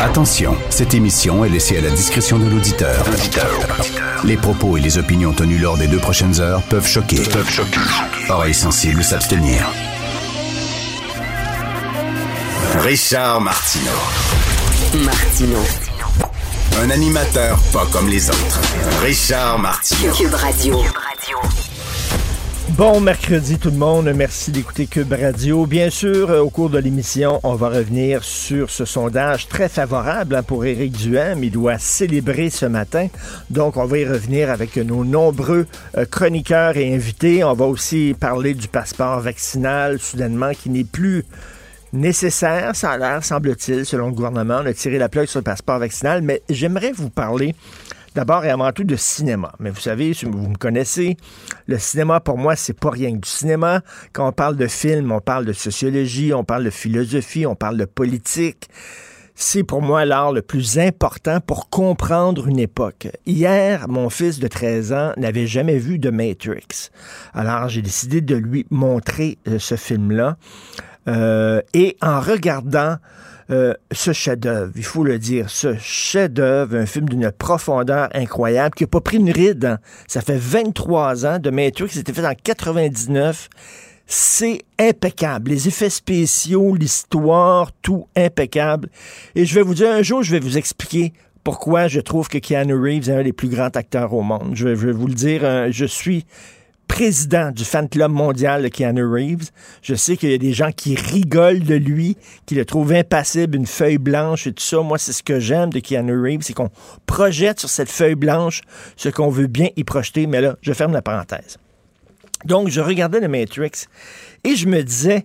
Attention, cette émission est laissée à la discrétion de l'auditeur. Les propos et les opinions tenues lors des deux prochaines heures peuvent choquer. Peuvent choquer. Oreilles sensibles s'abstenir. Richard Martineau. Martino. Un animateur pas comme les autres. Richard Martineau. Cube Radio. Bon mercredi tout le monde, merci d'écouter Cube Radio. Bien sûr, euh, au cours de l'émission, on va revenir sur ce sondage très favorable hein, pour Éric Duhem. Il doit célébrer ce matin. Donc, on va y revenir avec nos nombreux euh, chroniqueurs et invités. On va aussi parler du passeport vaccinal, soudainement, qui n'est plus nécessaire, ça a l'air, semble-t-il, selon le gouvernement. A tiré la plaque sur le passeport vaccinal, mais j'aimerais vous parler d'abord et avant tout de cinéma. Mais vous savez, vous me connaissez, le cinéma pour moi, c'est pas rien que du cinéma. Quand on parle de film, on parle de sociologie, on parle de philosophie, on parle de politique. C'est pour moi l'art le plus important pour comprendre une époque. Hier, mon fils de 13 ans n'avait jamais vu de Matrix. Alors, j'ai décidé de lui montrer euh, ce film-là. Euh, et en regardant euh, ce chef-d'œuvre, il faut le dire, ce chef-d'œuvre, un film d'une profondeur incroyable, qui n'a pas pris une ride. hein. Ça fait 23 ans de Matrix, c'était fait en 99. C'est impeccable. Les effets spéciaux, l'histoire, tout impeccable. Et je vais vous dire, un jour, je vais vous expliquer pourquoi je trouve que Keanu Reeves est un des plus grands acteurs au monde. Je vais, je vais vous le dire, euh, je suis président du fan club mondial de Keanu Reeves. Je sais qu'il y a des gens qui rigolent de lui, qui le trouvent impassible, une feuille blanche et tout ça. Moi, c'est ce que j'aime de Keanu Reeves, c'est qu'on projette sur cette feuille blanche ce qu'on veut bien y projeter. Mais là, je ferme la parenthèse. Donc, je regardais le Matrix et je me disais,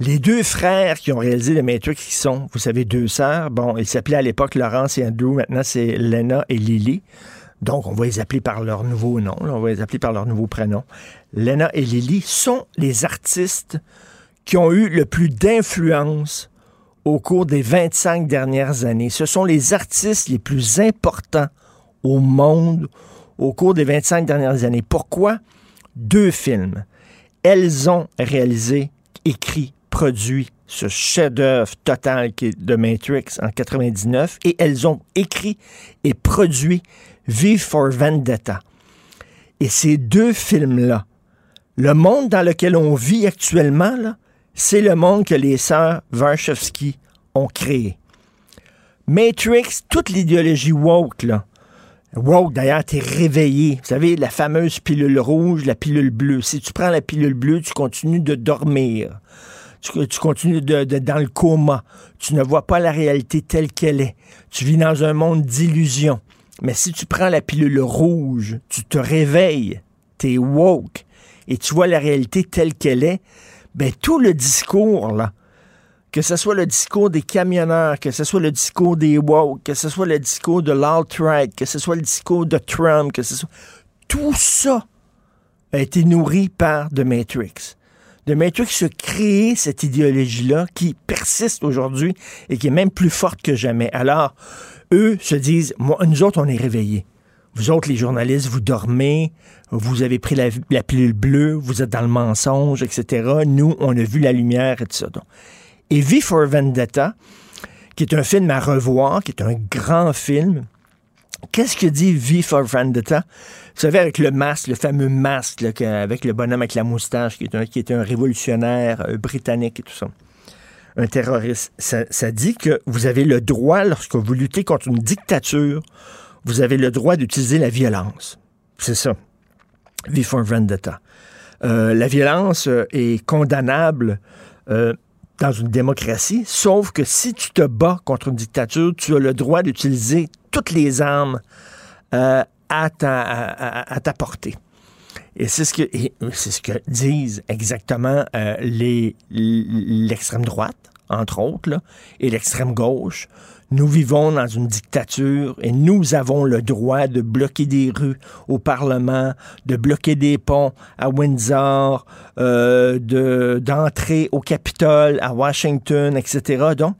les deux frères qui ont réalisé le Matrix, qui sont, vous savez, deux sœurs. Bon, ils s'appelaient à l'époque Laurence et Andrew. Maintenant, c'est Lena et Lily. Donc, on va les appeler par leur nouveau nom. on va les appeler par leur nouveau prénom. Lena et Lily sont les artistes qui ont eu le plus d'influence au cours des 25 dernières années. Ce sont les artistes les plus importants au monde au cours des 25 dernières années. Pourquoi? Deux films. Elles ont réalisé, écrit, produit ce chef-d'œuvre total qui est de Matrix en 99 et elles ont écrit et produit V for Vendetta. Et ces deux films-là, le monde dans lequel on vit actuellement, c'est le monde que les sœurs Warshawski ont créé. Matrix, toute l'idéologie woke, Woke, d'ailleurs, t'es réveillé. Vous savez, la fameuse pilule rouge, la pilule bleue. Si tu prends la pilule bleue, tu continues de dormir. Tu, tu continues de, de- dans le coma. Tu ne vois pas la réalité telle qu'elle est. Tu vis dans un monde d'illusions. Mais si tu prends la pilule rouge, tu te réveilles. T'es woke. Et tu vois la réalité telle qu'elle est. Ben, tout le discours, là, que ce soit le discours des camionneurs, que ce soit le discours des woke, que ce soit le discours de l'alt-right, que ce soit le discours de Trump, que ce soit... Tout ça a été nourri par The Matrix. The Matrix a créé cette idéologie-là qui persiste aujourd'hui et qui est même plus forte que jamais. Alors, eux se disent, nous autres, on est réveillés. Vous autres, les journalistes, vous dormez, vous avez pris la, pilule bleue, vous êtes dans le mensonge, etc. Nous, on a vu la lumière et tout ça. Et V for Vendetta, qui est un film à revoir, qui est un grand film. Qu'est-ce que dit V for Vendetta? Vous savez, avec le masque, le fameux masque, avec le bonhomme avec la moustache, qui est un, qui est un révolutionnaire euh, britannique et tout ça. Un terroriste. Ça, dit que vous avez le droit, lorsque vous luttez contre une dictature, vous avez le droit d'utiliser la violence. C'est ça. V for Vendetta. Euh, la violence euh, est condamnable euh, dans une démocratie, sauf que si tu te bats contre une dictature, tu as le droit d'utiliser toutes les armes à ta portée. Et c'est ce que c'est ce que disent exactement euh, les l'extrême droite, entre autres, et l'extrême gauche. Nous vivons dans une dictature et nous avons le droit de bloquer des rues au Parlement, de bloquer des ponts à Windsor, euh, de d'entrer au Capitole, à Washington, etc. Donc,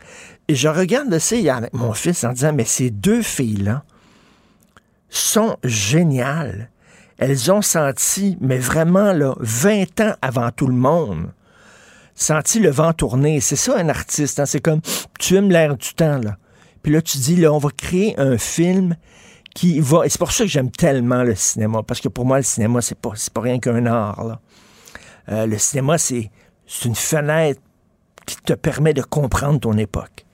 et je regarde hier avec mon fils en disant, mais ces deux filles-là sont géniales. Elles ont senti, mais vraiment, là, 20 ans avant tout le monde, senti le vent tourner. C'est ça, un artiste. Hein? C'est comme, tu aimes l'air du temps, là. Puis là, tu dis, là, on va créer un film qui va... Et c'est pour ça que j'aime tellement le cinéma, parce que pour moi, le cinéma, c'est pas, pas rien qu'un art. Euh, le cinéma, c'est, une fenêtre qui te permet de comprendre ton époque.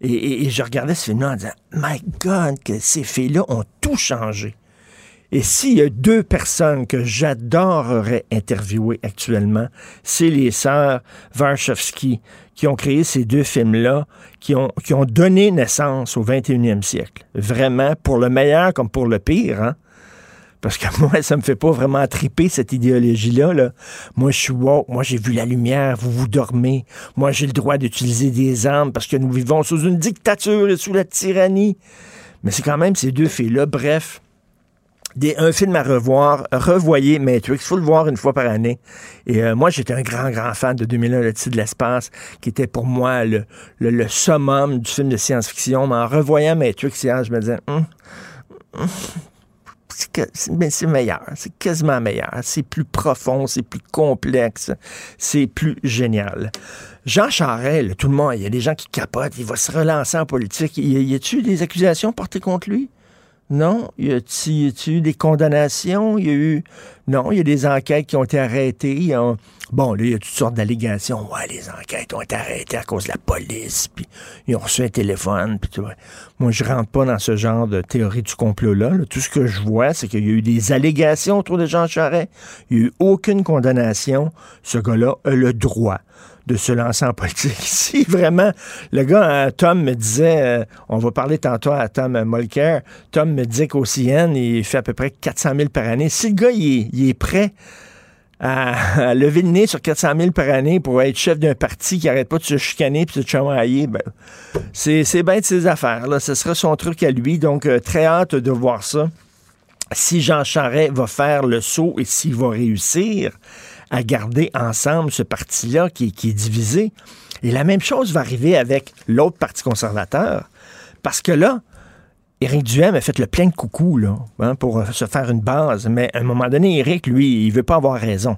Et, et- et je regardais ce film-là en disant, My God, que ces filles-là ont tout changé. Et s'il y a deux personnes que j'adorerais interviewer actuellement, c'est les sœurs Warshawski qui ont créé ces deux films-là, qui ont, qui ont donné naissance au 21e siècle. Vraiment, pour le meilleur comme pour le pire. Hein? Parce que moi, ça me fait pas vraiment triper cette idéologie-là. Là. Moi, je suis woke. Moi, j'ai vu la lumière. Vous vous dormez. Moi, j'ai le droit d'utiliser des armes parce que nous vivons sous une dictature et sous la tyrannie. Mais c'est quand même ces deux filles-là. Bref, un film à revoir. Revoyez Matrix. Faut le voir une fois par année. Et euh, moi, j'étais un grand, grand fan de 2001, le titre de l'espace, qui était pour moi le, le, le summum du film de science-fiction. Mais en revoyant Matrix hier, je me disais, Hum, hum, c'est meilleur, c'est quasiment meilleur. C'est plus profond, c'est plus complexe, c'est plus génial. Jean Charest, tout le monde, il y a des gens qui capotent, il va se relancer en politique. Y, y a-tu des accusations portées contre lui? Non? Y a-tu eu des condamnations? Il y a eu. Non, il y a des enquêtes qui ont été arrêtées. Bon, là, il y a toutes sortes d'allégations. Ouais, les enquêtes ont été arrêtées à cause de la police, puis ils ont reçu un téléphone, puis tout. Moi, je rentre pas dans ce genre de théorie du complot-là. là. Tout ce que je vois, c'est qu'il y a eu des allégations autour de Jean Charest. Il n'y a eu aucune condamnation. Ce gars-là a le droit de se lancer en politique. Si vraiment, le gars, euh, Tom me disait, euh, on va parler tantôt à Tom Molker, Tom me dit qu'au CN, il fait à peu près 400 000 par année. Si le gars, il est, prêt à, lever le nez sur 400 000 par année pour être chef d'un parti qui arrête pas de se chicaner puis de se chamailler, ben, c'est, c'est bien de ses affaires. Là. Ce sera son truc à lui. Donc, euh, très hâte de voir ça. Si Jean Charest va faire le saut et s'il va réussir à garder ensemble ce parti-là qui, est divisé. Et la même chose va arriver avec l'autre parti conservateur. Parce que là, Éric Duhem a fait le plein de coucou hein, pour se faire une base. Mais à un moment donné, Éric, lui, il veut pas avoir raison.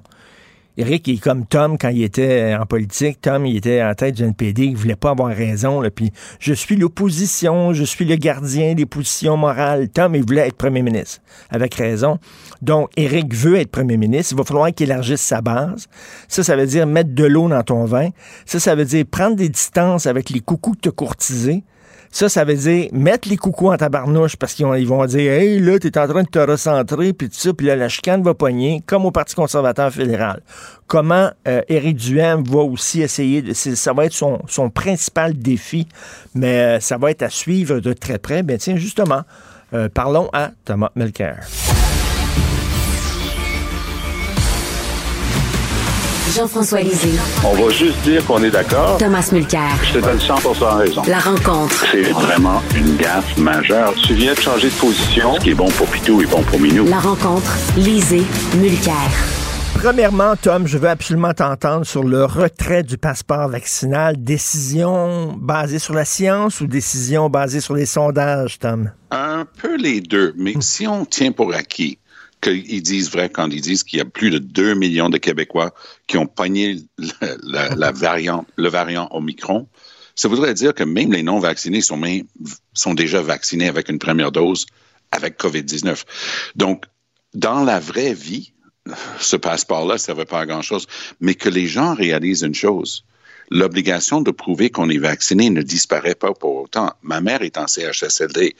Éric il est comme Tom quand il était en politique. Tom, il était en tête du NPD, il voulait pas avoir raison. Là, puis je suis l'opposition, je suis le gardien des positions morales. Tom, il voulait être premier ministre, avec raison. Donc, Éric veut être premier ministre. Il va falloir qu'il élargisse sa base. Ça, ça veut dire mettre de l'eau dans ton vin. Ça, ça veut dire prendre des distances avec les coucous que tu courtisés. Ça, ça veut dire mettre les coucous en tabarnouche parce qu'ils ont- ils vont dire Hey, là, t'es en train de te recentrer, puis tout ça, puis là, la chicane va pogner, comme au Parti conservateur fédéral. Comment euh, Éric Duhem va aussi essayer, de, ça va être son, principal défi, mais euh, ça va être à suivre de très près. Ben tiens, justement, euh, parlons à Thomas Melker. Jean-François Lisée. On va juste dire qu'on est d'accord. Thomas Mulcair. Je te donne 100% raison. La rencontre. C'est vraiment une gaffe majeure. Tu viens de changer de position. Ce qui est bon pour Pitou est bon pour Minou. La rencontre. Lisée. Mulcair. Premièrement, Tom, je veux absolument t'entendre sur le retrait du passeport vaccinal. Décision basée sur la science ou décision basée sur les sondages, Tom? Un peu les deux, mais si on tient pour acquis qu'ils disent vrai quand ils disent qu'il y a plus de 2 millions de Québécois qui ont pogné la, le variant Omicron, ça voudrait dire que même les non-vaccinés sont déjà vaccinés avec une première dose avec COVID-19. Donc, dans la vraie vie, ce passeport-là ne servait pas à grand-chose, mais que les gens réalisent une chose. l'obligation de prouver qu'on est vacciné ne disparaît pas pour autant. Ma mère est en CHSLD.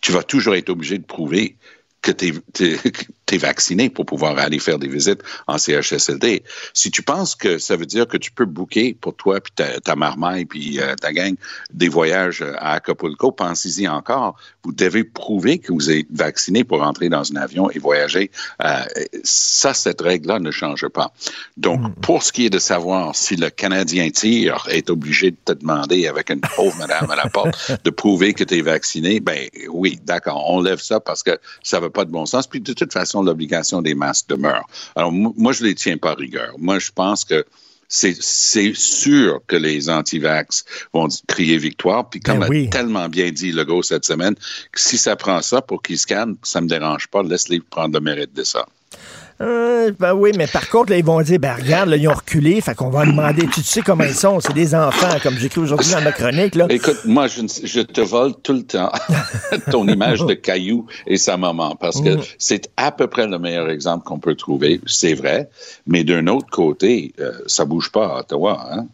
Tu vas toujours être obligé de prouver que tu es, vacciné pour pouvoir aller faire des visites en CHSLD. Si tu penses que ça veut dire que tu peux booker pour toi, puis ta, ta marmaille, puis euh, ta gang, des voyages à Acapulco, pensez-y encore. Vous devez prouver que vous êtes vacciné pour entrer dans un avion et voyager. Euh, ça, cette règle-là ne change pas. Donc, mm. pour ce qui est de savoir si le Canadien tire est obligé de te demander avec une pauvre madame à la porte de prouver que tu es vacciné, ben oui, d'accord, on lève ça parce que ça va pas de bon sens. Puis de toute façon, l'obligation des masques demeure. Alors, moi, je ne les tiens pas à rigueur. Moi, je pense que c'est sûr que les anti-vax vont crier victoire. Puis comme ben a tellement bien dit Legault cette semaine, si ça prend ça pour qu'ils scannent, ça ne me dérange pas. Laisse-les prendre le mérite de ça. Euh, ben oui, mais par contre, là, ils vont dire, ben regarde, là, ils ont reculé, fait qu'on va demander, tu sais comment ils sont, c'est des enfants, comme j'écris aujourd'hui dans ma chronique. Là. Écoute, moi, je, je te vole tout le temps ton image de Caillou et sa maman, parce que mm. c'est à peu près le meilleur exemple qu'on peut trouver, c'est vrai, mais d'un autre côté, euh, ça bouge pas à Ottawa. Hein?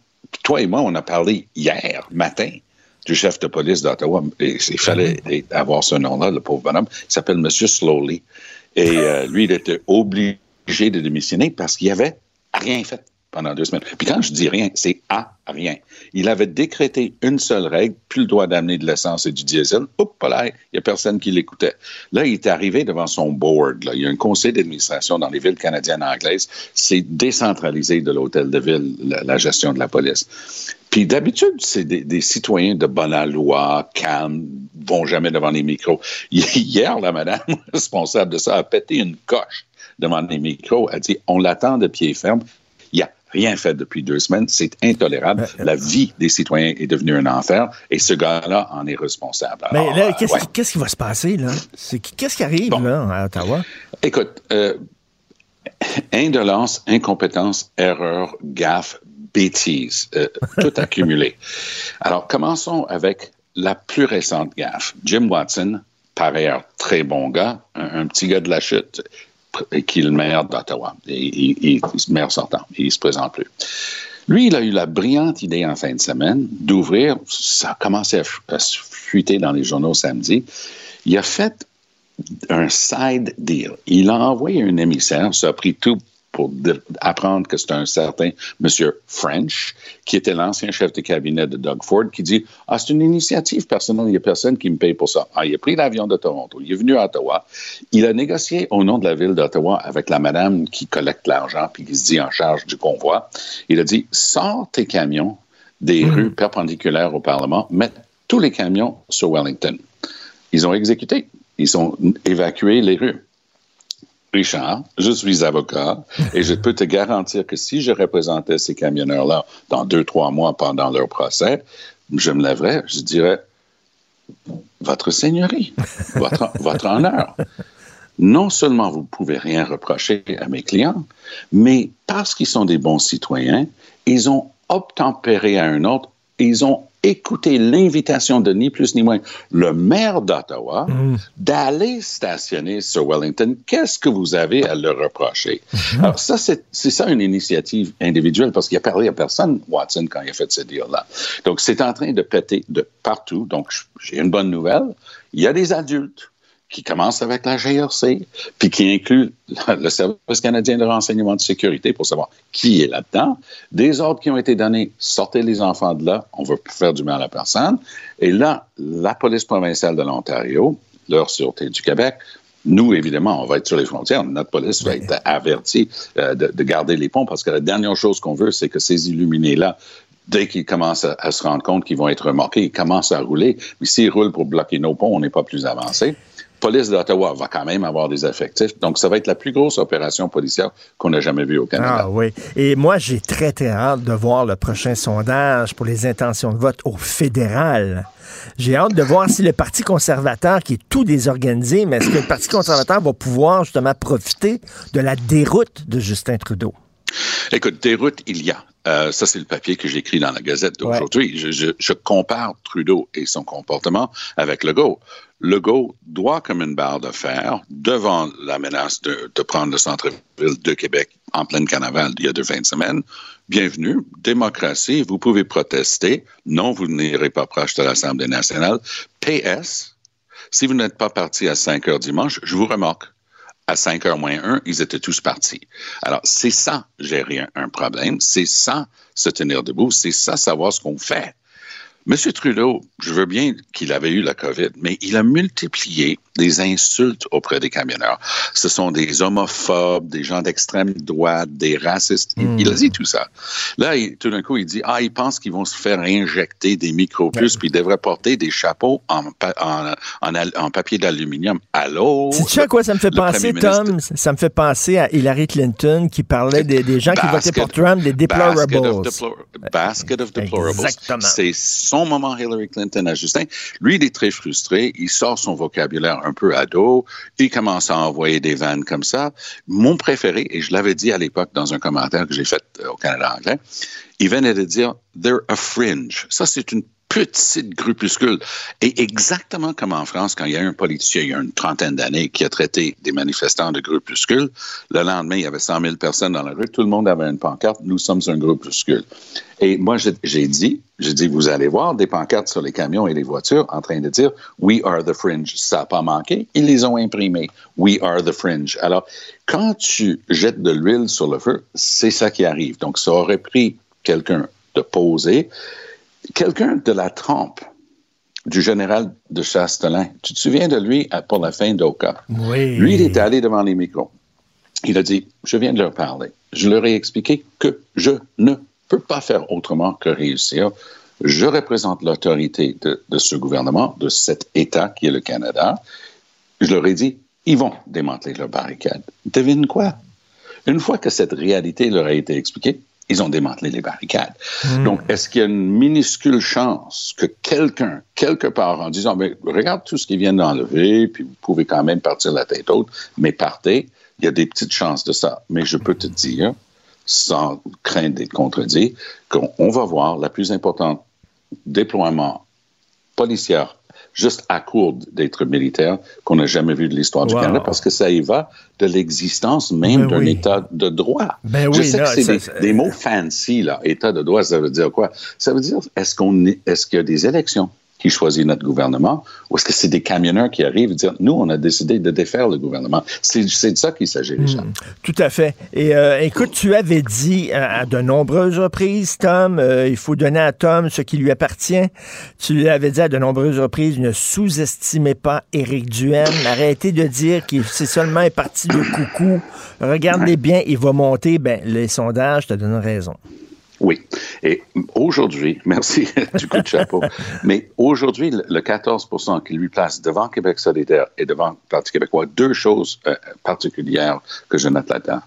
toi et moi, on a parlé hier matin du chef de police d'Ottawa. Il fallait mm. avoir ce nom-là, le pauvre bonhomme. Il s'appelle M. Slowly. Et euh, lui, il était obligé de démissionner parce qu'il avait rien fait pendant deux semaines. Puis quand je dis rien, c'est à rien. Il avait décrété une seule règle, plus le droit d'amener de l'essence et du diesel. Oups, là, il n'y a personne qui l'écoutait. Là, il est arrivé devant son board. Là. Il y a un conseil d'administration dans les villes canadiennes anglaises. C'est décentralisé de l'hôtel de ville, la, gestion de la police. Puis d'habitude, c'est des, citoyens de bonne loi, calmes, vont jamais devant les micros. Hier, la madame responsable de ça a pété une coche devant les micros. Elle dit, on l'attend de pied ferme. Il a rien fait depuis deux semaines. C'est intolérable. La vie des citoyens est devenue un enfer et ce gars-là en est responsable. Mais là, qu'est-ce, qui va se passer, là? qu'est-ce qui arrive, là, à Ottawa? Écoute, euh, indolence, incompétence, erreur, gaffe, bêtise, euh, tout accumulé. Alors, commençons avec la plus récente gaffe. Jim Watson, par ailleurs, très bon gars, un petit gars de la chute, qui est le d'Ottawa. Il est maire sortant. Il se présente plus. Lui, il a eu la brillante idée en fin de semaine d'ouvrir, ça a commencé à, à fuiter dans les journaux samedi, il a fait un side deal. Il a envoyé un émissaire, ça a pris tout pour apprendre que c'est un certain Monsieur French, qui était l'ancien chef de cabinet de Doug Ford, qui dit Ah, c'est une initiative personnelle, il n'y a personne qui me paye pour ça. Ah, il a pris l'avion de Toronto, il est venu à Ottawa, il a négocié au nom de la ville d'Ottawa avec la madame qui collecte l'argent puis qui se dit en charge du convoi. Il a dit Sors tes camions des hmm. rues perpendiculaires au Parlement, mets tous les camions sur Wellington. Ils ont exécuté. Ils ont évacué les rues. Richard, je suis avocat et je peux te garantir que si je représentais ces camionneurs-là dans deux, trois mois pendant leur procès, je me lèverais, je dirais Votre Seigneurie, votre, votre honneur. Non seulement vous ne pouvez rien reprocher à mes clients, mais parce qu'ils sont des bons citoyens, ils ont obtempéré à un autre, ils ont écouter l'invitation de ni plus ni moins le maire d'Ottawa mm. d'aller stationner sur Wellington. Qu'est-ce que vous avez à le reprocher? Mm-hmm. Alors ça, c'est ça une initiative individuelle parce qu'il a parlé à personne, Watson, quand il a fait ce deal-là. Donc, c'est en train de péter de partout. Donc, j'ai une bonne nouvelle. Il y a des adultes qui commence avec la GRC, puis qui inclut le Service canadien de renseignement de sécurité pour savoir qui est là-dedans. Des ordres qui ont été donnés, sortez les enfants de là, on ne veut plus faire du mal à personne. Et là, la police provinciale de l'Ontario, leur sûreté du Québec, nous, évidemment, on va être sur les frontières. Notre police va être avertie euh, de, garder les ponts parce que la dernière chose qu'on veut, c'est que ces illuminés-là dès qu'ils commencent à, se rendre compte qu'ils vont être remorqués, ils commencent à rouler. Mais s'ils roulent pour bloquer nos ponts, on n'est pas plus avancé police d'Ottawa va quand même avoir des effectifs. Donc, ça va être la plus grosse opération policière qu'on a jamais vue au Canada. Ah oui. Et moi, j'ai très, très hâte de voir le prochain sondage pour les intentions de vote au fédéral. J'ai hâte de voir si le Parti conservateur, qui est tout désorganisé, mais est-ce que le Parti conservateur va pouvoir justement profiter de la déroute de Justin Trudeau? Écoute, des routes, il y a. Euh, ça, c'est le papier que j'écris dans la Gazette d'aujourd'hui. Je, je, je, compare Trudeau et son comportement avec Legault. Legault doit, comme une barre de fer, devant la menace de, prendre le centre-ville de Québec en pleine carnaval il y a deux fins de semaine, bienvenue, démocratie, vous pouvez protester. Non, vous n'irez pas proche de l'Assemblée nationale. PS, si vous n'êtes pas parti à 5 heures dimanche, je vous remarque à 5 heures moins 1, ils étaient tous partis. Alors, c'est ça, gérer un problème, c'est ça, se tenir debout, c'est ça, savoir ce qu'on fait. Monsieur Trudeau, je veux bien qu'il avait eu la COVID, mais il a multiplié les insultes auprès des camionneurs. Ce sont des homophobes, des gens d'extrême droite, des racistes. Il, a dit tout ça. Là, il, tout d'un coup, il dit, ah, ils pensent qu'ils vont se faire injecter des micropuces, puis ils devraient porter des chapeaux en, en, en, en papier d'aluminium. Allô? Tu sais à quoi ça me fait penser, Tom? Ça me fait penser à Hillary Clinton qui parlait des, des gens qui votaient pour Trump, des deplorables. Basket of, deplor basket of deplorables. C'est son moment, Hillary Clinton, à Justin. Lui, il est très frustré. Il sort son vocabulaire un peu ado. Il commence à envoyer des vannes comme ça. Mon préféré, et je l'avais dit à l'époque dans un commentaire que j'ai fait au Canada anglais, il venait de dire they're a fringe. Ça, c'est une petite groupuscule. Et exactement comme en France, quand il y a un politicien, il y a une trentaine d'années, qui a traité des manifestants de groupuscule, le lendemain, il y avait 100 000 personnes dans la rue, tout le monde avait une pancarte, nous sommes un groupuscule. Et moi, j'ai dit, j'ai dit, vous allez voir des pancartes sur les camions et les voitures en train de dire We are the fringe. Ça n'a pas manqué. Ils les ont imprimés. We are the fringe. Alors, quand tu jettes de l'huile sur le feu, c'est ça qui arrive. Donc, ça aurait pris quelqu'un de poser quelqu'un de la trempe du général de Chastelin. Tu te souviens de lui pour la fin d'Oka? Oui. Lui, il est allé devant les micros. Il a dit, je viens de leur parler. Je leur ai expliqué que je ne peux pas faire autrement que réussir. Je représente l'autorité de, de, ce gouvernement, de cet État qui est le Canada. Je leur ai dit, ils vont démanteler leur barricade. Devine quoi? Une fois que cette réalité leur a été expliquée, ils ont démantelé les barricades. Mmh. Donc, est-ce qu'il y a une minuscule chance que quelqu'un, quelque part, en disant, mais regarde tout ce qu'ils viennent d'enlever, puis vous pouvez quand même partir la tête haute, mais partez, il y a des petites chances de ça. Mais je peux te dire, sans crainte d'être contredit, qu'on va voir la plus importante déploiement policière juste à court d'être militaire qu'on n'a jamais vu de l'histoire du. Canada parce que ça y va de l'existence même ben d'un oui. État de droit. Ben Je oui, sais que c'est des, des, mots fancy, là. État de droit, ça veut dire quoi? Ça veut dire, est-ce qu'on est-ce qu'il y a des élections? Qui choisit notre gouvernement, ou est-ce que c'est des camionneurs qui arrivent et disent nous, on a décidé de défaire le gouvernement? C'est de ça qu'il s'agit, Richard. Mmh, tout à fait. Et euh, écoute, tu avais dit à, à de nombreuses reprises, Tom, euh, il faut donner à Tom ce qui lui appartient. Tu lui avais dit à de nombreuses reprises, ne sous-estimez pas Éric Duhem. Arrêtez de dire qu'il c'est seulement un parti de coucou. Regardez bien, il va monter. Ben, les sondages te donnent raison. Oui. Et aujourd'hui, merci du coup de chapeau, mais aujourd'hui, le 14 qui lui place devant Québec solidaire et devant Parti québécois, deux choses euh, particulières que je note là-dedans.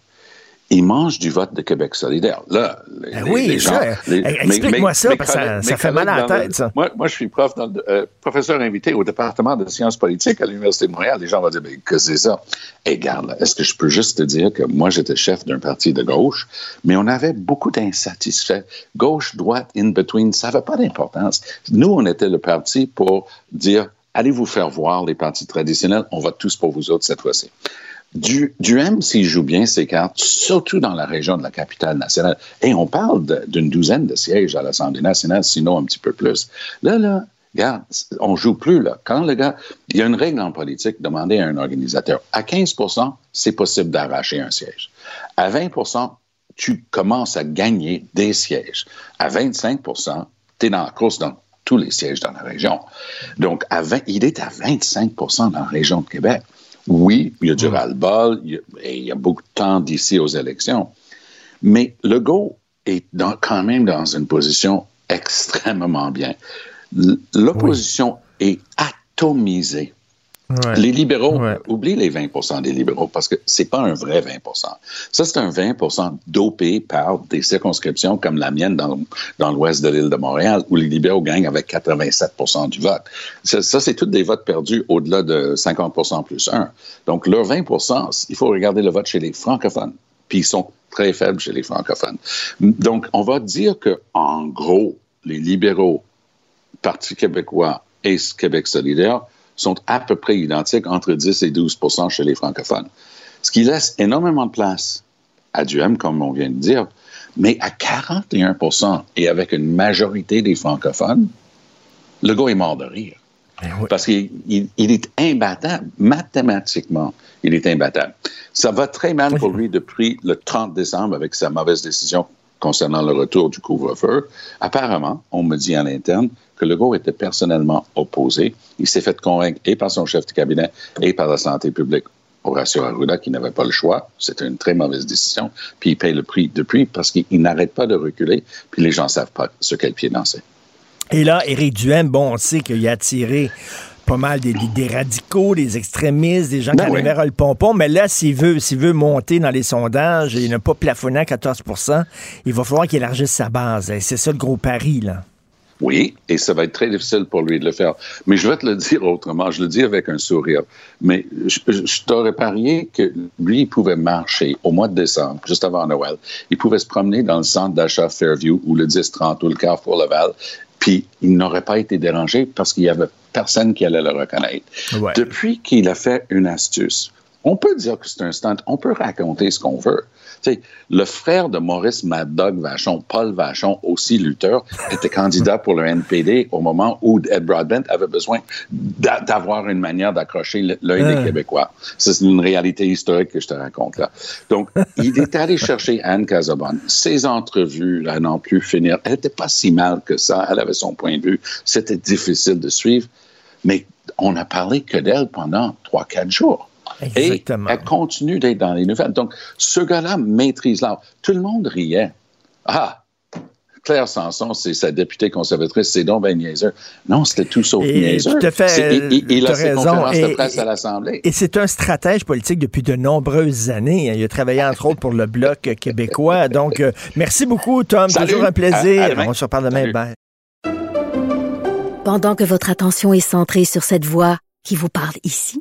Il mange du vote de Québec solidaire. Là, les, ben oui, les gens, explique-moi ça, parce que ça, ça fait mal à la tête, ça. Moi, moi, je suis prof dans le, euh, professeur invité au département de sciences politiques à l'Université de Montréal. Les gens vont dire, mais que c'est ça? Et regarde, est-ce que je peux juste te dire que moi, j'étais chef d'un parti de gauche, mais on avait beaucoup d'insatisfaits. Gauche, droite, in between, ça n'avait pas d'importance. Nous, on était le parti pour dire, allez vous faire voir les partis traditionnels, on vote tous pour vous autres cette fois-ci. Du, M, s'il joue bien ses cartes, surtout dans la région de la capitale nationale, et on parle d'une douzaine de sièges à l'Assemblée nationale, sinon un petit peu plus. Là, là, regarde, on joue plus, là. Quand le gars, il y a une règle en politique, demander à un organisateur, à 15% c'est possible d'arracher un siège. À 20% tu commences à gagner des sièges. À 25 tu es dans la course dans tous les sièges dans la région. Donc, à 20, il est à 25% dans la région de Québec. Oui, il y a du ras-le-bol, il, il, y a beaucoup de temps d'ici aux élections. Mais Legault est dans, quand même dans une position extrêmement bien. L'opposition oui. est atomisée. Ouais. Les libéraux, ouais. oublie les 20% des libéraux parce que c'est pas un vrai 20% Ça, c'est un 20% dopé par des circonscriptions comme la mienne dans, dans l'ouest de l'île de Montréal où les libéraux gagnent avec 87% du vote. Ça, ça c'est tous des votes perdus au-delà de 50% plus 1. Donc, leur 20% il faut regarder le vote chez les francophones. Puis ils sont très faible chez les francophones. Donc, on va dire que, en gros, les libéraux, Parti québécois et Québec solidaire sont à peu près identiques, entre 10 et 12% chez les francophones. Ce qui laisse énormément de place à Duhem, comme on vient de dire, mais à 41% et avec une majorité des francophones, le gars est mort de rire. Parce qu'il il, est imbattable, mathématiquement, il est imbattable. Ça va très mal pour lui depuis le 30 décembre avec sa mauvaise décision concernant le retour du couvre-feu. Apparemment, on me dit en interne que Legault était personnellement opposé. Il s'est fait convaincre et par son chef de cabinet et par la santé publique Horacio Arruda qui n'avait pas le choix. C'était une très mauvaise décision. Puis il paye le prix depuis parce qu'il n'arrête pas de reculer. Puis les gens ne savent pas sur quel pied danser. Et là, Éric Duhem, bon, on sait qu'il a attiré pas mal des, radicaux, des extrémistes, des gens qui ben avaient le pompon. Mais là, s'il veut, s'il veut monter dans les sondages et ne pas plafonner à 14% il va falloir qu'il élargisse sa base. C'est ça le gros pari, là. Oui, et ça va être très difficile pour lui de le faire. Mais je vais te le dire autrement, je le dis avec un sourire. Mais je, t'aurais parié que lui, il pouvait marcher au mois de décembre, juste avant Noël. Il pouvait se promener dans le centre d'achat Fairview ou le 10-30 ou le Carrefour Laval, puis il n'aurait pas été dérangé parce qu'il y avait personne qui allait le reconnaître. Depuis qu'il a fait une astuce, on peut dire que c'est un stunt, on peut raconter ce qu'on veut le frère de Maurice Mad Dog Vachon, Paul Vachon, aussi lutteur, était candidat pour le NPD au moment où Ed Broadbent avait besoin d'avoir une manière d'accrocher l'œil des Québécois. C'est une réalité historique que je te raconte là. Donc, il est allé chercher Anne Casabonne. Ses entrevues, là, n'ont plus finir. Elle n'était pas si mal que ça. Elle avait son point de vue. C'était difficile de suivre. Mais on a parlé que d'elle pendant trois, quatre jours. Exactement. Et elle continue d'être dans les nouvelles. Donc, ce gars-là maîtrise l'art. Tout le monde riait. Ah! Claire Sanson, c'est sa députée conservatrice, c'est donc ben niaiseux. Non, c'était tout sauf niaiseux. Tout à fait. Il, il a ses conférences de presse à l'Assemblée. Et c'est un stratège politique depuis de nombreuses années. Il a travaillé entre autres pour le Bloc québécois. Donc, euh, merci beaucoup, Tom. Toujours un plaisir. On se reparle demain. Bye. Pendant que votre attention est centrée sur cette voix qui vous parle ici,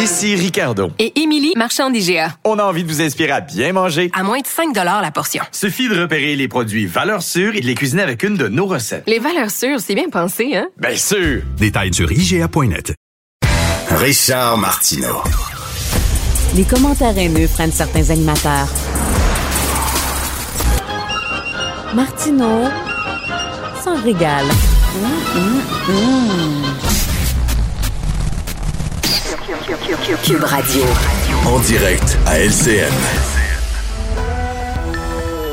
Ici Ricardo. Et Émilie, marchand d'IGA. On a envie de vous inspirer à bien manger. À moins de 5 la portion. Suffit de repérer les produits valeurs sûres et de les cuisiner avec une de nos recettes. Les valeurs sûres, c'est bien pensé, hein? Bien sûr! Détails sur IGA.net. Richard Martineau. Les commentaires haineux prennent certains animateurs. Martineau s'en régale. Mmh, mmh, Cube Radio. En direct à LCN.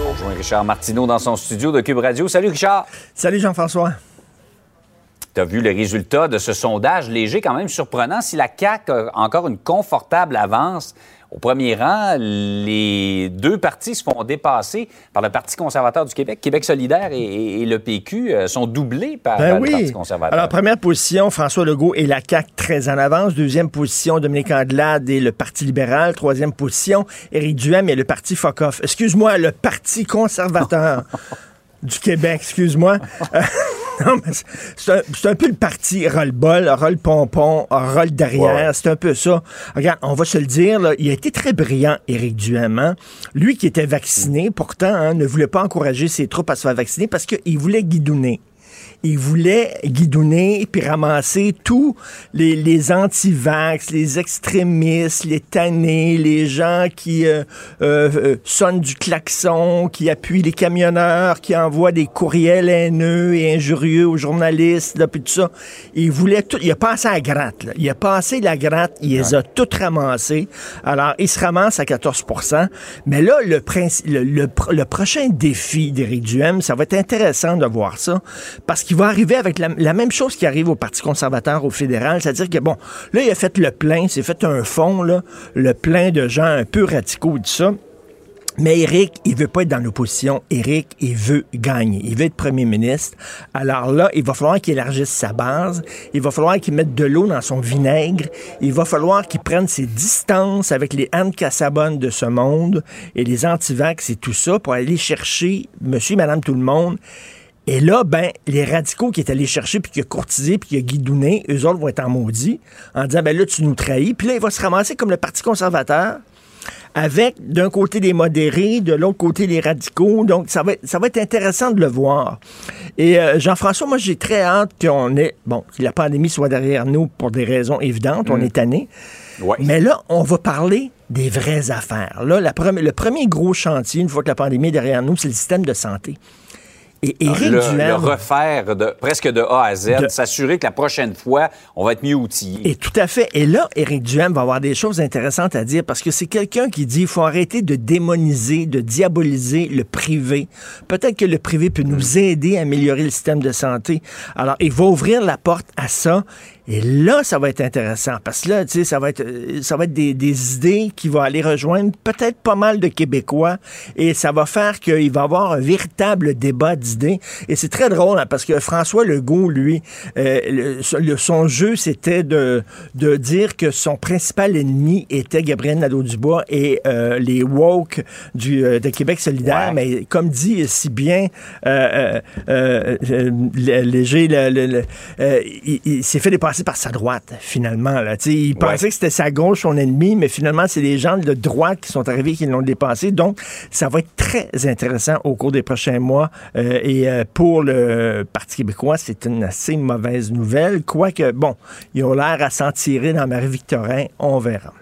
On rejoint Richard Martineau dans son studio de Cube Radio. Salut Richard. Salut Jean-François. Tu as vu les résultats de ce sondage léger, quand même surprenant. Si la CAQ a encore une confortable avance, au premier rang, les deux partis se font dépasser par le Parti conservateur du Québec. Québec solidaire et, le PQ euh, sont doublés par ben le Parti conservateur. Alors, première position, François Legault et la CAQ très en avance. Deuxième position, Dominique Andelade et le Parti libéral. Troisième position, Éric Duhem et le Parti Focoff. Excuse-moi, le Parti conservateur du Québec, excuse-moi. non, mais c'est un, peu le parti roll-ball, roll-pompon, roll derrière. C'est un peu ça. Regarde, on va se le dire, là, il a été très brillant, Éric Duhem. Hein. Lui qui était vacciné, pourtant, hein, ne voulait pas encourager ses troupes à se faire vacciner parce qu'il voulait guidonner il voulait guidonner puis ramasser tous les, les anti-vax, les extrémistes, les tannés, les gens qui euh, euh, euh, sonnent du klaxon, qui appuient les camionneurs, qui envoient des courriels haineux et injurieux aux journalistes, puis tout ça. Il voulait tout. Il a passé à la gratte. Là. Il a passé la gratte. Il les a toutes ramassées. Alors, il se ramasse à 14% Mais là, le, le, le, prochain défi d'Éric Duhem, ça va être intéressant de voir ça, parce qu'il va arriver avec la, même chose qui arrive au Parti conservateur, au fédéral, c'est-à-dire que, bon, là, il a fait le plein, c'est fait un fond, le plein de gens un peu radicaux, tout ça. Mais Éric, il veut pas être dans l'opposition. Éric, il veut gagner. Il veut être premier ministre. Alors là, il va falloir qu'il élargisse sa base. Il va falloir qu'il mette de l'eau dans son vinaigre. Il va falloir qu'il prenne ses distances avec les Anne Cassabonne de ce monde et les antivax et tout ça pour aller chercher monsieur et madame tout le monde. Et là, ben, les radicaux qui est allé chercher, puis qui a courtisé, puis qui a guidonné, eux autres vont être en maudit, en disant, ben là, tu nous trahis. Puis là, il va se ramasser comme le Parti conservateur, avec d'un côté des modérés, de l'autre côté les radicaux. Donc, ça va, être, ça va être intéressant de le voir. Et euh, Jean-François, moi, j'ai très hâte qu'on ait, bon, que la pandémie soit derrière nous pour des raisons évidentes. On Mm. est tanné. Ouais. Mais là, on va parler des vraies affaires. Là, la le premier gros chantier, une fois que la pandémie est derrière nous, c'est le système de santé. Et Éric le, Duhem... le refaire de, presque de A à Z, De- s'assurer que la prochaine fois, on va être mieux outillé. Et tout à fait. Et là, Éric Duhem va avoir des choses intéressantes à dire parce que c'est quelqu'un qui dit il faut arrêter de démoniser, de diaboliser le privé. Peut-être que le privé peut nous aider à améliorer le système de santé. Alors, il va ouvrir la porte à ça. Et là, ça va être intéressant parce que là, tu sais, ça va être, euh, ça va être des, des idées qui vont aller rejoindre peut-être pas mal de Québécois et ça va faire qu'il va y avoir un véritable débat d'idées. Et c'est très drôle hein, parce que François Legault, lui, euh, le- le- son jeu, c'était de, de dire que son principal ennemi était Gabriel Nadeau-Dubois et euh, les woke du, euh, de Québec solidaire. Ouais. Mais comme dit si bien euh, euh, euh, euh, Léger, le- le- le- euh, il, il s'est fait dépasser par sa droite, finalement. Là. Il pensait que c'était sa gauche, son ennemi, mais finalement, c'est les gens de droite qui sont arrivés qui l'ont dépassé. Donc, ça va être très intéressant au cours des prochains mois. Euh, et euh, pour le Parti québécois, c'est une assez mauvaise nouvelle. Quoique, bon, ils ont l'air à s'en tirer dans Marie-Victorin. On verra.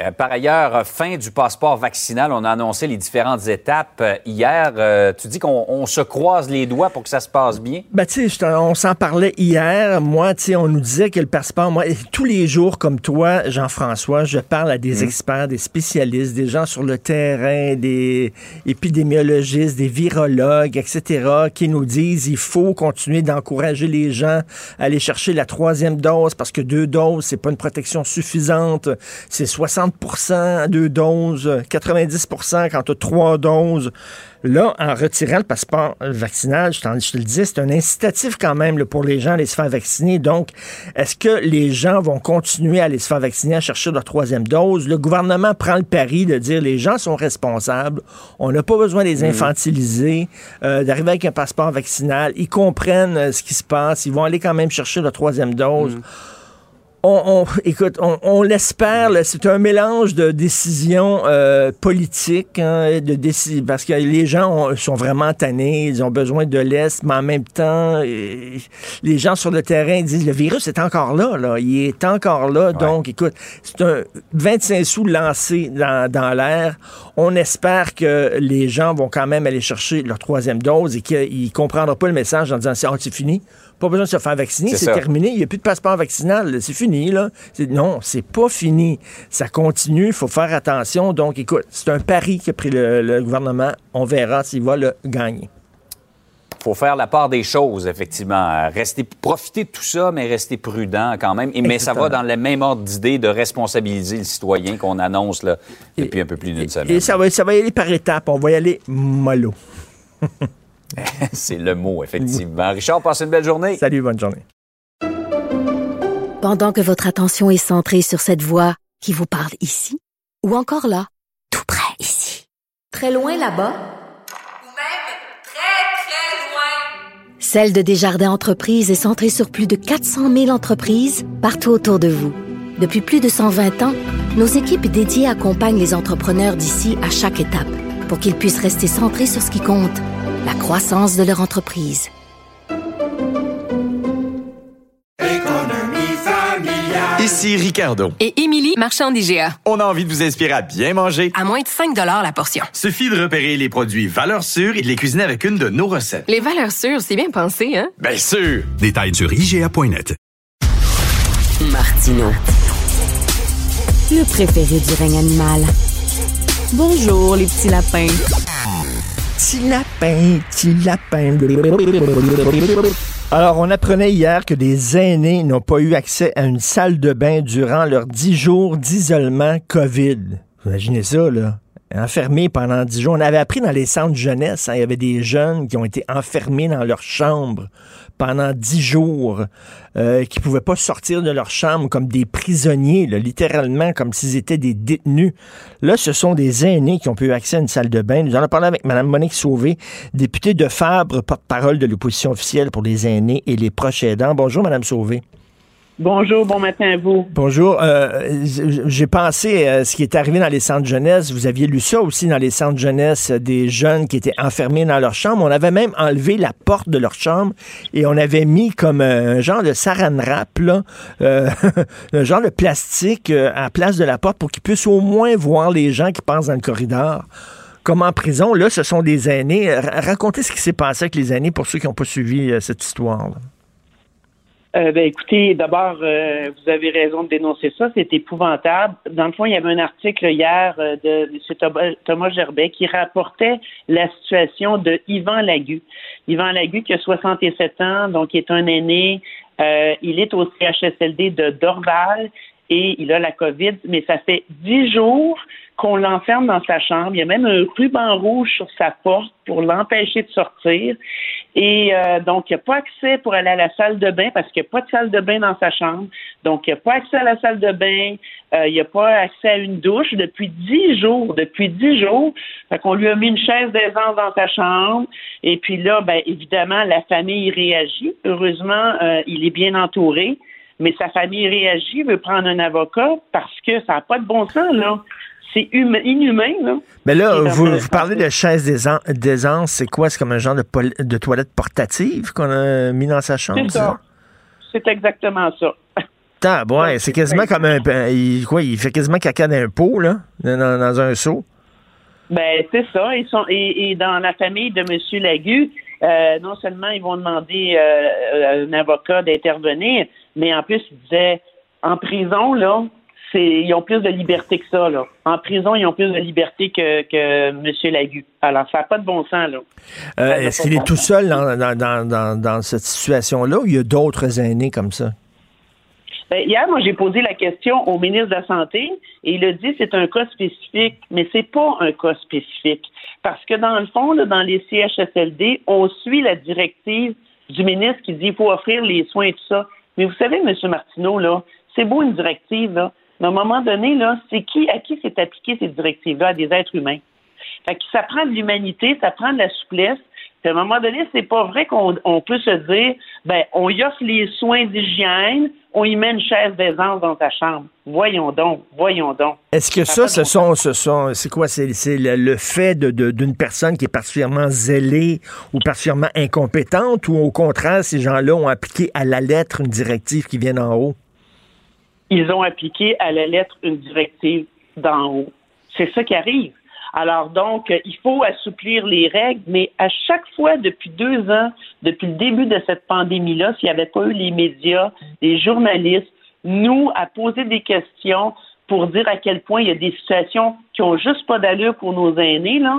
Euh, par ailleurs, euh, fin du passeport vaccinal, on a annoncé les différentes étapes euh, hier. Euh, tu dis qu'on on se croise les doigts pour que ça se passe bien? Ben, tu sais, on s'en parlait hier. Moi, tu sais, on nous disait que le passeport, moi, tous les jours, comme toi, Jean-François, je parle à des experts, des spécialistes, des gens sur le terrain, des épidémiologistes, des virologues, etc., qui nous disent il faut continuer d'encourager les gens à aller chercher la troisième dose parce que deux doses, c'est pas une protection suffisante. C'est 60 deux doses, 90% quand tu as trois doses. Là, en retirant le passeport vaccinal, je, te le disais, c'est un incitatif quand même là, pour les gens à aller se faire vacciner. Donc, est-ce que les gens vont continuer à aller se faire vacciner, à chercher leur troisième dose? Le gouvernement prend le pari de dire les gens sont responsables, on n'a pas besoin de les infantiliser, euh, d'arriver avec un passeport vaccinal, ils comprennent euh, ce qui se passe, ils vont aller quand même chercher leur troisième dose on, on- écoute, on, on l'espère. C'est un mélange de décisions euh, politiques, hein, de déci- parce que les gens ont- sont vraiment tannés, ils ont besoin de l'Est, mais en même temps, euh, les gens sur le terrain disent le virus est encore là, là. il est encore là. Donc, écoute, c'est un 25 sous lancé dans, dans l'air. On espère que les gens vont quand même aller chercher leur troisième dose et qu'ils comprendront pas le message en disant c'est ah, c'est fini. Pas besoin de se faire vacciner, C'est terminé. Il n'y a plus de passeport vaccinal. C'est fini, là. Non, c'est pas fini. Ça continue. Il faut faire attention. Donc, écoute, c'est un pari qu'a pris le, le gouvernement. On verra s'il va le gagner. faut faire la part des choses, effectivement. Rester, profiter de tout ça, mais rester prudent quand même. Et, mais ça va dans le même ordre d'idée de responsabiliser le citoyen qu'on annonce là, depuis un peu plus d'une semaine. Et ça va, ça va y aller par étapes. On va y aller mollo. C'est le mot, effectivement. Richard, passe une belle journée. Salut, bonne journée. Pendant que votre attention est centrée sur cette voix qui vous parle ici, ou encore là, tout près ici, très loin là-bas, Ou même très, très loin. Celle de Desjardins Entreprises est centrée sur plus de 400 000 entreprises partout autour de vous. Depuis plus de 120 ans, nos équipes dédiées accompagnent les entrepreneurs d'ici à chaque étape pour qu'ils puissent rester centrés sur ce qui compte, la croissance de leur entreprise. Ici Ricardo. Et Émilie, marchand d'IGA. On a envie de vous inspirer à bien manger. À moins de 5 la portion. Suffit de repérer les produits valeurs sûres et de les cuisiner avec une de nos recettes. Les valeurs sûres, c'est bien pensé, hein? Bien sûr! Détails sur IGA.net. Martino. Le préféré du règne animal. Bonjour, les petits lapins. Petit lapin, petit lapin. Alors, on apprenait hier que des aînés n'ont pas eu accès à une salle de bain durant leurs dix jours d'isolement COVID. Imaginez ça, là. Enfermés pendant dix jours. On avait appris dans les centres jeunesse, hein, il y avait des jeunes qui ont été enfermés dans leur chambre pendant dix jours, euh, qui pouvaient pas sortir de leur chambre comme des prisonniers, littéralement comme s'ils étaient des détenus. Là, ce sont des aînés qui ont pu accès à une salle de bain. Nous en avons parlé avec Mme Monique Sauvé, députée de Fabre, porte-parole de l'opposition officielle pour les aînés et les proches aidants. Bonjour, Mme Sauvé. Bonjour, bon matin à vous. Bonjour. Euh, J'ai pensé à ce qui est arrivé dans les centres jeunesse. Vous aviez lu ça aussi dans les centres jeunesse, des jeunes qui étaient enfermés dans leur chambre. On avait même enlevé la porte de leur chambre et on avait mis comme un genre de saran wrap, euh, un genre de plastique euh, à la place de la porte pour qu'ils puissent au moins voir les gens qui passent dans le corridor. Comme en prison, là, ce sont des aînés. Racontez ce qui s'est passé avec les aînés pour ceux qui n'ont pas suivi euh, cette histoire. -là. Euh, ben, écoutez, d'abord, euh, vous avez raison de dénoncer ça. C'est épouvantable. Dans le fond, il y avait un article hier euh, de M. Thomas Gerbet qui rapportait la situation de Yvan Lagu. Yvan Lagu, qui a 67 ans, donc est un aîné. Euh, il est au CHSLD de Dorval et il a la COVID, mais ça fait dix jours qu'on l'enferme dans sa chambre. Il y a même un ruban rouge sur sa porte pour l'empêcher de sortir. Et euh, donc, il n'y a pas accès pour aller à la salle de bain parce qu'il n'y a pas de salle de bain dans sa chambre. Donc, il n'y a pas accès à la salle de bain. Euh, il n'y a pas accès à une douche depuis dix jours. Depuis dix jours. Fait qu'on lui a mis une chaise d'aisance dans sa chambre. Et puis là, ben, évidemment, la famille réagit. Heureusement, euh, il est bien entouré. Mais sa famille réagit, veut prendre un avocat parce que ça n'a pas de bon sens, là. C'est inhumain, là. Mais là, vous, vous, parlez de chaise d'aisance. C'est quoi? C'est comme un genre de, de toilette portative qu'on a mis dans sa chambre? C'est ça? C'est exactement ça. Ah, ouais, c'est quasiment comme un. Il, quoi, il fait quasiment caca d'un pot, là, dans, dans un seau. Ben, c'est ça. Ils sont, et, et, dans la famille de M. Lagu, euh, non seulement ils vont demander euh, à un avocat d'intervenir, mais en plus, ils disaient en prison, là, ils ont plus de liberté que ça. Là. En prison, ils ont plus de liberté que, que M. Lagu. Alors, ça n'a pas de bon sens. là. Euh, Est-ce qu'il est tout seul dans, dans, dans, dans cette situation-là ou il y a d'autres aînés comme ça? Ben, hier, moi, j'ai posé la question au ministre de la Santé et il a dit que c'est un cas spécifique, mais c'est pas un cas spécifique. Parce que dans le fond, là, dans les CHSLD, on suit la directive du ministre qui dit qu'il faut offrir les soins et tout ça. Mais vous savez, M. Martineau, là, c'est beau une directive, là, mais à un moment donné, là, c'est qui, à qui s'est appliqué ces directives-là? À des êtres humains. Fait que ça prend de l'humanité, ça prend de la souplesse. Puis à un moment donné, c'est pas vrai qu'on on peut se dire, ben, on y offre les soins d'hygiène, on y met une chaise d'aisance dans ta chambre. Voyons donc, voyons donc. Est-ce que ça, ça ce sont, ce sont, c'est quoi, c'est, c'est le, le, fait de, de, d'une personne qui est particulièrement zélée ou particulièrement incompétente, ou au contraire, ces gens-là ont appliqué à la lettre une directive qui vient d'en haut? Ils ont appliqué à la lettre une directive d'en haut. C'est ça qui arrive. Alors donc, il faut assouplir les règles, mais à chaque fois depuis deux ans, depuis le début de cette pandémie-là, s'il n'y avait pas eu les médias, les journalistes, nous, à poser des questions pour dire à quel point il y a des situations qui ont juste pas d'allure pour nos aînés, là,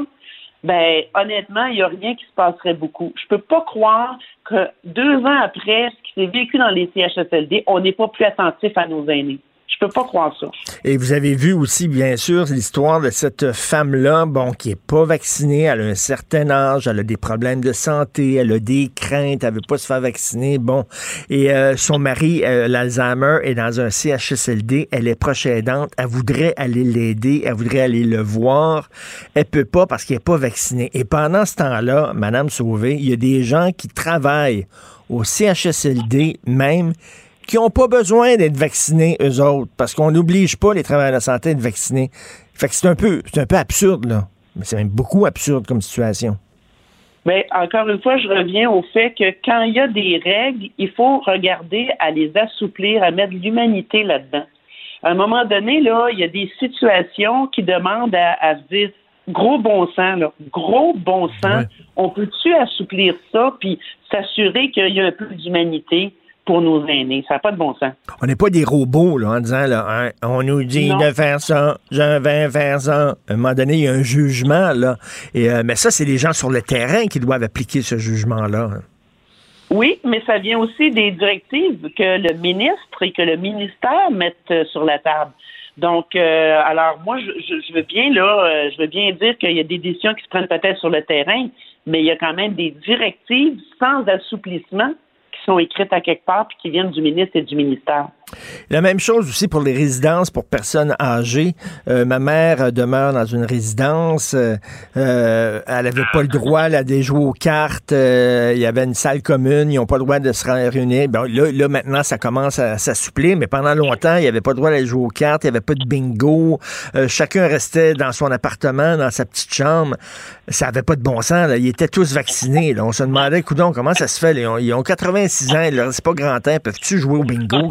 ben honnêtement, il n'y a rien qui se passerait beaucoup. Je peux pas croire que deux ans après ce qui s'est vécu dans les CHSLD, on n'est pas plus attentif à nos aînés. Je peux pas croire ça. Et vous avez vu aussi, bien sûr, l'histoire de cette femme-là, bon, qui est pas vaccinée, elle a un certain âge, elle a des problèmes de santé, elle a des craintes, elle veut pas se faire vacciner, bon. Et euh, son mari, euh, l'Alzheimer, est dans un CHSLD, elle est proche aidante, elle voudrait aller l'aider, elle voudrait aller le voir, elle peut pas parce qu'elle est pas vaccinée. Et pendant ce temps-là, Madame Sauvé, il y a des gens qui travaillent au CHSLD même qui n'ont pas besoin d'être vaccinés, eux autres, parce qu'on n'oblige pas les travailleurs de la santé à être vaccinés. Fait que c'est un peu, c'est un peu absurde, là. Mais c'est même beaucoup absurde comme situation. Mais encore une fois, je reviens au fait que quand il y a des règles, il faut regarder à les assouplir, à mettre de l'humanité là-dedans. À un moment donné, là, il y a des situations qui demandent à, à se dire gros bon sens, là, gros bon sens. Ouais. On peut-tu assouplir ça puis s'assurer qu'il y a un peu d'humanité? Pour nos aînés. Ça n'a pas de bon sens. On n'est pas des robots là, en disant là, hein, on nous dit non. de faire ça, je vais faire ça. À un moment donné, il y a un jugement. Là. Et, euh, mais ça, c'est les gens sur le terrain qui doivent appliquer ce jugement-là. Oui, mais ça vient aussi des directives que le ministre et que le ministère mettent sur la table. Donc, euh, alors moi, je, veux bien là, euh, je veux bien dire qu'il y a des décisions qui se prennent peut-être sur le terrain, mais il y a quand même des directives sans assouplissement qui sont écrites à quelque part puis qui viennent du ministre et du ministère. La même chose aussi pour les résidences pour personnes âgées. Euh, ma mère euh, demeure dans une résidence. Euh, euh elle n'avait pas le droit là, de jouer aux cartes. Euh, il y avait une salle commune. Ils n'ont pas le droit de se réunir. Bon, là, là, maintenant, ça commence à s'assouplir, mais pendant longtemps, il n'y avait pas le droit d'aller jouer aux cartes. Il n'y avait pas de bingo. chacun restait dans son appartement, dans sa petite chambre. Ça n'avait pas de bon sens. Là. Ils étaient tous vaccinés. Là. On se demandait, coudon, comment ça se fait? Ils, ont, ils ont 86 ans. C'est pas grand temps. Peuvent-tu jouer au bingo?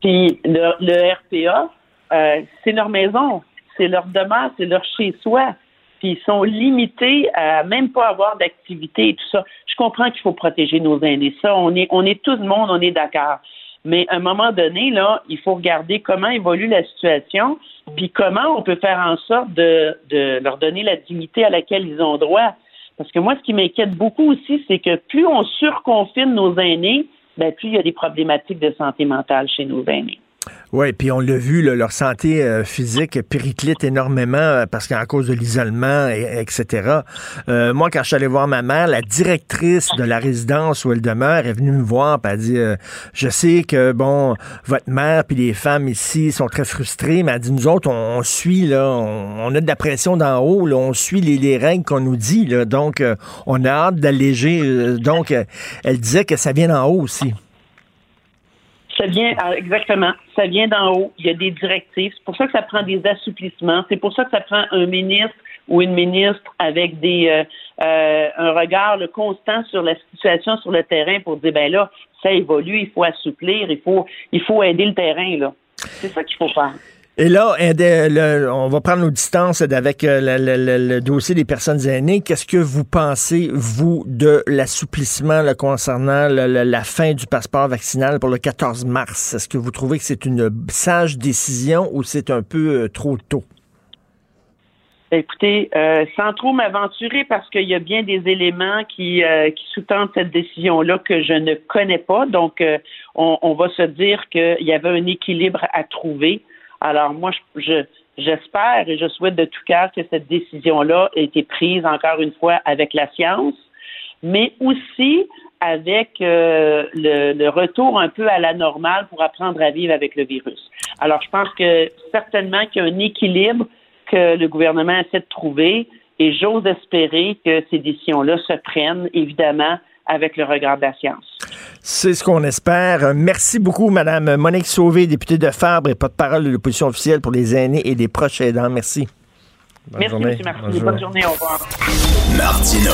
Puis le, le RPA, euh, c'est leur maison, c'est leur demeure, c'est leur chez-soi. Puis ils sont limités à même pas avoir d'activité et tout ça. Je comprends qu'il faut protéger nos aînés. Ça, on est, on est tout le monde, on est d'accord. Mais à un moment donné, là, il faut regarder comment évolue la situation, puis comment on peut faire en sorte de, de leur donner la dignité à laquelle ils ont droit. Parce que moi, ce qui m'inquiète beaucoup aussi, c'est que plus on surconfine nos aînés, ben, plus il y a des problématiques de santé mentale chez nos aînés. Oui, puis on l'a vu, leur santé euh, physique périclite énormément euh, parce qu'à cause de l'isolement, etc. Euh, moi, quand je suis allé voir ma mère, la directrice de la résidence où elle demeure est venue me voir et a dit Je sais que, bon, votre mère puis les femmes ici sont très frustrées, mais elle dit Nous autres, on, suit, là, on, a de la pression d'en haut, là, on suit les, les règles qu'on nous dit, là, donc on a hâte d'alléger. donc, elle disait que ça vient d'en haut aussi. Ça vient, ah, exactement, ça vient d'en haut. Il y a des directives. C'est pour ça que ça prend des assouplissements. C'est pour ça que ça prend un ministre ou une ministre avec des euh, euh, un regard constant sur la situation sur le terrain pour dire ben là, ça évolue, il faut assouplir, il faut il faut aider le terrain là. C'est ça qu'il faut faire. Et là, on va prendre nos distances avec euh, le, dossier des personnes aînées. Qu'est-ce que vous pensez, vous, de l'assouplissement concernant la fin du passeport vaccinal pour le 14 mars? Est-ce que vous trouvez que c'est une sage décision ou c'est un peu euh, trop tôt? Écoutez, euh, sans trop m'aventurer, parce qu'il y a bien des éléments qui, qui sous-tendent cette décision-là que je ne connais pas. Donc, on, on, va se dire qu'il y avait un équilibre à trouver. Alors moi, je, j'espère et je souhaite de tout cœur que cette décision-là ait été prise encore une fois avec la science, mais aussi avec euh, le, retour un peu à la normale pour apprendre à vivre avec le virus. Alors, je pense que certainement qu'il y a un équilibre que le gouvernement essaie de trouver et j'ose espérer que ces décisions-là se prennent, évidemment, avec le regard de la science. C'est ce qu'on espère. Merci beaucoup, Madame Monique Sauvé, députée de Fabre et porte-parole de l'opposition officielle pour les aînés et les proches aidants. Merci. Bonne Merci, journée. Bonne, Bonne journée. Au revoir. Martino,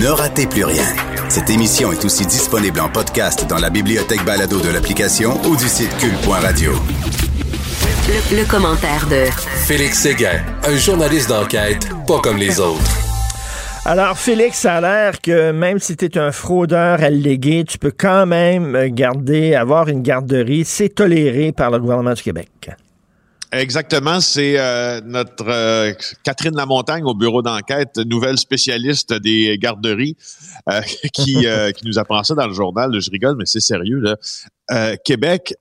ne ratez plus rien. Cette émission est aussi disponible en podcast dans la bibliothèque balado de l'application ou du site cul.radio. Le, le commentaire de Félix Séguin, un journaliste d'enquête pas comme les autres. Alors, Félix, ça a l'air que même si tu es un fraudeur allégué, tu peux quand même garder, avoir une garderie. C'est toléré par le gouvernement du Québec. Exactement, c'est euh, notre euh, Catherine Lamontagne au bureau d'enquête, nouvelle spécialiste des garderies, euh, qui, qui nous apprend ça dans le journal. Je rigole, mais c'est sérieux. Là. Québec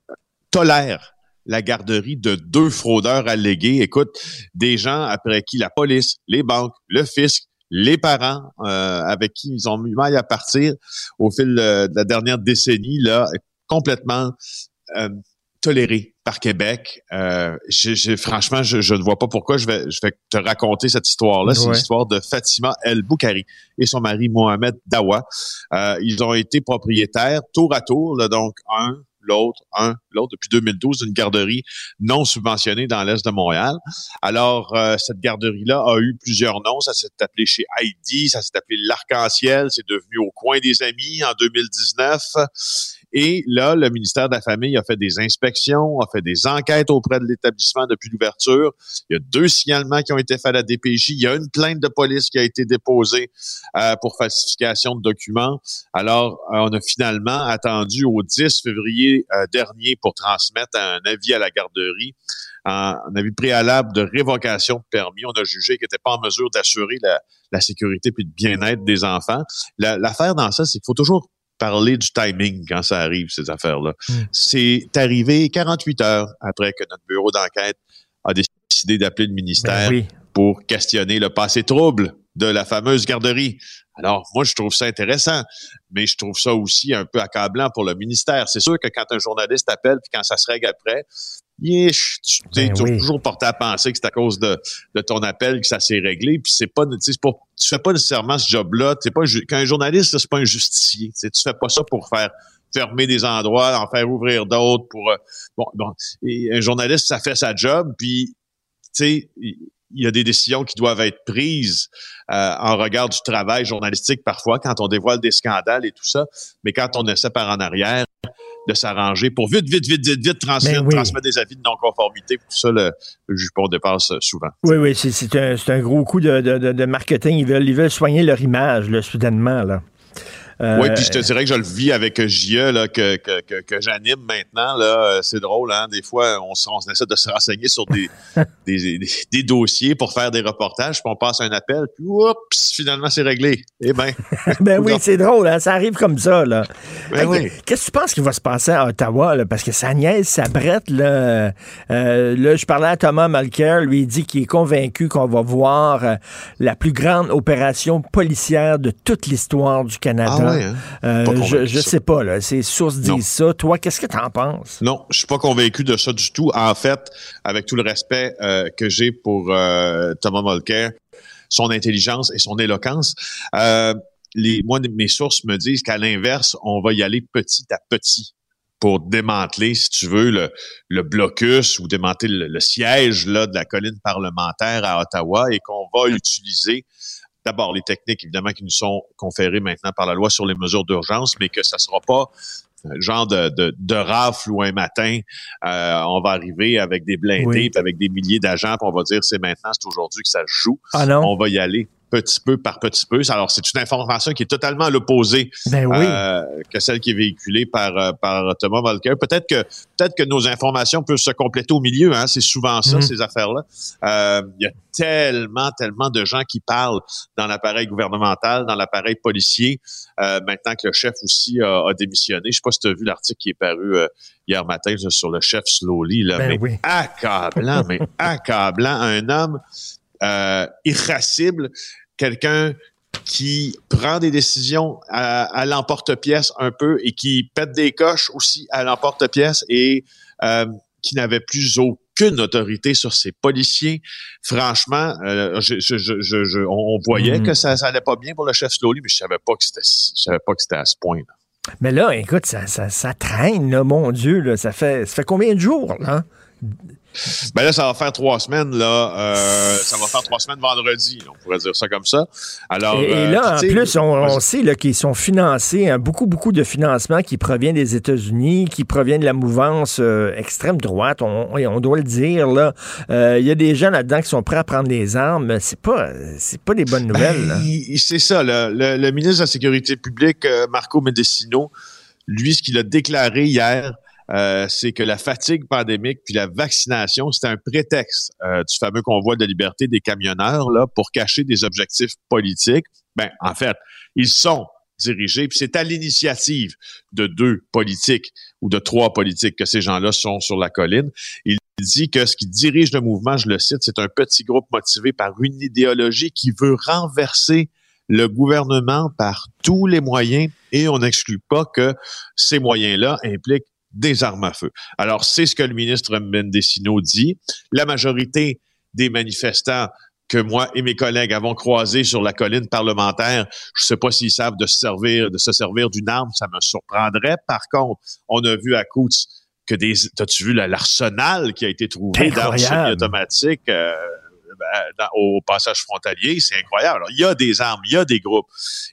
tolère la garderie de deux fraudeurs allégués. Écoute, des gens après qui la police, les banques, le fisc les parents euh, avec qui ils ont eu mal à partir au fil de la dernière décennie, là, complètement euh, tolérés par Québec. Euh, franchement, je, ne vois pas pourquoi je vais, je vais te raconter cette histoire-là. C'est l'histoire de Fatima El Boukari et son mari Mohamed Dawa. ils ont été propriétaires tour à tour, là, donc un, l'autre, un, l'autre, depuis 2012, une garderie non subventionnée dans l'Est de Montréal. Alors, euh, cette garderie-là a eu plusieurs noms. Ça s'est appelé chez Heidi, ça s'est appelé l'Arc-en-Ciel, c'est devenu au coin des amis en 2019. Et là, le ministère de la Famille a fait des inspections, a fait des enquêtes auprès de l'établissement depuis l'ouverture. Il y a deux signalements qui ont été faits à la DPJ. Il y a une plainte de police qui a été déposée euh, pour falsification de documents. Alors, on a finalement attendu au 10 février euh, dernier pour transmettre un avis à la garderie un, avis préalable de révocation de permis. On a jugé qu'il n'était pas en mesure d'assurer la, sécurité puis le bien-être des enfants. L'affaire dans ça, c'est qu'il faut toujours parler du timing quand ça arrive, ces affaires-là. C'est arrivé 48 heures après que notre bureau d'enquête a décidé d'appeler le ministère Ben oui. pour questionner le passé trouble de la fameuse garderie. Alors, moi, je trouve ça intéressant, mais je trouve ça aussi un peu accablant pour le ministère. C'est sûr que quand un journaliste appelle, puis quand ça se règle après, tu es Ben oui. toujours porté à penser que c'est à cause de, de ton appel que ça s'est réglé. Puis c'est pas, pas, tu fais pas nécessairement ce job-là. T'es pas quand un journaliste, c'est pas un justicier. Tu fais pas ça pour faire fermer des endroits, en faire ouvrir d'autres. Pour euh, bon, bon, et un journaliste, ça fait sa job. Puis tu sais, il y a des décisions qui doivent être prises euh, en regard du travail journalistique parfois quand on dévoile des scandales et tout ça. Mais quand on essaie par en arrière de s'arranger pour vite, vite, vite, vite, vite transmettre, Ben oui. transmettre des avis de non-conformité, tout ça, le, le jupon dépasse euh, souvent. Oui, oui, c'est- c'est un, un gros coup de, de- de- de marketing. Ils veulent, ils veulent soigner leur image, là, soudainement. Là. Euh, Oui, puis je te dirais que je le vis avec euh, JE là, que, que, que, que j'anime maintenant. Là, Euh, c'est drôle, hein? Des fois, on, essaie de se renseigner sur des, des, des, des dossiers pour faire des reportages, puis on passe un appel, puis oups, finalement, c'est réglé. Eh bien. ben oui, c'est drôle, hein, ça arrive comme ça. Là. Ben Hey, oui. Qu'est-ce que tu penses qui va se passer à Ottawa? Là? Parce que ça niaise, ça brette. Là. Euh, là, je parlais à Thomas Mulcair, lui, il dit qu'il est convaincu qu'on va voir la plus grande opération policière de toute l'histoire du Canada. Ah hein? Euh, Pas je je sais pas, là. Ces sources Non. disent ça. Toi, qu'est-ce que tu en penses? Non, je suis pas convaincu de ça du tout. En fait, avec tout le respect euh, que j'ai pour euh, Thomas Mulcair, son intelligence et son éloquence, les, moi, mes sources me disent qu'à l'inverse, on va y aller petit à petit pour démanteler, si tu veux, le, le blocus ou démanteler le, le siège là, de la colline parlementaire à Ottawa et qu'on va utiliser d'abord les techniques, évidemment, qui nous sont conférées maintenant par la loi sur les mesures d'urgence, mais que ça sera pas genre de, de, de rafle où un matin, euh, on va arriver avec des blindés, Oui. avec des milliers d'agents, puis on va dire c'est maintenant, c'est aujourd'hui que ça se joue. Ah non? On va y aller petit peu par petit peu. Alors, c'est une information qui est totalement à l'opposé Ben oui. euh, que celle qui est véhiculée par, euh, par Thomas Volker. Peut-être que peut-être que nos informations peuvent se compléter au milieu. Hein, c'est souvent ça, Mhm. ces affaires-là. Euh, Il y a tellement, tellement de gens qui parlent dans l'appareil gouvernemental, dans l'appareil policier, euh, maintenant que le chef aussi a, a démissionné. Je sais pas si tu as vu l'article qui est paru hier matin sur le chef Slowly, là, Ben mais oui. accablant, mais accablant. Un homme irascible, quelqu'un qui prend des décisions à, à l'emporte-pièce un peu et qui pète des coches aussi à l'emporte-pièce et euh, qui n'avait plus aucune autorité sur ses policiers. Franchement, euh, je, je, je, je- je- on voyait Mhm. que ça, ça allait pas bien pour le chef Slowly, mais je savais pas que c'était, je savais pas que c'était à ce point. là. Mais là, écoute, ça, ça, ça traîne, là, mon Dieu. Là, ça, fait, ça fait combien de jours? Là? Ben là, ça va faire trois semaines, là. euh, ça va faire trois semaines vendredi, on pourrait dire ça comme ça. Alors, Et, et euh, là, en plus, on, sait qu'ils sont financés, hein, beaucoup, beaucoup de financement qui provient des États-Unis, qui provient de la mouvance euh, extrême droite, on, doit le dire. là. Il y a des gens là-dedans qui sont prêts à prendre des armes. C'est pas, c'est pas des bonnes nouvelles. Ben, il- c'est ça. Le, le- le ministre de la Sécurité publique, Marco Mendicino, lui, ce qu'il a déclaré hier, euh, c'est que la fatigue pandémique puis la vaccination, c'était un prétexte euh, du fameux convoi de liberté des camionneurs là pour cacher des objectifs politiques. Ben, en fait, ils sont dirigés, puis c'est à l'initiative de deux politiques ou de trois politiques que ces gens-là sont sur la colline. Il dit que ce qui dirige le mouvement, je le cite, c'est un petit groupe motivé par une idéologie qui veut renverser le gouvernement par tous les moyens et on n'exclut pas que ces moyens-là impliquent des armes à feu. Alors, c'est ce que le ministre Mendicino dit. La majorité des manifestants que moi et mes collègues avons croisés sur la colline parlementaire, je ne sais pas s'ils savent de se servir, de se servir d'une arme, ça me surprendrait. Par contre, on a vu à Coutts que des, t'as-tu vu l'arsenal qui a été trouvé d'armes semi-automatiques euh, ben, au passage frontalier, c'est incroyable. Alors, il y a des armes, il y a des groupes.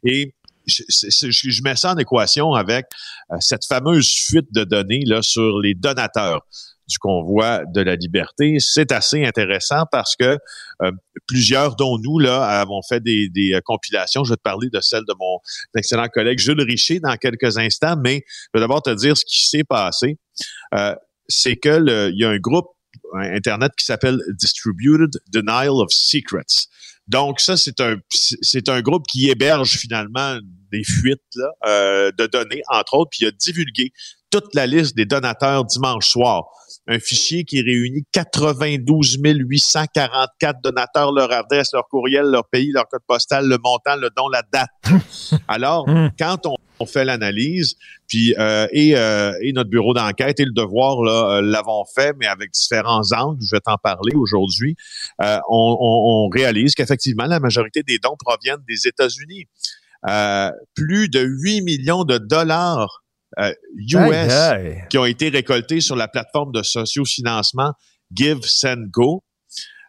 Et je, mets ça en équation avec euh, cette fameuse fuite de données là, sur les donateurs du convoi de la liberté. C'est assez intéressant parce que euh, plusieurs dont nous là avons fait des, euh, compilations. Je vais te parler de celle de mon excellent collègue Jules Richer dans quelques instants, mais je vais d'abord te dire ce qui s'est passé. C'est que il y a un groupe Internet qui s'appelle Distributed Denial of Secrets. Donc, ça, c'est un groupe qui héberge finalement des fuites là, euh, de données, entre autres, puis il a divulgué toute la liste des donateurs dimanche soir. Un fichier qui réunit 92 844 donateurs, leur adresse, leur courriel, leur pays, leur code postal, le montant, le don, la date. Alors, quand on, on fait l'analyse, puis euh, et, euh, et, notre bureau d'enquête et le devoir là, euh, l'avons fait, mais avec différents angles. Je vais t'en parler aujourd'hui. Euh, on, on, on, réalise qu'effectivement la majorité des dons proviennent des États-Unis. Euh, plus de 8 millions de dollars US Aïe, aïe. qui ont été récoltés sur la plateforme de sociofinancement Give Send Go.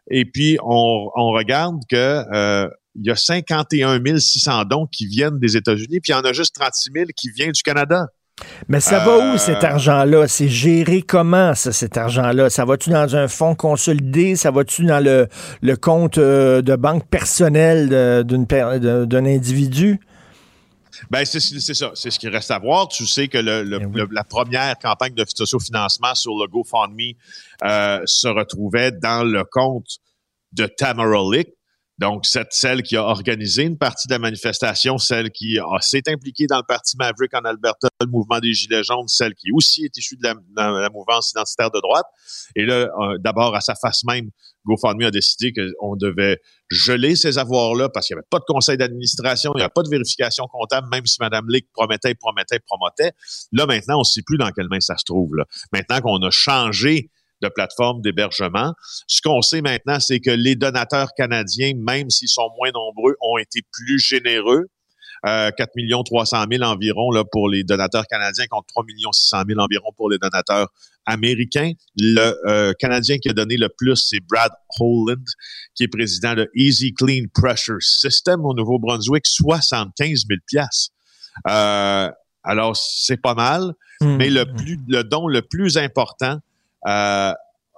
Et puis on, on regarde que il y a 51 600 dons qui viennent des États-Unis, puis il y en a juste 36 000 qui viennent du Canada. Mais ça va où cet argent-là? C'est géré comment, ça, cet argent-là? Ça va-tu dans un fonds consolidé? Ça va-tu dans le, le compte euh, de banque personnel d'un individu? Ben, c'est ça. C'est ce qui reste à voir. Tu sais que le, le- le- la première campagne de sociofinancement sur le GoFundMe euh, se retrouvait dans le compte de Tamara Lick. Donc, cette, celle qui a organisé une partie de la manifestation, celle qui s'est impliquée dans le parti Maverick en Alberta, le mouvement des Gilets jaunes, celle qui aussi est issue de la, mouvance identitaire de droite. Et là, euh, d'abord, à sa face même, GoFundMe a décidé qu'on devait geler ces avoirs-là parce qu'il n'y avait pas de conseil d'administration, il n'y avait pas de vérification comptable, même si Mme Lick promettait, promettait, promettait. Là, maintenant, on ne sait plus dans quelle main ça se trouve. Maintenant qu'on a changé de plateforme d'hébergement, ce qu'on sait maintenant, c'est que les donateurs canadiens, même s'ils sont moins nombreux, ont été plus généreux. Euh, 4 300 000 environ là, pour les donateurs canadiens contre 3 600 000 environ pour les donateurs américains. Le euh, Canadien qui a donné le plus, c'est Brad Holland, qui est président de Easy Clean Pressure System au Nouveau-Brunswick, 75 000 piastres. Euh, alors, c'est pas mal, Hmm. mais le, plus, le don le plus important, euh,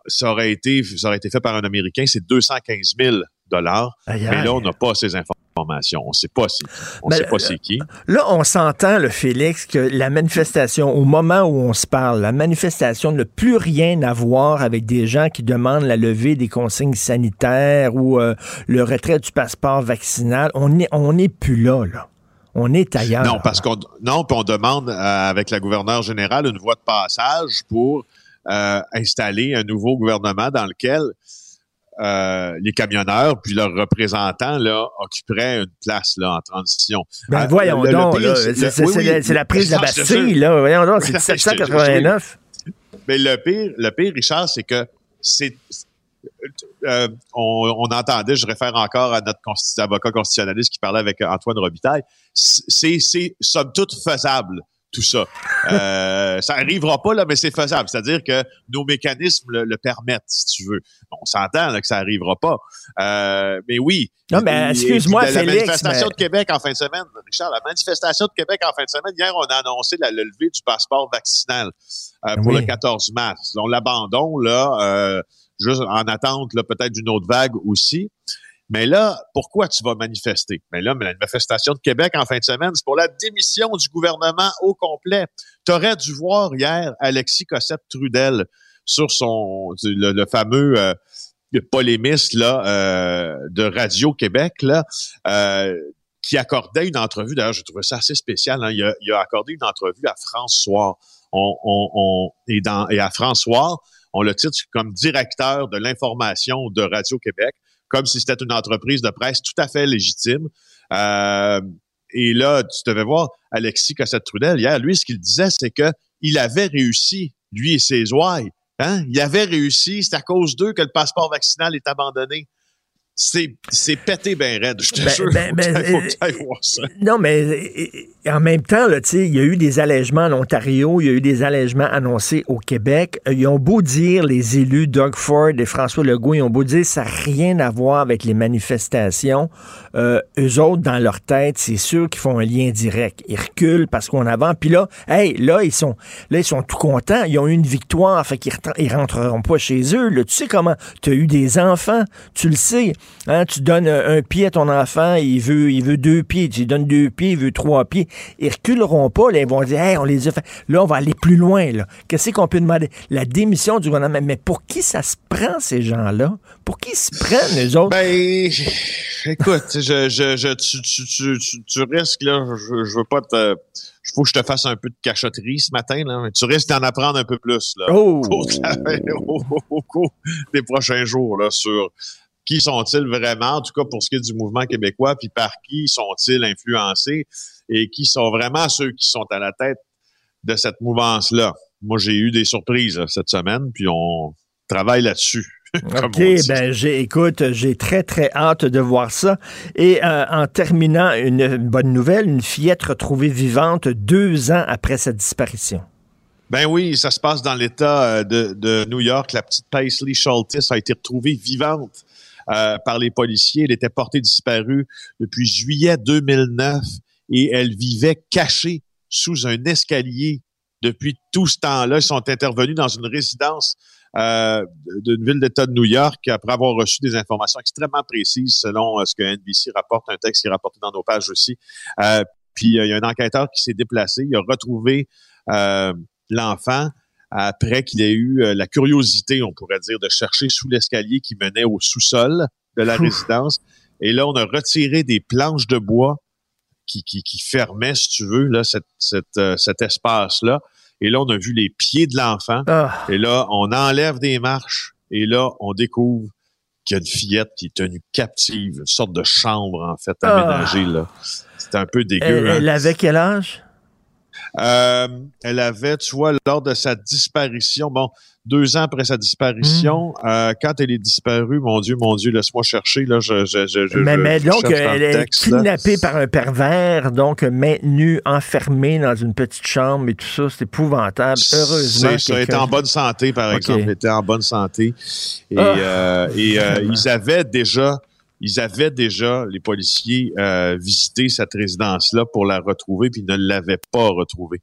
ça, aurait été, ça aurait été fait par un Américain, c'est 215 000 dollars. Mais là, on n'a pas ces informations. On ne sait pas c'est qui. On Ben, sait pas c'est qui. Là, on s'entend, le Félix, que la manifestation, au moment où on se parle, la manifestation n'a plus rien à voir avec des gens qui demandent la levée des consignes sanitaires ou euh, le retrait du passeport vaccinal. On n'est on est plus là, là. On est ailleurs. Non, parce qu'on non, puis on demande euh, avec la gouverneure générale une voie de passage pour euh, installer un nouveau gouvernement dans lequel euh, les camionneurs puis leurs représentants là occuperaient une place là en transition. Ben voyons donc, c'est- oui, oui. la, prise de la Bastille, là. Voyons donc, c'est Je te jure. 1789. Mais le pire, le pire, Richard, c'est que c'est euh, on, on entendait, je réfère encore à notre avocat constitutionnaliste qui parlait avec Antoine Robitaille, c'est, c'est somme toute faisable, tout ça. Euh, ça arrivera pas, là, mais c'est faisable. C'est-à-dire que nos mécanismes le, le permettent, si tu veux. On s'entend là, que ça arrivera pas. Euh, mais oui. Non, mais excuse-moi, La manifestation mais- de Québec en fin de semaine, Richard, la manifestation de Québec en fin de semaine, hier, on a annoncé la levée du passeport vaccinal euh, pour Oui. le 14 mars. On l'abandonne, là, juste en attente, là, peut-être d'une autre vague aussi. Mais là, pourquoi tu vas manifester? Mais là, mais la manifestation de Québec en fin de semaine, c'est pour la démission du gouvernement au complet. Tu aurais dû voir hier Alexis Cossette-Trudel sur son le, le fameux euh, polémiste là, euh, de Radio-Québec, là, euh, qui accordait une entrevue. D'ailleurs, je trouvais ça assez spécial. hein. Il, a, il a accordé une entrevue à France Soir. On, on, on- et, dans, et à France Soir, on le titre comme directeur de l'information de Radio-Québec, comme si c'était une entreprise de presse tout à fait légitime. Euh, et là, tu devais voir Alexis Cossette-Trudel hier. Lui, ce qu'il disait, c'est que il avait réussi, lui et ses ouailles. Hein? Il avait réussi. C'est à cause d'eux que le passeport vaccinal est abandonné. C'est, c'est pété ben raide, je te Ben, jure. ben, ben, faut que euh, voir ça. Non, mais euh, euh, en même temps, il y a eu des allègements en Ontario, il y a eu des allègements annoncés au Québec. Ils ont beau dire, les élus, Doug Ford et François Legault, ils ont beau dire, ça n'a rien à voir avec les manifestations. Euh, eux autres, dans leur tête, c'est sûr qu'ils font un lien direct. Ils reculent parce qu'on avance. Puis là, hey, là, ils sont, là, ils sont tout contents. Ils ont eu une victoire, fait qu'ils ils rentreront pas chez eux. Là. Tu sais comment? Tu as eu des enfants, tu le sais. Hein, tu donnes un, un pied à ton enfant, il veut, il veut deux pieds. Tu lui donnes deux pieds, il veut trois pieds. Ils reculeront pas. Là, ils vont dire, hey, on les a fait. Là, on va aller plus loin. Là. Qu'est-ce qu'on peut demander? La démission du gouvernement. Mais pour qui ça se prend, ces gens-là? Pour qui ils se prennent, les autres? Ben, écoute, je, je, je, tu, tu, tu, tu, tu risques, là, je, je veux pas te... Il faut que je te fasse un peu de cachotterie ce matin, là. mais tu risques d'en apprendre un peu plus là, Oh! au, cours de la- au- au cours des prochains jours là, sur qui sont-ils vraiment, en tout cas pour ce qui est du mouvement québécois, puis par qui sont-ils influencés et qui sont vraiment ceux qui sont à la tête de cette mouvance-là? Moi, j'ai eu des surprises là, cette semaine, puis on travaille là-dessus. OK, ben j'ai écoute, j'ai très très hâte de voir ça. Et euh, en terminant, une bonne nouvelle, une fillette retrouvée vivante deux ans après sa disparition. Ben oui, ça se passe dans l'État euh, de, de New York. La petite Paisley Schultis a été retrouvée vivante euh, par les policiers. Elle était portée disparue depuis juillet 2009 et elle vivait cachée sous un escalier depuis tout ce temps-là. Ils sont intervenus dans une résidence euh, d'une ville d'État de New York après avoir reçu des informations extrêmement précises selon euh, ce que NBC rapporte, un texte qui est rapporté dans nos pages aussi. Puis il y a un enquêteur qui s'est déplacé, il a retrouvé l'enfant après qu'il ait eu euh, la curiosité, on pourrait dire, de chercher sous l'escalier qui menait au sous-sol de la Ouf. résidence. Et là, on a retiré des planches de bois qui, qui, qui fermaient, si tu veux, là, cette, cette, euh, cet espace-là. Et là, on a vu les pieds de l'enfant. Ah. Et là, on enlève des marches. Et là, on découvre qu'il y a une fillette qui est tenue captive, une sorte de chambre, en fait, Ah. aménagée, là. C'est un peu dégueu. Elle, hein. elle avait quel âge? Euh, elle avait, tu vois, lors de sa disparition, bon, deux ans après sa disparition, Hmm. euh, quand elle est disparue, mon Dieu, mon Dieu, laisse-moi chercher, là, je, je, je, je- mais, je- mais je donc, elle le est là. kidnappée par un pervers, donc maintenue, enfermée dans une petite chambre et tout ça. C'est épouvantable. Heureusement. C'est ça, elle était en bonne santé, par exemple. Elle était en bonne santé. Et, Ah. euh, et euh, ils avaient déjà, ils avaient déjà, les policiers, euh, visité cette résidence-là pour la retrouver, puis ils ne l'avaient pas retrouvée.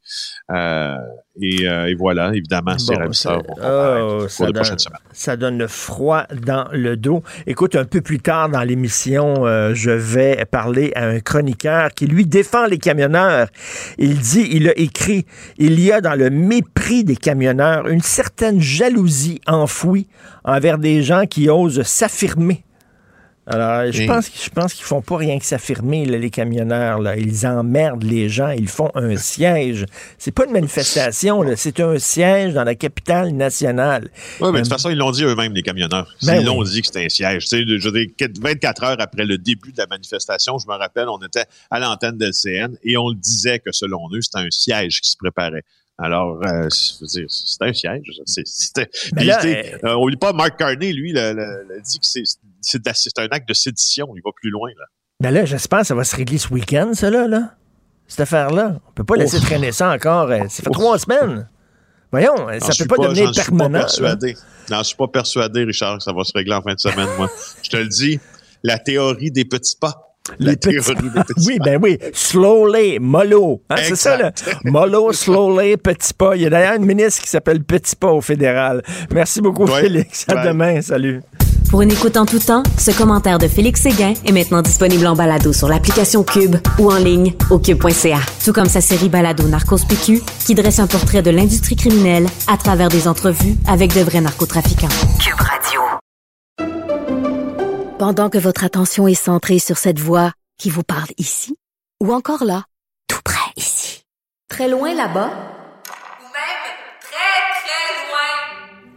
Euh, et, euh, et voilà, évidemment, ces Bon, ravisseurs ça- vont oh, pour ça donne-. Ça donne froid dans le dos. Écoute, un peu plus tard dans l'émission, je vais parler à un chroniqueur qui, lui, défend les camionneurs. Il dit, il a écrit, il y a dans le mépris des camionneurs une certaine jalousie enfouie envers des gens qui osent s'affirmer. Alors, je Et- pense, je pense qu'ils font pas rien que s'affirmer, là, les camionneurs. Là. Ils emmerdent les gens. Ils font un siège. C'est pas une manifestation, là. c'est un siège dans la capitale nationale. Oui, mais de Euh, toute façon, ils l'ont dit eux-mêmes, les camionneurs. Ben ils l'ont oui. dit que c'était un siège. Tu sais, je veux dire, 24 heures après le début de la manifestation, je me rappelle, on était à l'antenne de LCN et on le disait que selon eux, c'était un siège qui se préparait. Alors, euh, je veux dire, c'était un siège. C'est- C'était. Mais là, tu sais, euh, oublie pas, Mark Carney, lui, le- le- le dit que c'est c'est la- c'est un acte de sédition. Il va plus loin, là. Ben là, j'espère que ça va se régler ce week-end, ça, là, là. Cette affaire-là. On peut pas laisser Ouf. traîner ça encore. euh, Ça fait trois semaines. Voyons, J'en ça peut pas, devenir j'en suis pas permanent. là. persuadé. J'en suis pas persuadé, Richard, que ça va se régler en fin de semaine, moi. Je te le dis, la théorie des petits pas. La Les petits- théorie des petits Oui, pas. ben oui. Slowly, mollo. Hein, c'est ça, là? Mollo, slowly, petit pas. Il y a d'ailleurs une ministre qui s'appelle Petit pas au fédéral. Merci beaucoup, Ouais. Félix. À demain. Salut. Pour une écoute en tout temps, ce commentaire de Félix Séguin est maintenant disponible en balado sur l'application Cube ou en ligne au cube.ca. Tout comme sa série balado Narcos PQ qui dresse un portrait de l'industrie criminelle à travers des entrevues avec de vrais narcotrafiquants. Cube Radio. Pendant que votre attention est centrée sur cette voix qui vous parle ici, ou encore là, tout près ici, très loin là-bas, Ou même très, très loin.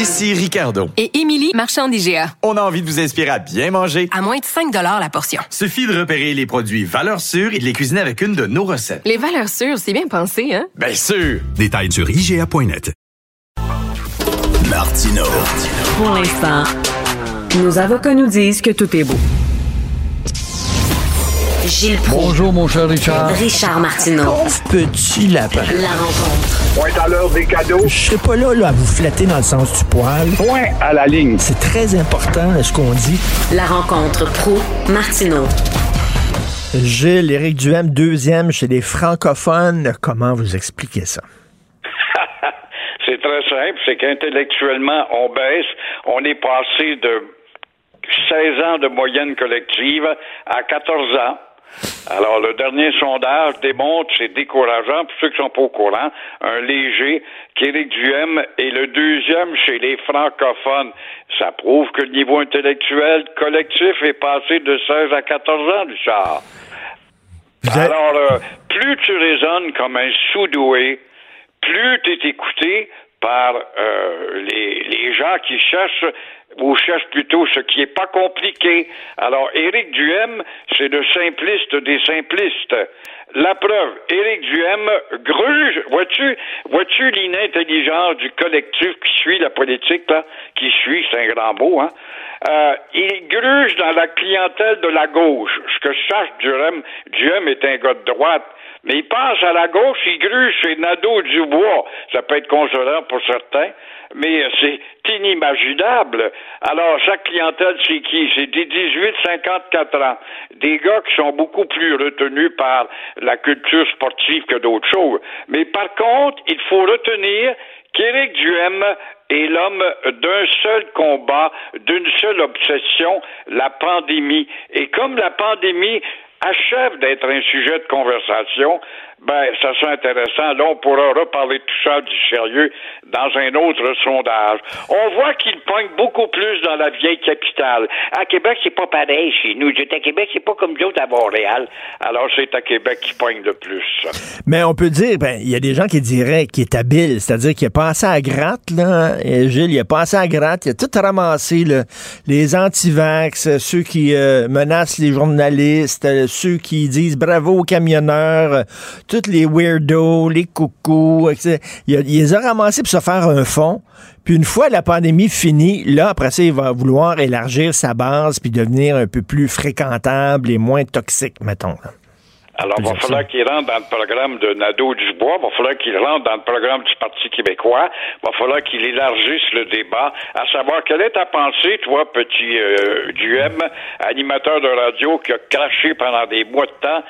Ici Ricardo. Et Émilie, marchand d'IGA. On a envie de vous inspirer à bien manger. À moins de 5 la portion. Suffit de repérer les produits valeurs sûres et de les cuisiner avec une de nos recettes. Les valeurs sûres, c'est bien pensé, hein? Bien sûr! Détails sur IGA.net. Martino. Pour l'instant, nos avocats nous disent que tout est beau. Gilles Proulx. Bonjour, mon cher Richard. Richard Martineau. Petit lapin. La rencontre. Point à l'heure des cadeaux. Je serai pas là, là à vous flatter dans le sens du poil. Point à la ligne. C'est très important ce qu'on dit. La rencontre pro martineau Gilles, Éric Duhem, deuxième chez les francophones. Comment vous expliquez ça? C'est très simple, c'est qu'intellectuellement, on baisse. On est passé de 16 ans de moyenne collective à 14 ans. Alors, le dernier sondage démontre, c'est décourageant, pour ceux qui sont pas au courant, un léger, qu'Éric Duhem est le deuxième chez les francophones. Ça prouve que le niveau intellectuel collectif est passé de 16 à 14 ans, Richard. Alors, euh, plus tu résonnes comme un sous-doué, plus tu es écouté par euh, les, les gens qui cherchent ou cherchent plutôt ce qui est pas compliqué. Alors, Éric Duhem, c'est le simpliste des simplistes. La preuve, Éric Duhem gruge, vois-tu, vois-tu l'inintelligence du collectif qui suit la politique, là, qui suit, c'est un grand mot, hein? Euh, il gruge dans la clientèle de la gauche. Ce que je cherche, Duhem, Duhem est un gars de droite. Mais il passe à la gauche, il gruge chez Nadeau-Dubois. Ça peut être consolant pour certains, mais c'est inimaginable. Alors, sa clientèle, c'est qui? C'est des 18-54 ans. Des gars qui sont beaucoup plus retenus par la culture sportive que d'autres choses. Mais par contre, il faut retenir qu'Éric Duhem est l'homme d'un seul combat, d'une seule obsession, la pandémie. Et comme la pandémie achève d'être un sujet de conversation, ben, ça serait intéressant. Là, on pourra reparler tout ça du sérieux dans un autre sondage. On voit qu'il pogne beaucoup plus dans la vieille capitale. À Québec, c'est pas pareil chez nous. J'étais à Québec, c'est pas comme d'autres à Montréal. Alors, c'est à Québec qui pogne le plus. Mais on peut dire, ben, il y a des gens qui diraient qu'il est habile, c'est-à-dire qu'il a passé à gratte, là. Et Gilles, il a passé à gratte, il a tout ramassé, là. Les antivax, ceux qui euh, menacent les journalistes, ceux qui disent bravo aux camionneurs, tous les weirdos, les coucous, etc. Il, il les a ramassés pour se faire un fond. Puis une fois la pandémie finie, là, après ça, il va vouloir élargir sa base puis devenir un peu plus fréquentable et moins toxique, mettons. Alors, il va falloir qu'il rentre dans le programme de Nadeau-Dubois, il va falloir qu'il rentre dans le programme du Parti québécois, il va falloir qu'il élargisse le débat, à savoir quelle est ta pensée, toi, petit euh, Duhem, animateur de radio qui a craché pendant des mois de temps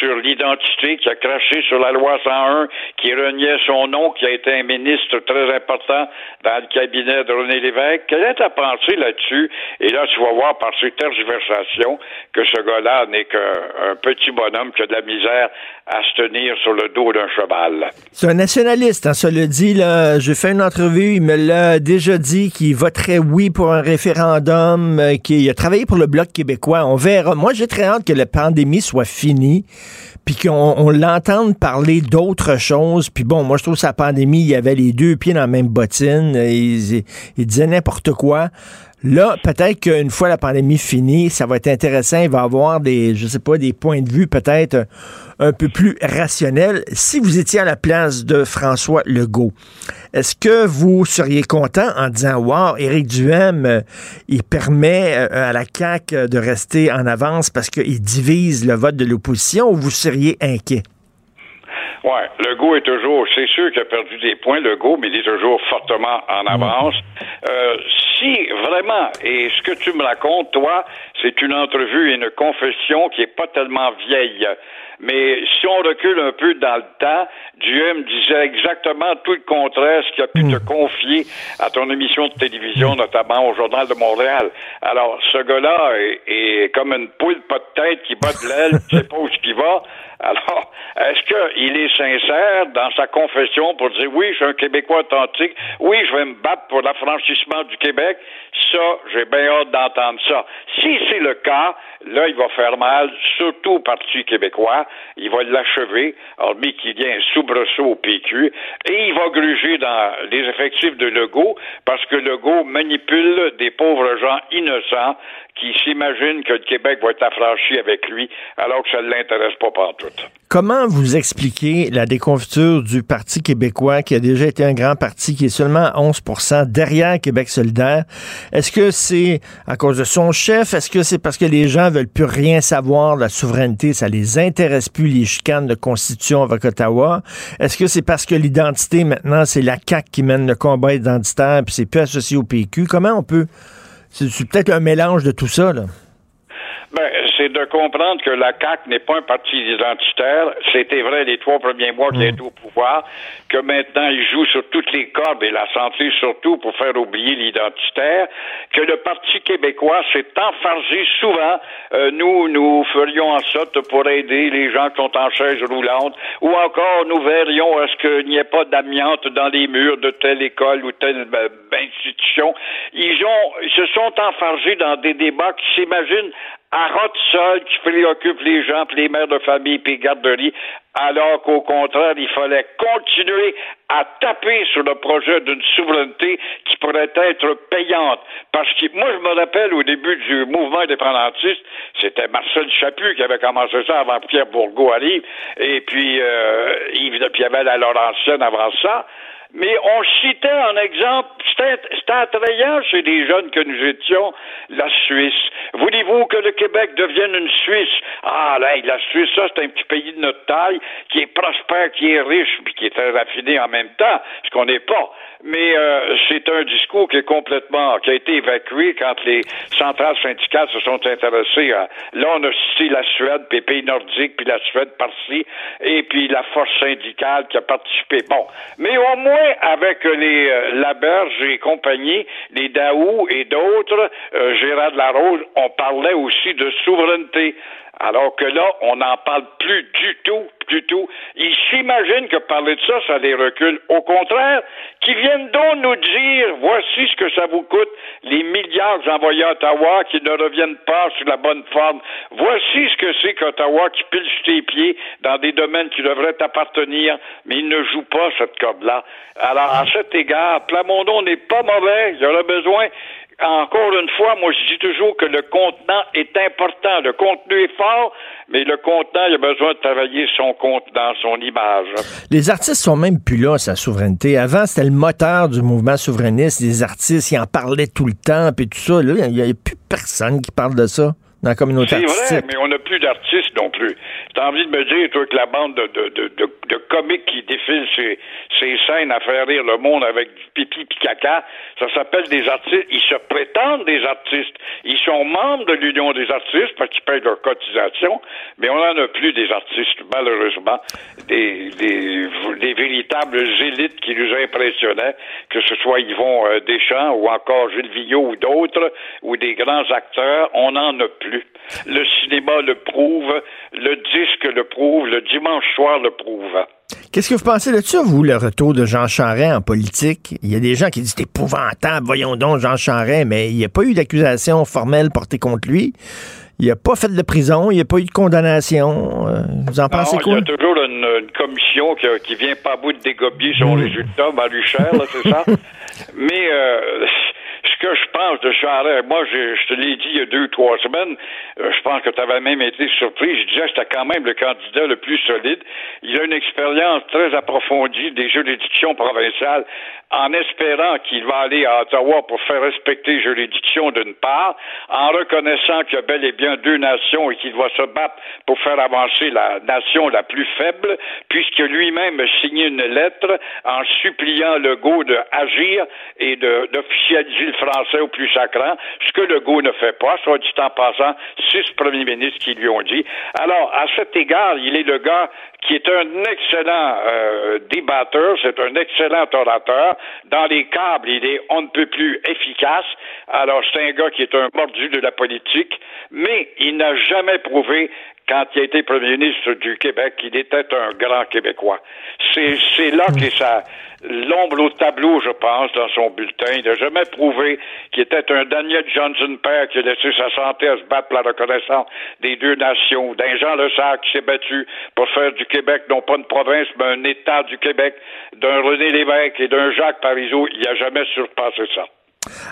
sur l'identité, qui a craché sur la loi 101, qui reniait son nom, qui a été un ministre très important dans le cabinet de René Lévesque? Quelle est ta pensée là-dessus? Et là, tu vas voir par ces tergiversations que ce gars-là n'est qu'un un petit bonhomme qui a de la misère à se tenir sur le dos d'un cheval. C'est un nationaliste, hein, ça le dit. J'ai fait une entrevue, il me l'a déjà dit qu'il voterait oui pour un référendum, euh, qu'il a travaillé pour le Bloc québécois. On verra. Moi, j'ai très hâte que la pandémie soit finie, puis qu'on on l'entende parler d'autres choses. Puis bon, moi, je trouve que sa pandémie, il y avait les deux pieds dans la même bottine. Il, il disait n'importe quoi. Là, peut-être qu'une fois la pandémie finie, ça va être intéressant. Il va avoir des, je sais pas, des points de vue peut-être un peu plus rationnels. Si vous étiez à la place de François Legault, est-ce que vous seriez content en disant, wow, Éric Duhem, euh, il permet euh, à la CAQ de rester en avance parce qu'il divise le vote de l'opposition ou vous seriez inquiet? Ouais, Legault est toujours, c'est sûr qu'il a perdu des points, Legault, mais il est toujours fortement en avance. Euh, si vraiment, et ce que tu me racontes, toi, c'est une entrevue et une confession qui est pas tellement vieille. Mais si on recule un peu dans le temps, Duhem disait exactement tout le contraire, ce qu'il a pu te confier à ton émission de télévision, notamment au Journal de Montréal. Alors, ce gars-là est, est comme une poule pas de tête qui bat de l'aile, qui sait pas où il va. Alors, est-ce qu'il est sincère dans sa confession pour dire oui, je suis un Québécois authentique, oui, je vais me battre pour l'affranchissement du Québec? Ça, j'ai bien hâte d'entendre ça. Si c'est le cas, là, il va faire mal, surtout au Parti québécois. Il va l'achever, hormis qu'il y ait un soubresaut au PQ, et il va gruger dans les effectifs de Legault, parce que Legault manipule des pauvres gens innocents qui s'imaginent que le Québec va être affranchi avec lui, alors que ça ne l'intéresse pas partout. tout. Comment vous expliquez la déconfiture du Parti québécois, qui a déjà été un grand parti, qui est seulement à 11% derrière Québec solidaire? Est-ce que c'est à cause de son chef? Est-ce que c'est parce que les gens veulent plus rien savoir de la souveraineté? Ça les intéresse plus, les chicanes de constitution avec Ottawa? Est-ce que c'est parce que l'identité, maintenant, c'est la CAQ qui mène le combat identitaire, puis c'est plus associé au PQ? Comment on peut... C'est peut-être un mélange de tout ça. Ben, c'est de comprendre que la CAQ n'est pas un parti identitaire. C'était vrai les trois premiers mois qu'il est au pouvoir, que maintenant il joue sur toutes les cordes et la santé surtout pour faire oublier l'identitaire, que le Parti québécois s'est enfargé souvent. Euh, nous, nous ferions en sorte pour aider les gens qui sont en chaise roulante, ou encore nous verrions à ce qu'il n'y ait pas d'amiante dans les murs de telle école ou telle ben, institution. Ils ont, ils se sont enfargés dans des débats qui s'imaginent à seul qui préoccupe les gens, puis les mères de famille, puis les garderies, alors qu'au contraire, il fallait continuer à taper sur le projet d'une souveraineté qui pourrait être payante. Parce que moi, je me rappelle au début du mouvement indépendantiste, c'était Marcel Chaput qui avait commencé ça avant Pierre Bourgault arrive, et puis, euh, Yves, y avait la Laurentienne avant ça. Mais on citait en exemple, c'était attrayant chez les jeunes que nous étions, la Suisse. Voulez-vous que le Québec devienne une Suisse? Ah, là, la Suisse, ça, c'est un petit pays de notre taille, qui est prospère, qui est riche, puis qui est très raffiné en même temps, ce qu'on n'est pas. Mais euh, c'est un discours qui est complètement, qui a été évacué quand les centrales syndicales se sont intéressées à. Là, on a cité la Suède, puis les pays nordiques, puis la Suède par-ci, et puis la force syndicale qui a participé. Bon, mais au moins avec les euh, Laberge et compagnie, les Daou et d'autres, euh, Gérard Larose, on parlait aussi de souveraineté. Alors que là, on n'en parle plus du tout, du tout. Ils s'imaginent que parler de ça, ça les recule. Au contraire, qu'ils viennent donc nous dire, voici ce que ça vous coûte, les milliards envoyés à Ottawa qui ne reviennent pas sur la bonne forme. Voici ce que c'est qu'Ottawa qui pile sur tes pieds dans des domaines qui devraient t'appartenir, mais il ne joue pas cette corde-là. Alors, à cet égard, Plamondon n'est pas mauvais. Il y aura besoin encore une fois, moi, je dis toujours que le contenant est important. Le contenu est fort, mais le contenant, il a besoin de travailler son contenant, son image. Les artistes sont même plus là, sa souveraineté. Avant, c'était le moteur du mouvement souverainiste. Les artistes, ils en parlaient tout le temps, puis tout ça. Là, il n'y a, plus personne qui parle de ça dans la communauté artistique. C'est vrai, mais on n'a plus d'artistes non plus. T'as envie de me dire, toi, que la bande de, de, de, de, comiques qui défilent ces, ces scènes à faire rire le monde avec du pipi pis caca, ça s'appelle des artistes. Ils se prétendent des artistes. Ils sont membres de l'Union des artistes parce qu'ils payent leur cotisation, mais on n'en a plus des artistes, malheureusement. Des, des, des, véritables élites qui nous impressionnaient, que ce soit Yvon euh, Deschamps ou encore Gilles Villot ou d'autres, ou des grands acteurs, on n'en a plus. Le cinéma le prouve, le disque le prouve, le dimanche soir le prouve. Qu'est-ce que vous pensez de ça, vous, le retour de Jean Charest en politique? Il y a des gens qui disent c'est épouvantable, voyons donc, Jean Charest, mais il n'y a pas eu d'accusation formelle portée contre lui. Il n'a pas fait de prison, il n'y a pas eu de condamnation. Euh, vous en pensez quoi? Il y a toujours une, commission qui, vient pas à bout de dégobier son hmm. résultat, Cher, c'est ça? Mais euh, ce que je pense de Charest, moi, je, te l'ai dit il y a deux, trois semaines, euh, je pense que tu avais même été surpris. Je disais que c'était quand même le candidat le plus solide. Il a une expérience très approfondie des juridictions provinciales en espérant qu'il va aller à Ottawa pour faire respecter les juridictions d'une part, en reconnaissant qu'il y a bel et bien deux nations et qu'il va se battre pour faire avancer la nation la plus faible, puisque lui-même a signé une lettre en suppliant Legault d'agir et d'officialiser le français au plus sacrant, ce que Legault ne fait pas, soit dit en passant, six premiers ministres qui lui ont dit. Alors, à cet égard, il est le gars qui est un excellent euh, débatteur, c'est un excellent orateur. Dans les câbles, il est on ne peut plus efficace. Alors, c'est un gars qui est un mordu de la politique, mais il n'a jamais prouvé quand il a été premier ministre du Québec, qu'il était un grand Québécois. C'est là qu'est sa l'ombre au tableau, je pense, dans son bulletin. Il n'a jamais prouvé qu'il était un Daniel Johnson père qui a laissé sa santé à se battre pour la reconnaissance des deux nations, d'un Jean Lesage qui s'est battu pour faire du Québec non pas une province, mais un État du Québec, d'un René Lévesque et d'un Jacques Parizeau. Il n'a jamais surpassé ça.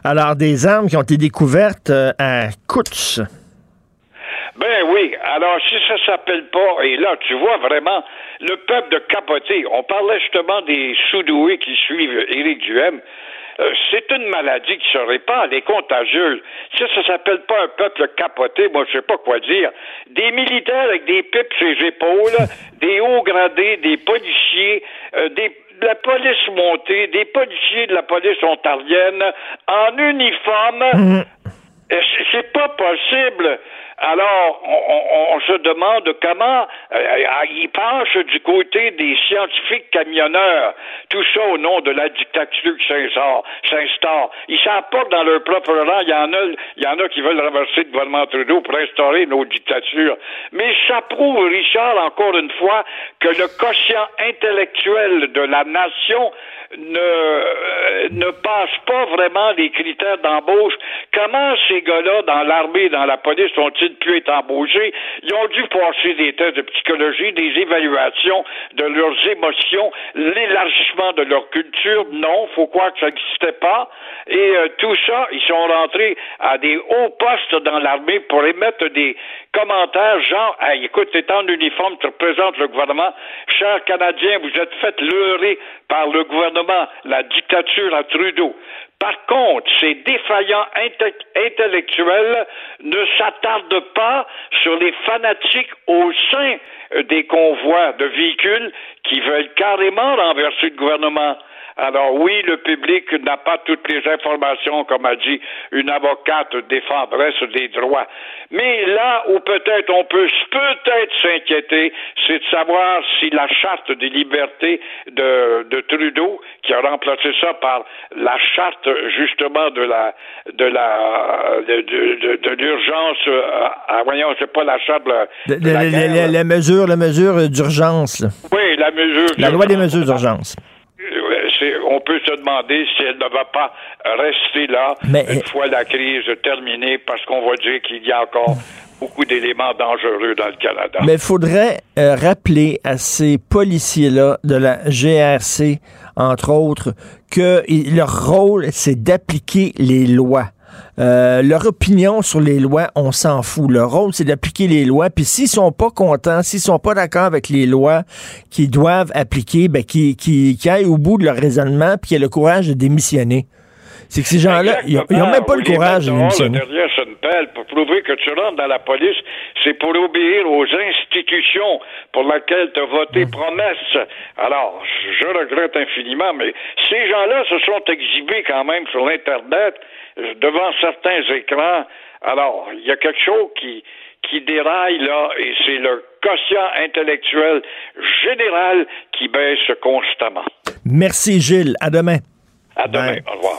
Alors, des armes qui ont été découvertes euh, à Coutts Ben oui. Alors, si ça s'appelle pas, et là, tu vois vraiment le peuple de capoter. On parlait justement des sous-doués qui suivent Éric Duhem. Euh, c'est une maladie qui se répand, elle est contagieuse. Si ça s'appelle pas un peuple capoté, moi je sais pas quoi dire. Des militaires avec des pipes sur les épaules, des hauts gradés, des policiers, euh, des de la police montée, des policiers de la police ontarienne en uniforme. C'est- C'est pas possible. Alors, on, on- se demande comment euh, ils penchent du côté des scientifiques camionneurs. Tout ça au nom de la dictature qui s'instaure. Ils savent pas que dans leur propre rang, il y en a, il y en a qui veulent renverser le gouvernement Trudeau pour instaurer nos dictatures. Mais ça prouve, Richard, encore une fois, que le quotient intellectuel de la nation ne, euh, ne passe pas vraiment les critères d'embauche. Comment ces gars-là, dans l'armée, dans la police, être embauchés? Ils ont dû passer des tests de psychologie, des évaluations de leurs émotions, l'élargissement de leur culture. Non, faut croire que ça n'existait pas. Et euh, tout ça, ils sont rentrés à des hauts postes dans l'armée pour émettre des commentaires genre, hey, écoute, t'es en uniforme, tu représentes le gouvernement. Chers Canadiens, vous êtes fait leurrer par le gouvernement, la dictature à Trudeau. Par contre, ces défaillants inte- intellectuels ne s'attardent pas sur les fanatiques au sein euh, des convois de véhicules qui veulent carrément renverser le gouvernement. Alors oui, le public n'a pas toutes les informations, comme a dit une avocate défendresse des droits. Mais là où peut-être on peut peut-être s'inquiéter, c'est de savoir si la charte des libertés de, de Trudeau, qui a remplacé ça par la charte justement de la de la de, de, de- l'urgence, euh, ah, voyons, c'est pas la charte de la, la mesure, la mesure d'urgence. oui, la mesure. La loi des mesures d'urgence. Euh, on peut se demander si elle ne va pas rester là Mais- une fois la crise terminée, parce qu'on va dire qu'il y a encore beaucoup d'éléments dangereux dans le Canada. Mais il faudrait euh, rappeler à ces policiers-là de la GRC, entre autres, que leur rôle, c'est d'appliquer les lois. Euh, leur opinion sur les lois, on s'en fout. Leur rôle, c'est d'appliquer les lois. Puis s'ils sont pas contents, s'ils sont pas d'accord avec les lois qu'ils doivent appliquer, ben, qu'ils qu'ils- qu'ils aillent au bout de leur raisonnement puis qu'ils aient le courage de démissionner. C'est que ces gens-là, ils ont- ils n'ont même pas le courage de démissionner. derrière une pelle pour prouver que tu rentres dans la police, c'est pour obéir aux institutions pour lesquelles tu as Mmh. voté promesse. Alors, je regrette infiniment, mais ces gens-là se sont exhibés quand même sur l'Internet devant certains écrans. Alors, il y a quelque chose qui, qui déraille là, et c'est le quotient intellectuel général qui baisse constamment. Merci Gilles. À demain. À demain. Au revoir.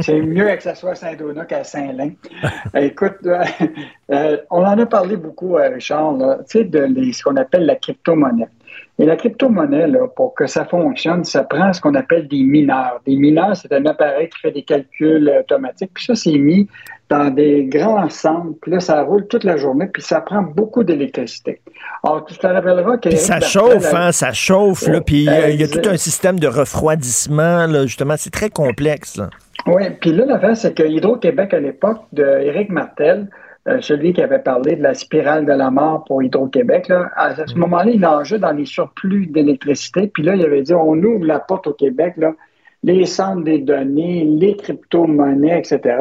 C'est mieux que ça soit à Saint-Donat qu'à Saint-Lin. Écoute, euh, euh, on en a parlé beaucoup, euh, Richard, là, de ce qu'on appelle la crypto-monnaie. Et la crypto-monnaie, là, pour que ça fonctionne, ça prend ce qu'on appelle des mineurs. Des mineurs, c'est un appareil qui fait des calculs euh, automatiques. Puis ça, c'est mis dans des grands centres. Puis là, ça roule toute la journée. Puis ça prend beaucoup d'électricité. Alors, tu te rappelleras que... Puis ça chauffe, hein, ça chauffe, là, puis il y a- il y, a tout un système de refroidissement, là, justement, c'est très complexe. là. Oui, puis là, l'affaire, c'est que Hydro-Québec, à l'époque de Éric Martel, euh, celui qui avait parlé de la spirale de la mort pour Hydro-Québec, là, à ce moment-là, il nageait dans les surplus d'électricité. Puis là, il avait dit on ouvre la porte au Québec, là, les centres des données, les crypto-monnaies, etc.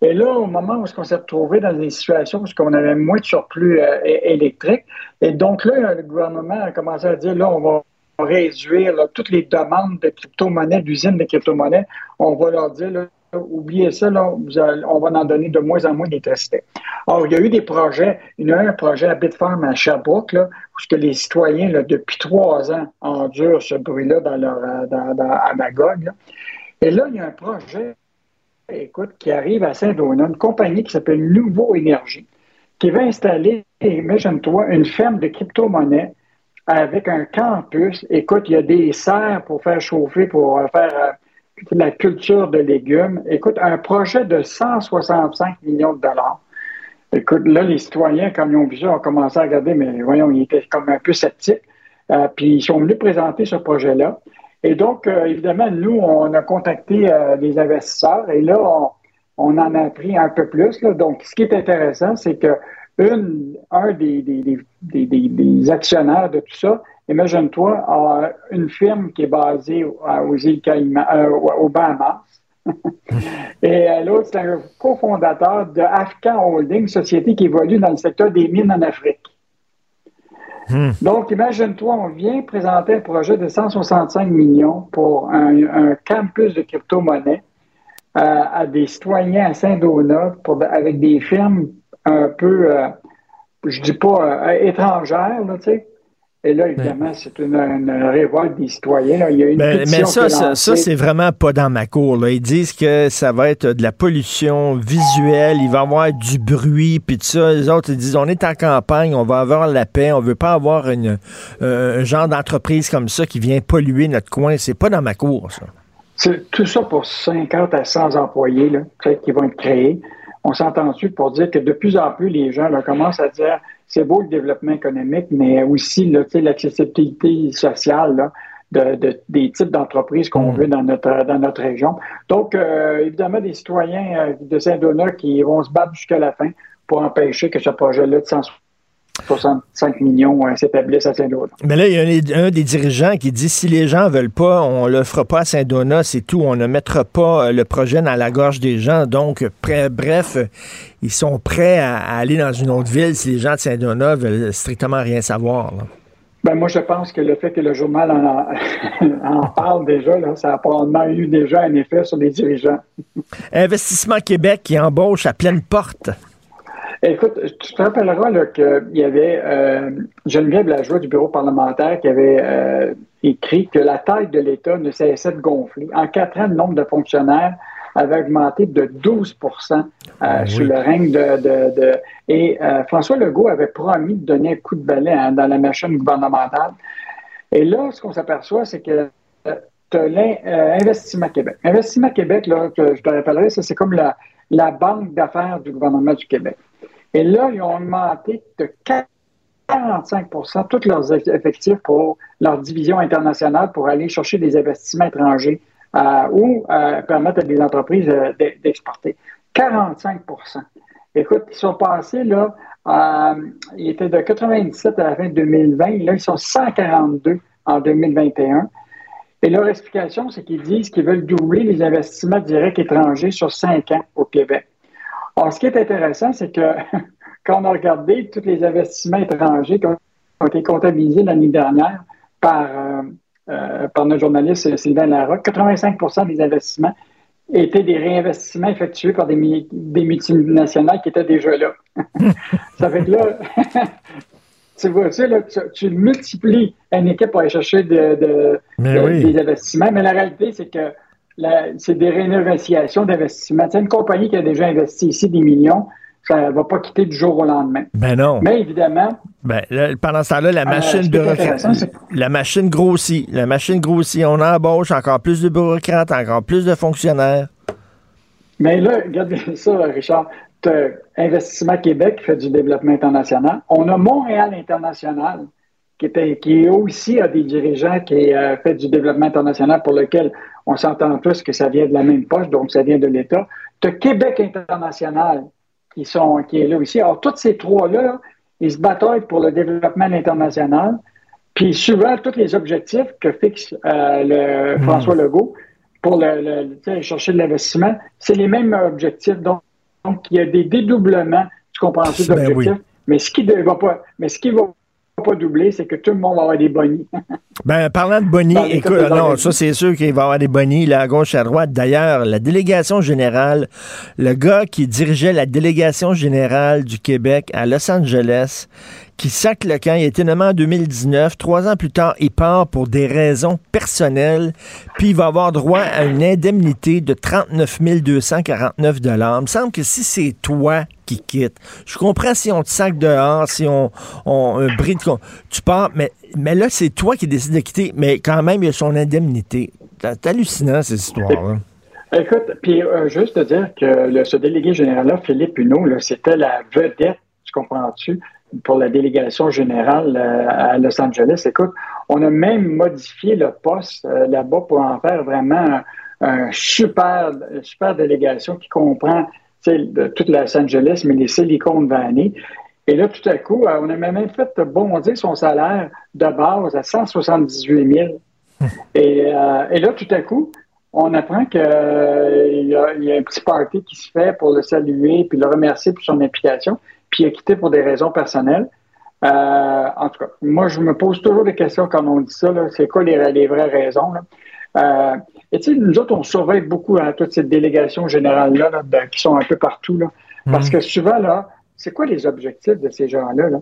Et là, au moment où on s'est retrouvé dans des situations où on avait moins de surplus euh, électrique, et donc là, le gouvernement a commencé à dire là, on va réduire là, toutes les demandes de crypto-monnaies, d'usines de crypto-monnaies. On va leur dire là, oubliez ça, là, on va en donner de moins en moins d'électricité. Alors, il y a eu des projets, il y a eu un projet à Bitfarm à Sherbrooke, là, où les citoyens, là, depuis trois ans, endurent ce bruit-là dans leur, euh, dans, dans- à Magog. Et là, il y a un projet, écoute, qui arrive à Saint-Donat, une compagnie qui s'appelle Nouveau Énergie, qui va installer, imagine-toi, une ferme de crypto-monnaie avec un campus. Écoute, il y a des serres pour faire chauffer, pour faire euh, la culture de légumes. Écoute, un projet de 165 millions de dollars. Écoute, là, les citoyens, quand ils ont vu ça, ont commencé à regarder, mais voyons, ils étaient comme un peu sceptiques. Euh, puis ils sont venus présenter ce projet-là. Et donc, euh, évidemment, nous, on a contacté les investisseurs et là, on, en a appris un peu plus. Donc, ce qui est intéressant, c'est que un des, des, des, des, actionnaires de tout ça, imagine-toi, une firme qui est basée aux îles Caïmans, euh, au Bahamas. Et euh, l'autre, c'est un cofondateur de Afghan Holding, société qui évolue dans le secteur des mines en Afrique. Hmm. Donc, imagine-toi, on vient présenter un projet de 165 millions pour un, campus de crypto-monnaie euh, à des citoyens à Saint-Donat avec des firmes un peu, euh, je dis pas euh, étrangère, là, tu sais. Et là, évidemment, c'est une, révolte des citoyens. Il y a une mais, mais ça, ça, c'est vraiment pas dans ma cour. Là. Ils disent que ça va être de la pollution visuelle, il va y avoir du bruit, puis tout ça. Les autres, ils disent, on est en campagne, on va avoir la paix, on veut pas avoir une, euh, un genre d'entreprise comme ça qui vient polluer notre coin. C'est pas dans ma cour, ça. C'est tout ça pour 50 à 100 employés là, qui vont être créés on s'entend ensuite pour dire que de plus en plus, les gens commencent à dire c'est beau le développement économique, mais aussi l'accessibilité sociale de, des types d'entreprises qu'on mm. veut dans notre, dans notre région. Donc, euh, évidemment, des citoyens euh, de Saint-Donat qui vont se battre jusqu'à la fin pour empêcher que ce projet-là de 160 65 millions euh, s'établissent à Saint-Donat. Mais là, il y a un, des dirigeants qui dit si les gens veulent pas, on le fera pas à Saint-Donat, c'est tout. On ne mettra pas euh, le projet dans la gorge des gens. Donc, bref, ils sont prêts à, aller dans une autre ville si les gens de Saint-Donat veulent strictement rien savoir. Ben, moi, je pense que le fait que le journal en, parle déjà, ça a probablement eu déjà un effet sur les dirigeants. Investissement Québec qui embauche à pleine porte. Écoute, tu te rappelleras qu'il y avait euh, Geneviève Lajoie du bureau parlementaire qui avait euh, écrit que la taille de l'État ne cessait de gonfler. En quatre ans, le nombre de fonctionnaires avait augmenté de 12 euh, ah sous le règne de... et François Legault avait promis de donner un coup de balai hein, dans la machine gouvernementale. Et là, ce qu'on s'aperçoit, c'est que tu as l'Investissement Québec. Investissement Québec, là, je te rappellerai, c'est comme la, la banque d'affaires du gouvernement du Québec. Et là, ils ont augmenté de 45% tous leurs effectifs pour leur division internationale pour aller chercher des investissements étrangers euh, ou euh, permettre à des entreprises euh, d'exporter. 45% Écoute, ils sont passés, là, ils étaient de 97 à la fin de 2020, là, ils sont 142 en 2021. Et leur explication, c'est qu'ils disent qu'ils veulent doubler les investissements directs étrangers sur cinq ans au Québec. Alors, ce qui est intéressant, c'est que quand on a regardé tous les investissements étrangers qui ont été comptabilisés l'année dernière par, euh, euh, par notre journaliste Sylvain Larocque, 85% des investissements étaient des réinvestissements effectués par des, des multinationales qui étaient déjà là. ça fait que là, tu vois ça, là, tu, multiplies une équipe pour aller chercher de, des investissements, mais la réalité, c'est que c'est des réinvestigations d'investissement. C'est une compagnie qui a déjà investi ici des millions, ça ne va pas quitter du jour au lendemain. Ben non. Mais évidemment. Ben, pendant ce temps-là, la euh, machine la machine grossit. La machine grossit. On embauche encore plus de bureaucrates, encore plus de fonctionnaires. Mais là, regardez ça, Richard. Investissement Québec qui fait du développement international. On a Montréal International qui, qui aussi a des dirigeants qui euh, fait du développement international pour lequel on s'entend tous que ça vient de la même poche, donc ça vient de l'État. Tu as Québec International qui, sont, qui est là aussi. Alors, tous ces trois-là, ils se bataillent pour le développement international. Puis souvent, tous les objectifs que fixe euh, le hmm. François Legault pour le, chercher de l'investissement, c'est les mêmes objectifs. Donc, il y a des dédoublements, tu comprends, ben d'objectifs. Mais ce qui ne va pas, mais ce qui va pas doubler, c'est que tout le monde va avoir des bonnies. ben, parlant de bonnies, écoute, non, ça c'est sûr qu'il va y avoir des bonnies là, à gauche, à droite. D'ailleurs, la délégation générale, le gars qui dirigeait la délégation générale du Québec à Los Angeles, qui sac le camp. Il été nommé en 2019. Trois ans plus tard, il part pour des raisons personnelles. Puis il va avoir droit à une indemnité de 39 249 Il me semble que si c'est toi qui quittes, je comprends si on te sac dehors, si on, on un bris de... Tu pars, mais mais là, c'est toi qui décides de quitter, mais quand même, il y a son indemnité. C'est hallucinant, ces histoires-là. Écoute, puis euh, juste de dire que le, ce délégué général-là, Philippe Huneau, là, c'était la vedette, tu comprends-tu, pour la délégation générale euh, à Los Angeles. Écoute, on a même modifié le poste euh, là-bas pour en faire vraiment un, un super, une super délégation qui comprend toute Los Angeles, mais les Silicon Valley. Et là, tout à coup, euh, on a même fait bondir son salaire de base à 178 000. Et, euh, et là, tout à coup, on apprend qu'il y, a- il y a un petit party qui se fait pour le saluer puis le remercier pour son implication, puis il a quitté pour des raisons personnelles. Euh, en tout cas, moi, je me pose toujours des questions quand on dit ça. C'est quoi les, les vraies raisons? Là? Euh, et tu sais, nous autres, on surveille beaucoup hein, toute cette délégation générale-là là, de- qui sont un peu partout. Là, parce que souvent, là, c'est quoi les objectifs de ces gens-là là,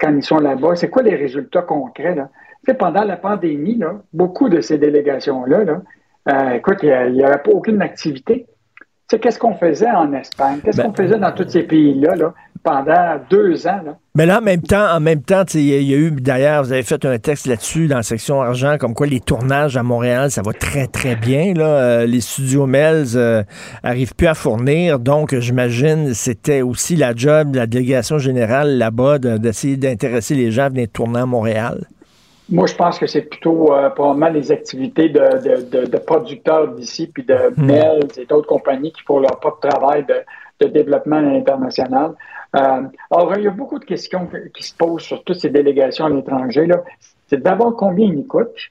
quand ils sont là-bas? C'est quoi les résultats concrets? Là? Tu sais, pendant la pandémie, là, beaucoup de ces délégations-là, là, euh, écoute, il n'y avait pas aucune activité. Tu sais, qu'est-ce qu'on faisait en Espagne? Qu'est-ce Ben- qu'on faisait dans tous ces pays-là là, pendant deux ans? Là? Mais là, en même temps, en même temps, il y, a- il y a eu, d'ailleurs, vous avez fait un texte là-dessus dans la section argent, comme quoi les tournages à Montréal, ça va très, très bien. Là. Euh, les studios Melz euh, arrivent plus à fournir. Donc, j'imagine, c'était aussi la job de la délégation générale là-bas de- d'essayer d'intéresser les gens à venir tourner à Montréal. Moi, je pense que c'est plutôt euh, probablement les activités de, de, de, de producteurs d'ici, puis de Hmm. Bell et d'autres compagnies qui font leur propre travail de, de développement international. Euh, alors, il y a beaucoup de questions que- qui se posent sur toutes ces délégations à l'étranger. C'est d'abord combien ils nous coûtent,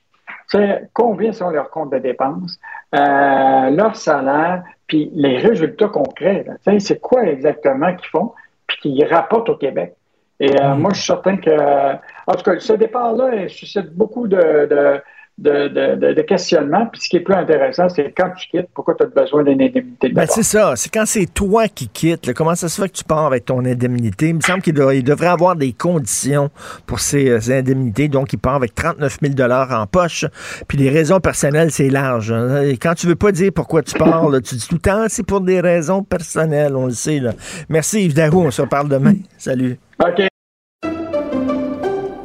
combien sont leurs comptes de dépenses, euh, leur salaire, puis les résultats concrets. C'est quoi exactement qu'ils font, puis qu'ils rapportent au Québec. Et euh, moi, je suis certain que, en tout cas, ce départ-là suscite beaucoup de, de, de, de, questionnements. Puis ce qui est plus intéressant, c'est quand tu quittes, pourquoi tu as besoin d'une indemnité de Ben, c'est ça. C'est quand c'est toi qui quittes. là, comment ça se fait que tu pars avec ton indemnité? Il me semble qu'il devrait, avoir des conditions pour ces, euh, ces indemnités. Donc, il part avec 39 000 en poche. Puis les raisons personnelles, c'est large. hein. Et quand tu veux pas dire pourquoi tu pars, là, tu dis tout le temps, c'est pour des raisons personnelles. On le sait. Là. Merci Yves Darou. On se reparle demain. Salut. OK.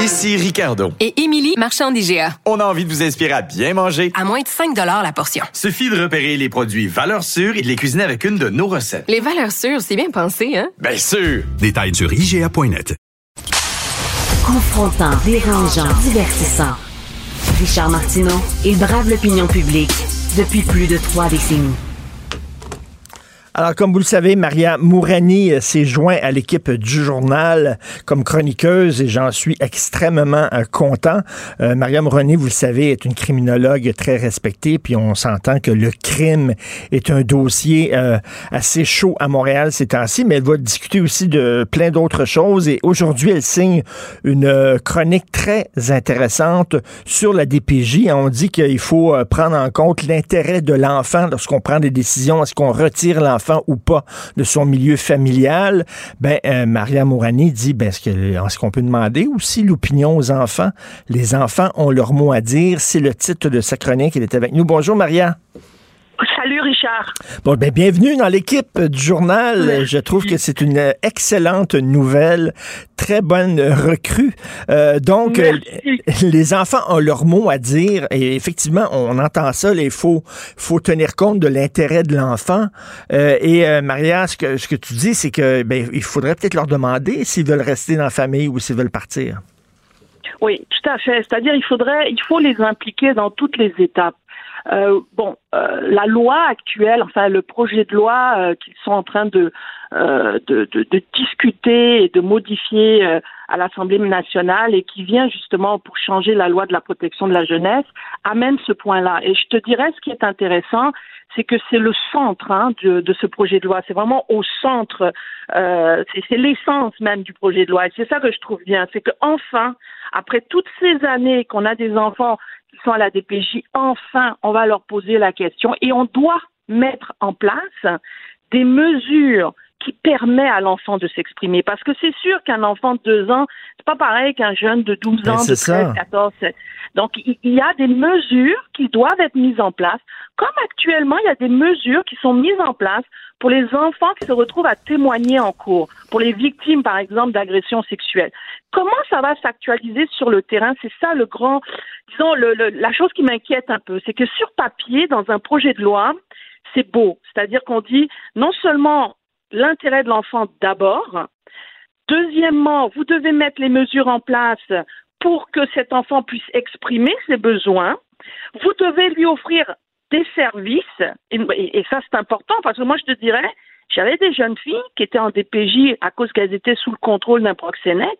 Ici Ricardo. Et Émilie, marchand d'IGA. On a envie de vous inspirer à bien manger. À moins de 5 la portion. Suffit de repérer les produits valeurs sûres et de les cuisiner avec une de nos recettes. Les valeurs sûres, c'est bien pensé, hein? Bien sûr! Détails sur IGA.net. Confrontant, dérangeant, divertissant. Richard Martineau, il brave l'opinion publique depuis plus de trois décennies. Alors, comme vous le savez, Maria Mourani euh, s'est joint à l'équipe du journal comme chroniqueuse et j'en suis extrêmement euh, content. Euh, Maria Mourani, vous le savez, est une criminologue très respectée, puis on s'entend que le crime est un dossier assez chaud à Montréal ces temps-ci, mais elle va discuter aussi de plein d'autres choses et aujourd'hui, elle signe une chronique très intéressante sur la DPJ. On dit qu'il faut prendre en compte l'intérêt de l'enfant lorsqu'on prend des décisions. Est-ce qu'on retire l'enfant? Ou pas de son milieu familial? Ben, euh, Maria Mourani dit, ben, est-ce qu'on peut demander aussi l'opinion aux enfants? Les enfants ont leur mot à dire. C'est le titre de sa chronique. Elle est avec nous. Bonjour, Maria. Salut Richard. Bon, ben, bienvenue dans l'équipe du journal. Merci. Je trouve que c'est une excellente nouvelle, très bonne recrue. Euh, donc, euh, les enfants ont leur mot à dire et effectivement, on entend ça. Il faut, faut tenir compte de l'intérêt de l'enfant. Euh, et euh, Maria, ce que, ce que tu dis, c'est que ben, il faudrait peut-être leur demander s'ils veulent rester dans la famille ou s'ils veulent partir. Oui, tout à fait. C'est-à-dire, il faudrait, il faut les impliquer dans toutes les étapes. Euh, bon, euh, la loi actuelle, enfin le projet de loi euh, qu'ils sont en train de, euh, de, de, de discuter et de modifier euh, à l'Assemblée nationale et qui vient justement pour changer la loi de la protection de la jeunesse, amène ce point-là. Et je te dirais, ce qui est intéressant, c'est que c'est le centre hein, de, de, ce projet de loi. C'est vraiment au centre, euh, c'est l'essence même du projet de loi. Et c'est ça que je trouve bien, c'est que enfin, après toutes ces années qu'on a des enfants sont à la DPJ, enfin, on va leur poser la question et on doit mettre en place des mesures qui permet à l'enfant de s'exprimer. Parce que c'est sûr qu'un enfant de deux ans, c'est pas pareil qu'un jeune de 12 Ben, ans, de c'est 13, ça. 14. Donc, il il y a des mesures qui doivent être mises en place. Comme actuellement, il y a des mesures qui sont mises en place pour les enfants qui se retrouvent à témoigner en cours, pour les victimes, par exemple, d'agressions sexuelles. Comment ça va s'actualiser sur le terrain? C'est ça le grand, disons, le, le- la chose qui m'inquiète un peu, c'est que sur papier, dans un projet de loi, c'est beau. C'est-à-dire qu'on dit non seulement l'intérêt de l'enfant d'abord, deuxièmement, vous devez mettre les mesures en place pour que cet enfant puisse exprimer ses besoins. Vous devez lui offrir des services, et, ça c'est important parce que moi je te dirais, j'avais des jeunes filles qui étaient en DPJ à cause qu'elles étaient sous le contrôle d'un proxénète.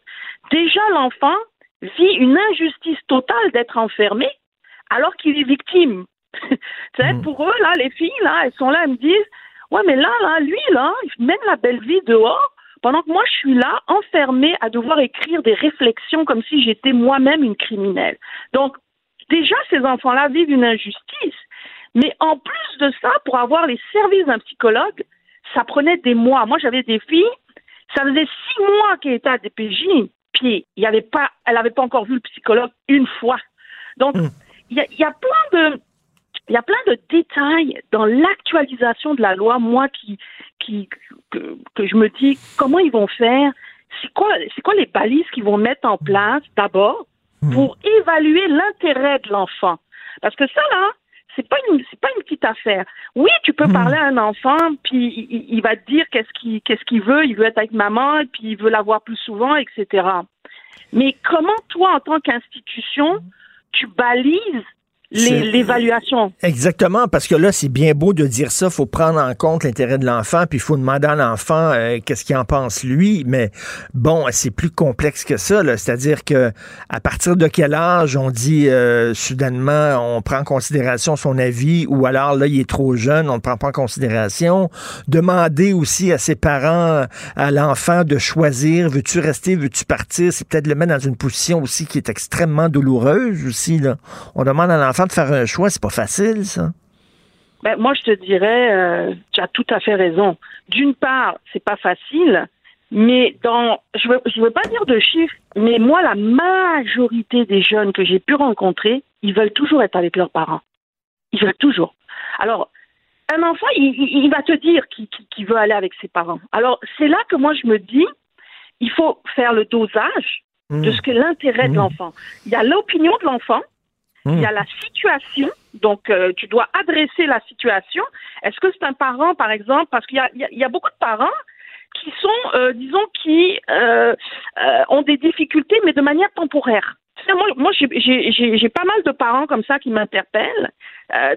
Déjà l'enfant vit une injustice totale d'être enfermé alors qu'il est victime. tu sais, pour eux, là, les filles, là, elles sont là, elles me disent, ouais, mais là, là, lui, là, il mène la belle vie dehors, pendant que moi, je suis là, enfermée à devoir écrire des réflexions comme si j'étais moi-même une criminelle. Donc, déjà, ces enfants-là vivent une injustice. Mais en plus de ça, pour avoir les services d'un psychologue, ça prenait des mois. Moi, j'avais des filles, ça faisait six mois qu'elles étaient à DPJ, puis il y avait pas, elle n'avait pas encore vu le psychologue une fois. Donc, il y, a, il y a plein de, il y a plein de détails dans l'actualisation de la loi, moi qui, qui que, que je me dis comment ils vont faire, c'est quoi, c'est quoi les balises qu'ils vont mettre en place d'abord pour évaluer l'intérêt de l'enfant? Parce que ça là, c'est pas une, c'est pas une petite affaire. Oui, tu peux parler à un enfant, puis il, il va te dire qu'est-ce qu'il, qu'est-ce qu'il veut, il veut être avec maman, et puis il veut la voir plus souvent, etc. Mais comment toi, en tant qu'institution, tu balises l'évaluation Exactement, parce que là, c'est bien beau de dire ça, faut prendre en compte l'intérêt de l'enfant, puis il faut demander à l'enfant euh, qu'est-ce qu'il en pense lui, mais bon, c'est plus complexe que ça, c'est-à-dire que à partir de quel âge on dit euh, soudainement on prend en considération son avis, ou alors là, il est trop jeune, on ne prend pas en considération. Demander aussi à ses parents, à l'enfant de choisir, veux-tu rester, veux-tu partir, c'est peut-être le mettre dans une position aussi qui est extrêmement douloureuse aussi, là. On demande à l'enfant de faire un choix, c'est pas facile, ça. Ben, moi, je te dirais, euh, tu as tout à fait raison. D'une part, c'est pas facile, mais dans, je veux, je veux pas dire de chiffres, mais moi, la majorité des jeunes que j'ai pu rencontrer, ils veulent toujours être avec leurs parents. Ils veulent toujours. Alors, un enfant, il, il- il va te dire qu'il veut aller avec ses parents. Alors, c'est là que moi, je me dis, il faut faire le dosage de ce que l'intérêt de l'enfant. Il y a l'opinion de l'enfant, il y a la situation, donc euh, tu dois adresser la situation. Est-ce que c'est un parent, par exemple, parce qu'il y a, y y beaucoup de parents qui sont, euh, disons, qui euh, ont des difficultés, mais de manière temporaire. Moi, moi j'ai- pas mal de parents comme ça qui m'interpellent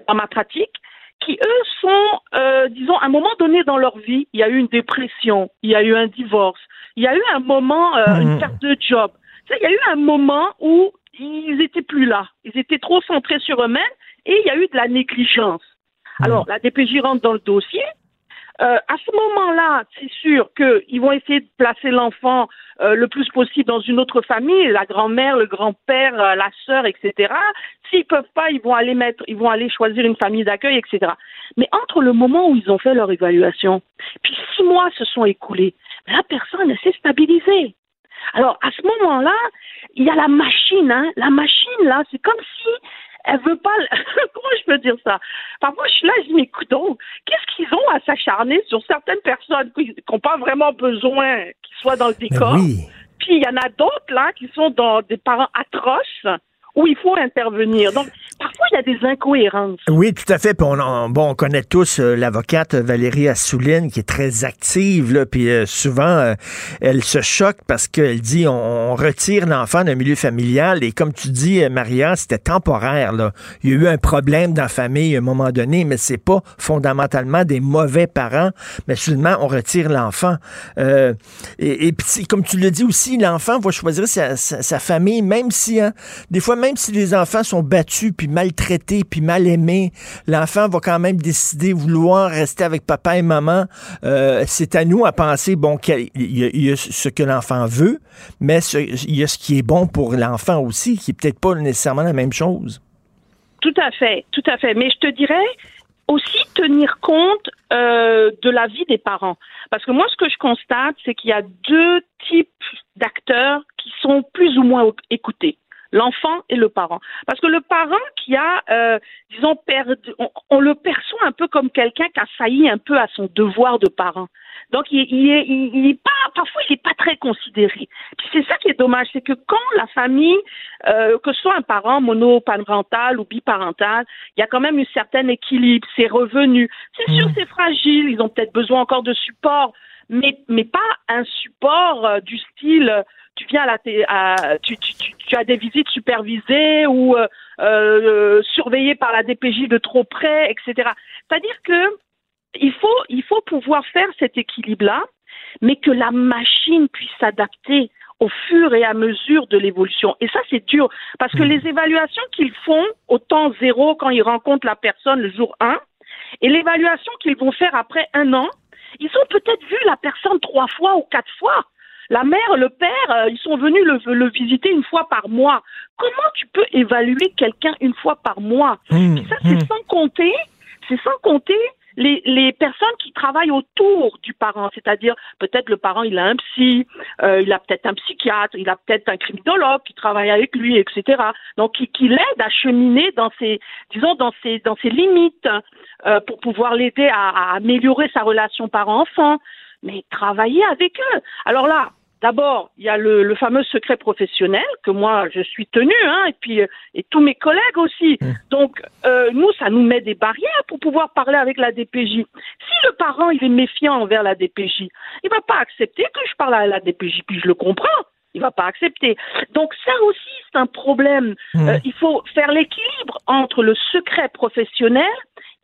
dans ma pratique, qui eux sont, euh, disons, à un moment donné dans leur vie, il y a eu une dépression, il y a eu un divorce, il y a eu un moment, euh, une perte de job. Tu sais, il y a eu un moment où ils étaient plus là, ils étaient trop centrés sur eux-mêmes et il y a eu de la négligence. Alors, la DPJ rentre dans le dossier. Euh, à ce moment-là, c'est sûr qu'ils vont essayer de placer l'enfant euh, le plus possible dans une autre famille, la grand-mère, le grand-père, euh, la sœur, etc. S'ils peuvent pas, ils vont aller mettre, ils vont aller choisir une famille d'accueil, etc. Mais entre le moment où ils ont fait leur évaluation, puis six mois se sont écoulés, la personne s'est stabilisée. Alors à ce moment-là, il y a la machine, hein. La machine là, c'est comme si elle veut pas. Comment je peux dire ça? Parfois, je suis là, je dis mais coudonc, qu'est-ce qu'ils ont à s'acharner sur certaines personnes qui n'ont pas vraiment besoin qu'ils soient dans le décor? Puis il y en a d'autres là qui sont dans des parents atroces où il faut intervenir. Donc parfois il y a des incohérences. Oui, tout à fait. On, on- bon, on connaît tous euh, l'avocate Valérie Assouline qui est très active, là, puis euh, souvent euh, elle se choque parce qu'elle dit on, on retire l'enfant d'un milieu familial et comme tu dis, euh, Maria, c'était temporaire. Là. Il y a eu un problème dans la famille à un moment donné, mais c'est pas fondamentalement des mauvais parents, mais seulement on retire l'enfant. Et, et comme tu le dis aussi, l'enfant va choisir sa, sa- famille, même si, hein, des fois, même si les enfants sont battus, maltraités, puis mal aimés, l'enfant va quand même décider vouloir rester avec papa et maman. Euh, c'est à nous à penser, bon, qu'il y a, il y a ce que l'enfant veut, mais il y a ce qui est bon pour l'enfant aussi, qui est peut-être pas nécessairement la même chose. Tout à fait, tout à fait. Mais je te dirais aussi tenir compte euh, de la vie des parents. Parce que moi, ce que je constate, c'est qu'il y a deux types d'acteurs qui sont plus ou moins écoutés. L'enfant et le parent. Parce que le parent qui a, euh, disons, perdu, on, on le perçoit un peu comme quelqu'un qui a failli un peu à son devoir de parent. Donc, il, il est, il, il est pas, parfois, il n'est pas très considéré. Puis c'est ça qui est dommage, c'est que quand la famille, euh, que ce soit un parent monoparental ou biparental, il y a quand même un certain équilibre, c'est revenu. C'est sûr, c'est fragile, ils ont peut-être besoin encore de support, mais, mais pas un support euh, du style, euh, tu viens à la, à- tu, tu, tu, tu as des visites supervisées ou euh, euh, surveillées par la DPJ de trop près, etc. C'est-à-dire que il faut, il faut pouvoir faire cet équilibre-là, mais que la machine puisse s'adapter au fur et à mesure de l'évolution. Et ça, c'est dur, parce que les évaluations qu'ils font au temps zéro quand ils rencontrent la personne le jour 1, et l'évaluation qu'ils vont faire après un an, ils ont peut-être vu la personne trois fois ou quatre fois. La mère, le père, euh, ils sont venus le, le visiter une fois par mois. Comment tu peux évaluer quelqu'un une fois par mois Puis Ça, c'est sans compter, c'est sans compter les, les personnes qui travaillent autour du parent, c'est-à-dire peut-être le parent il a un psy, euh, il a peut-être un psychiatre, il a peut-être un criminologue qui travaille avec lui, etc. Donc qui, qui l'aide à cheminer dans ses, disons dans ses dans ses limites euh, pour pouvoir l'aider à, à améliorer sa relation parent-enfant, mais travailler avec eux. Alors là. D'abord, il y a le, le fameux secret professionnel que moi je suis tenu, hein, et puis euh, et tous mes collègues aussi. Donc euh, nous, ça nous met des barrières pour pouvoir parler avec la DPJ. Si le parent il est méfiant envers la DPJ, il va pas accepter que je parle à la DPJ, puis je le comprends. Il va pas accepter. Donc ça aussi c'est un problème. Euh, il faut faire l'équilibre entre le secret professionnel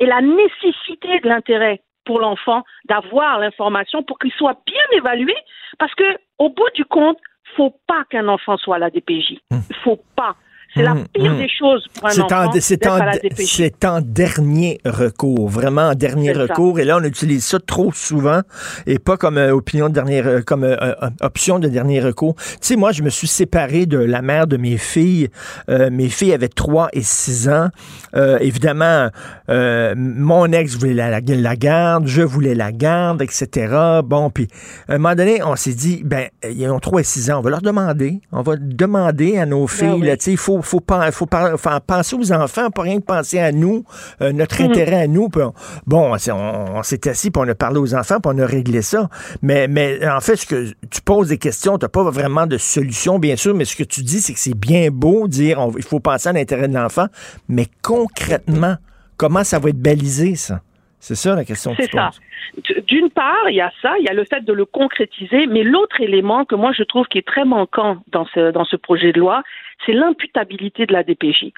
et la nécessité de l'intérêt pour l'enfant d'avoir l'information pour qu'il soit bien évalué parce que au bout du compte, faut pas qu'un enfant soit à la DPJ. Il faut pas. C'est la pire des choses pour un C'est enfant en, c'est en- c'est en dernier recours, vraiment en dernier ça. recours. Et là, on utilise ça trop souvent et pas comme euh, opinion de dernier, euh, comme euh, option de dernier recours. Tu sais, moi, je me suis séparé de la mère de mes filles. Euh, mes filles avaient 3 et 6 ans. Euh, évidemment, euh, mon ex voulait la, la, la garde, je voulais la garde, etc. Bon, puis à un moment donné, on s'est dit, ben, ils ont 3 et 6 ans, on va leur demander, on va demander à nos filles, oui. là, tu sais, il faut, faut, faut par- faire penser aux enfants, pas rien que penser à nous, euh, notre Mhm. intérêt à nous. On- bon, on, on s'est assis, puis on a parlé aux enfants, puis on a réglé ça. Mais, mais en fait, ce que tu poses des questions, tu n'as pas vraiment de solution, bien sûr, mais ce que tu dis, c'est que c'est bien beau dire on- il faut penser à l'intérêt de l'enfant, mais concrètement, comment ça va être balisé, ça? C'est ça la question que C'est tu ça. D'une part, il y a ça, il y a le fait de le concrétiser, mais l'autre élément que moi je trouve qui est très manquant dans ce, dans ce projet de loi, c'est l'imputabilité de la DPJ.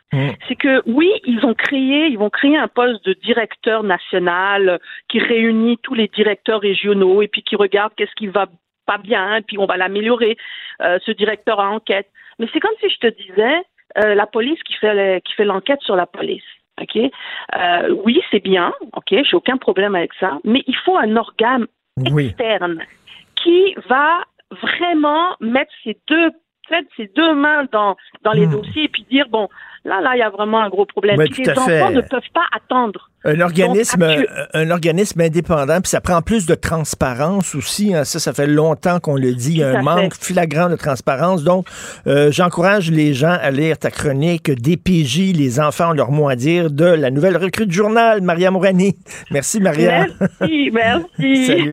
C'est que oui, ils ont créé, ils vont créer un poste de directeur national euh, qui réunit tous les directeurs régionaux et puis qui regarde qu'est-ce qui va pas bien, et puis on va l'améliorer, euh, ce directeur à enquête. Mais c'est comme si je te disais, euh, la police qui fait le- qui fait l'enquête sur la police. Ok, Euh, oui, c'est bien. Ok, j'ai aucun problème avec ça. Mais il faut un organe externe qui va vraiment mettre ses deux mettre ses deux mains dans dans les dossiers et puis dire bon là là il y a vraiment un gros problème. Ouais, Puis les à fait. enfants ne peuvent pas attendre. Un organisme, Donc, actu- un organisme indépendant, puis ça prend plus de transparence aussi. hein. Ça, ça fait longtemps qu'on le dit. Il y a un manque fait. flagrant de transparence. Donc, euh, j'encourage les gens à lire ta chronique DPJ, les enfants ont leur mot à dire de la nouvelle recrue du journal, Maria Mourani. Merci, Maria. Merci, merci. Salut.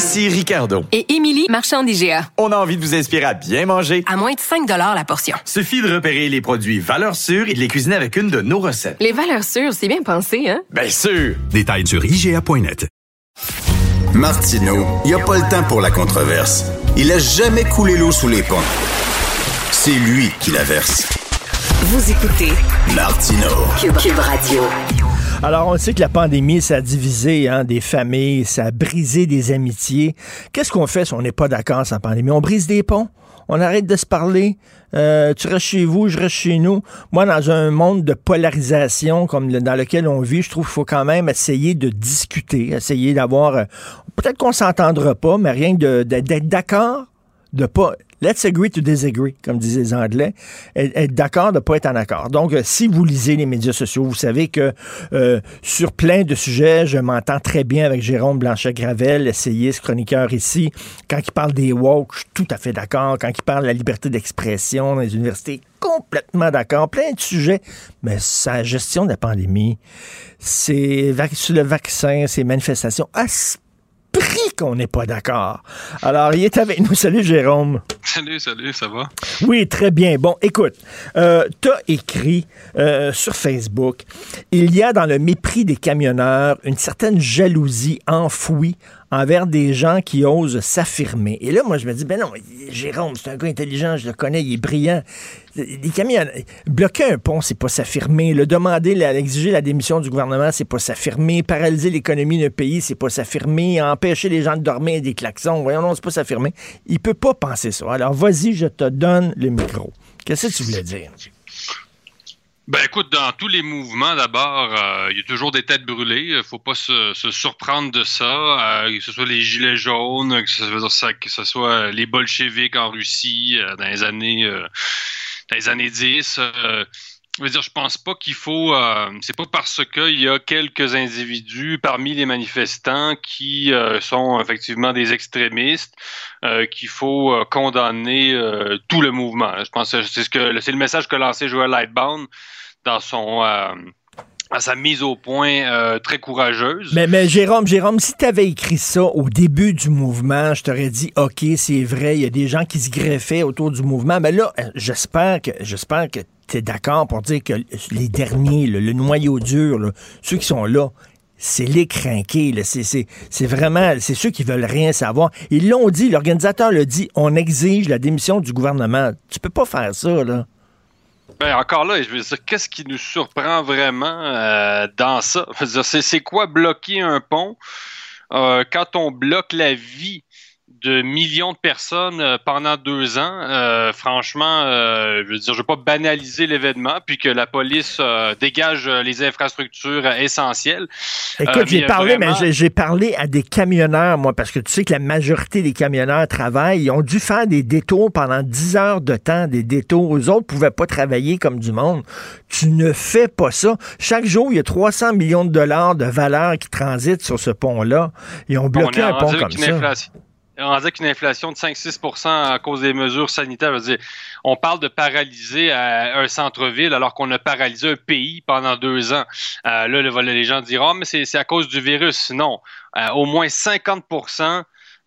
Ici Ricardo. Et Émilie, marchand d'IGA. On a envie de vous inspirer à bien manger. À moins de 5 la portion. Suffit de repérer les produits valeurs sûres et de les cuisiner avec une de nos recettes. Les valeurs sûres, c'est bien pensé, hein? Bien sûr! Détails sur IGA.net. Martineau, il n'y a pas le temps pour la controverse. Il a jamais coulé l'eau sous les ponts. C'est lui qui la verse. Vous écoutez Martineau. Cube, Cube Radio. Alors, on sait que la pandémie, ça a divisé hein, des familles, ça a brisé des amitiés. Qu'est-ce qu'on fait si on n'est pas d'accord sans pandémie? On brise des ponts? On arrête de se parler? Euh, tu restes chez vous, je reste chez nous. Moi, dans un monde de polarisation comme dans lequel on vit, je trouve qu'il faut quand même essayer de discuter, essayer d'avoir... euh, Peut-être qu'on s'entendra pas, mais rien de- de- d'être d'accord, de pas... Let's agree to disagree, comme disaient les Anglais. Être, d'accord de pas être en accord. Donc, euh, si vous lisez les médias sociaux, vous savez que euh, sur plein de sujets, je m'entends très bien avec Jérôme Blanchet-Gravel, essayiste, chroniqueur ici. Quand il parle des woke, je suis tout à fait d'accord. Quand il parle de la liberté d'expression dans les universités, complètement d'accord. Plein de sujets. Mais sa gestion de la pandémie, c'est sur le vaccin, ses manifestations, à ce prix qu'on n'est pas d'accord. Alors, il est avec nous. Salut, Jérôme. Salut, salut, ça va? Oui, très bien. Bon, écoute, euh, tu as écrit euh, sur Facebook, il y a dans le mépris des camionneurs une certaine jalousie enfouie envers des gens qui osent s'affirmer. Et là, moi, je me dis, ben non, Jérôme, c'est un gars intelligent, je le connais, il est brillant. Les bloquer un pont, c'est pas s'affirmer. Le demander, exiger la démission du gouvernement, c'est pas s'affirmer. Paralyser l'économie d'un pays, c'est pas s'affirmer. Empêcher les gens de dormir des klaxons, voyons, non, c'est pas s'affirmer. Il peut pas penser ça. Alors, vas-y, je te donne le micro. Qu'est-ce que tu voulais dire? Ben écoute, dans tous les mouvements, d'abord, euh, il y a toujours des têtes brûlées. Faut pas se, se surprendre de ça. euh, que ce soit les gilets jaunes, que ce soit, les bolcheviks en Russie euh, dans les années dans les années 10. euh, je veux dire, je pense pas qu'il faut. c'est pas parce qu'il y a quelques individus parmi les manifestants qui sont effectivement des extrémistes qu'il faut condamner tout le mouvement. Je pense que c'est ce que c'est le message que lançait Joel Lightbound dans son euh, à sa mise au point euh, très courageuse. Mais, Jérôme, Jérôme, si tu avais écrit ça au début du mouvement, je t'aurais dit, OK, c'est vrai, il y a des gens qui se greffaient autour du mouvement. Mais là, euh, j'espère que j'espère que tu es d'accord pour dire que les derniers, le noyau dur, ceux qui sont là, c'est les crinqués. C'est, vraiment, c'est ceux qui veulent rien savoir. Ils l'ont dit, l'organisateur l'a dit, on exige la démission du gouvernement. Tu peux pas faire ça, là. Ben, encore là, je veux dire, qu'est-ce qui nous surprend vraiment euh, dans ça? C'est quoi bloquer un pont? Euh, quand on bloque la vie de millions de personnes euh, pendant deux ans? Euh, franchement, euh, je veux dire, je veux pas banaliser l'événement, puis que la police euh, dégage euh, les infrastructures essentielles. Écoute, Euh, j'ai mais parlé, vraiment- mais j'ai- j'ai parlé à des camionneurs, moi, parce que tu sais que la majorité des camionneurs travaillent. Ils ont dû faire des détours pendant 10 heures de temps, des détours. Eux autres pouvaient pas travailler comme du monde. Tu ne fais pas ça. Chaque jour, il y a 300 millions de dollars de valeur qui transitent sur ce pont-là. Ils ont bloqué On un pont comme ça. inflation- on est rendu avec une inflation de 5-6% à cause des mesures sanitaires. On parle de paralyser euh, un centre-ville alors qu'on a paralysé un pays pendant deux ans. Euh, là, le- les gens diront, Ah, mais c'est c'est à cause du virus. Non. Euh, au moins 50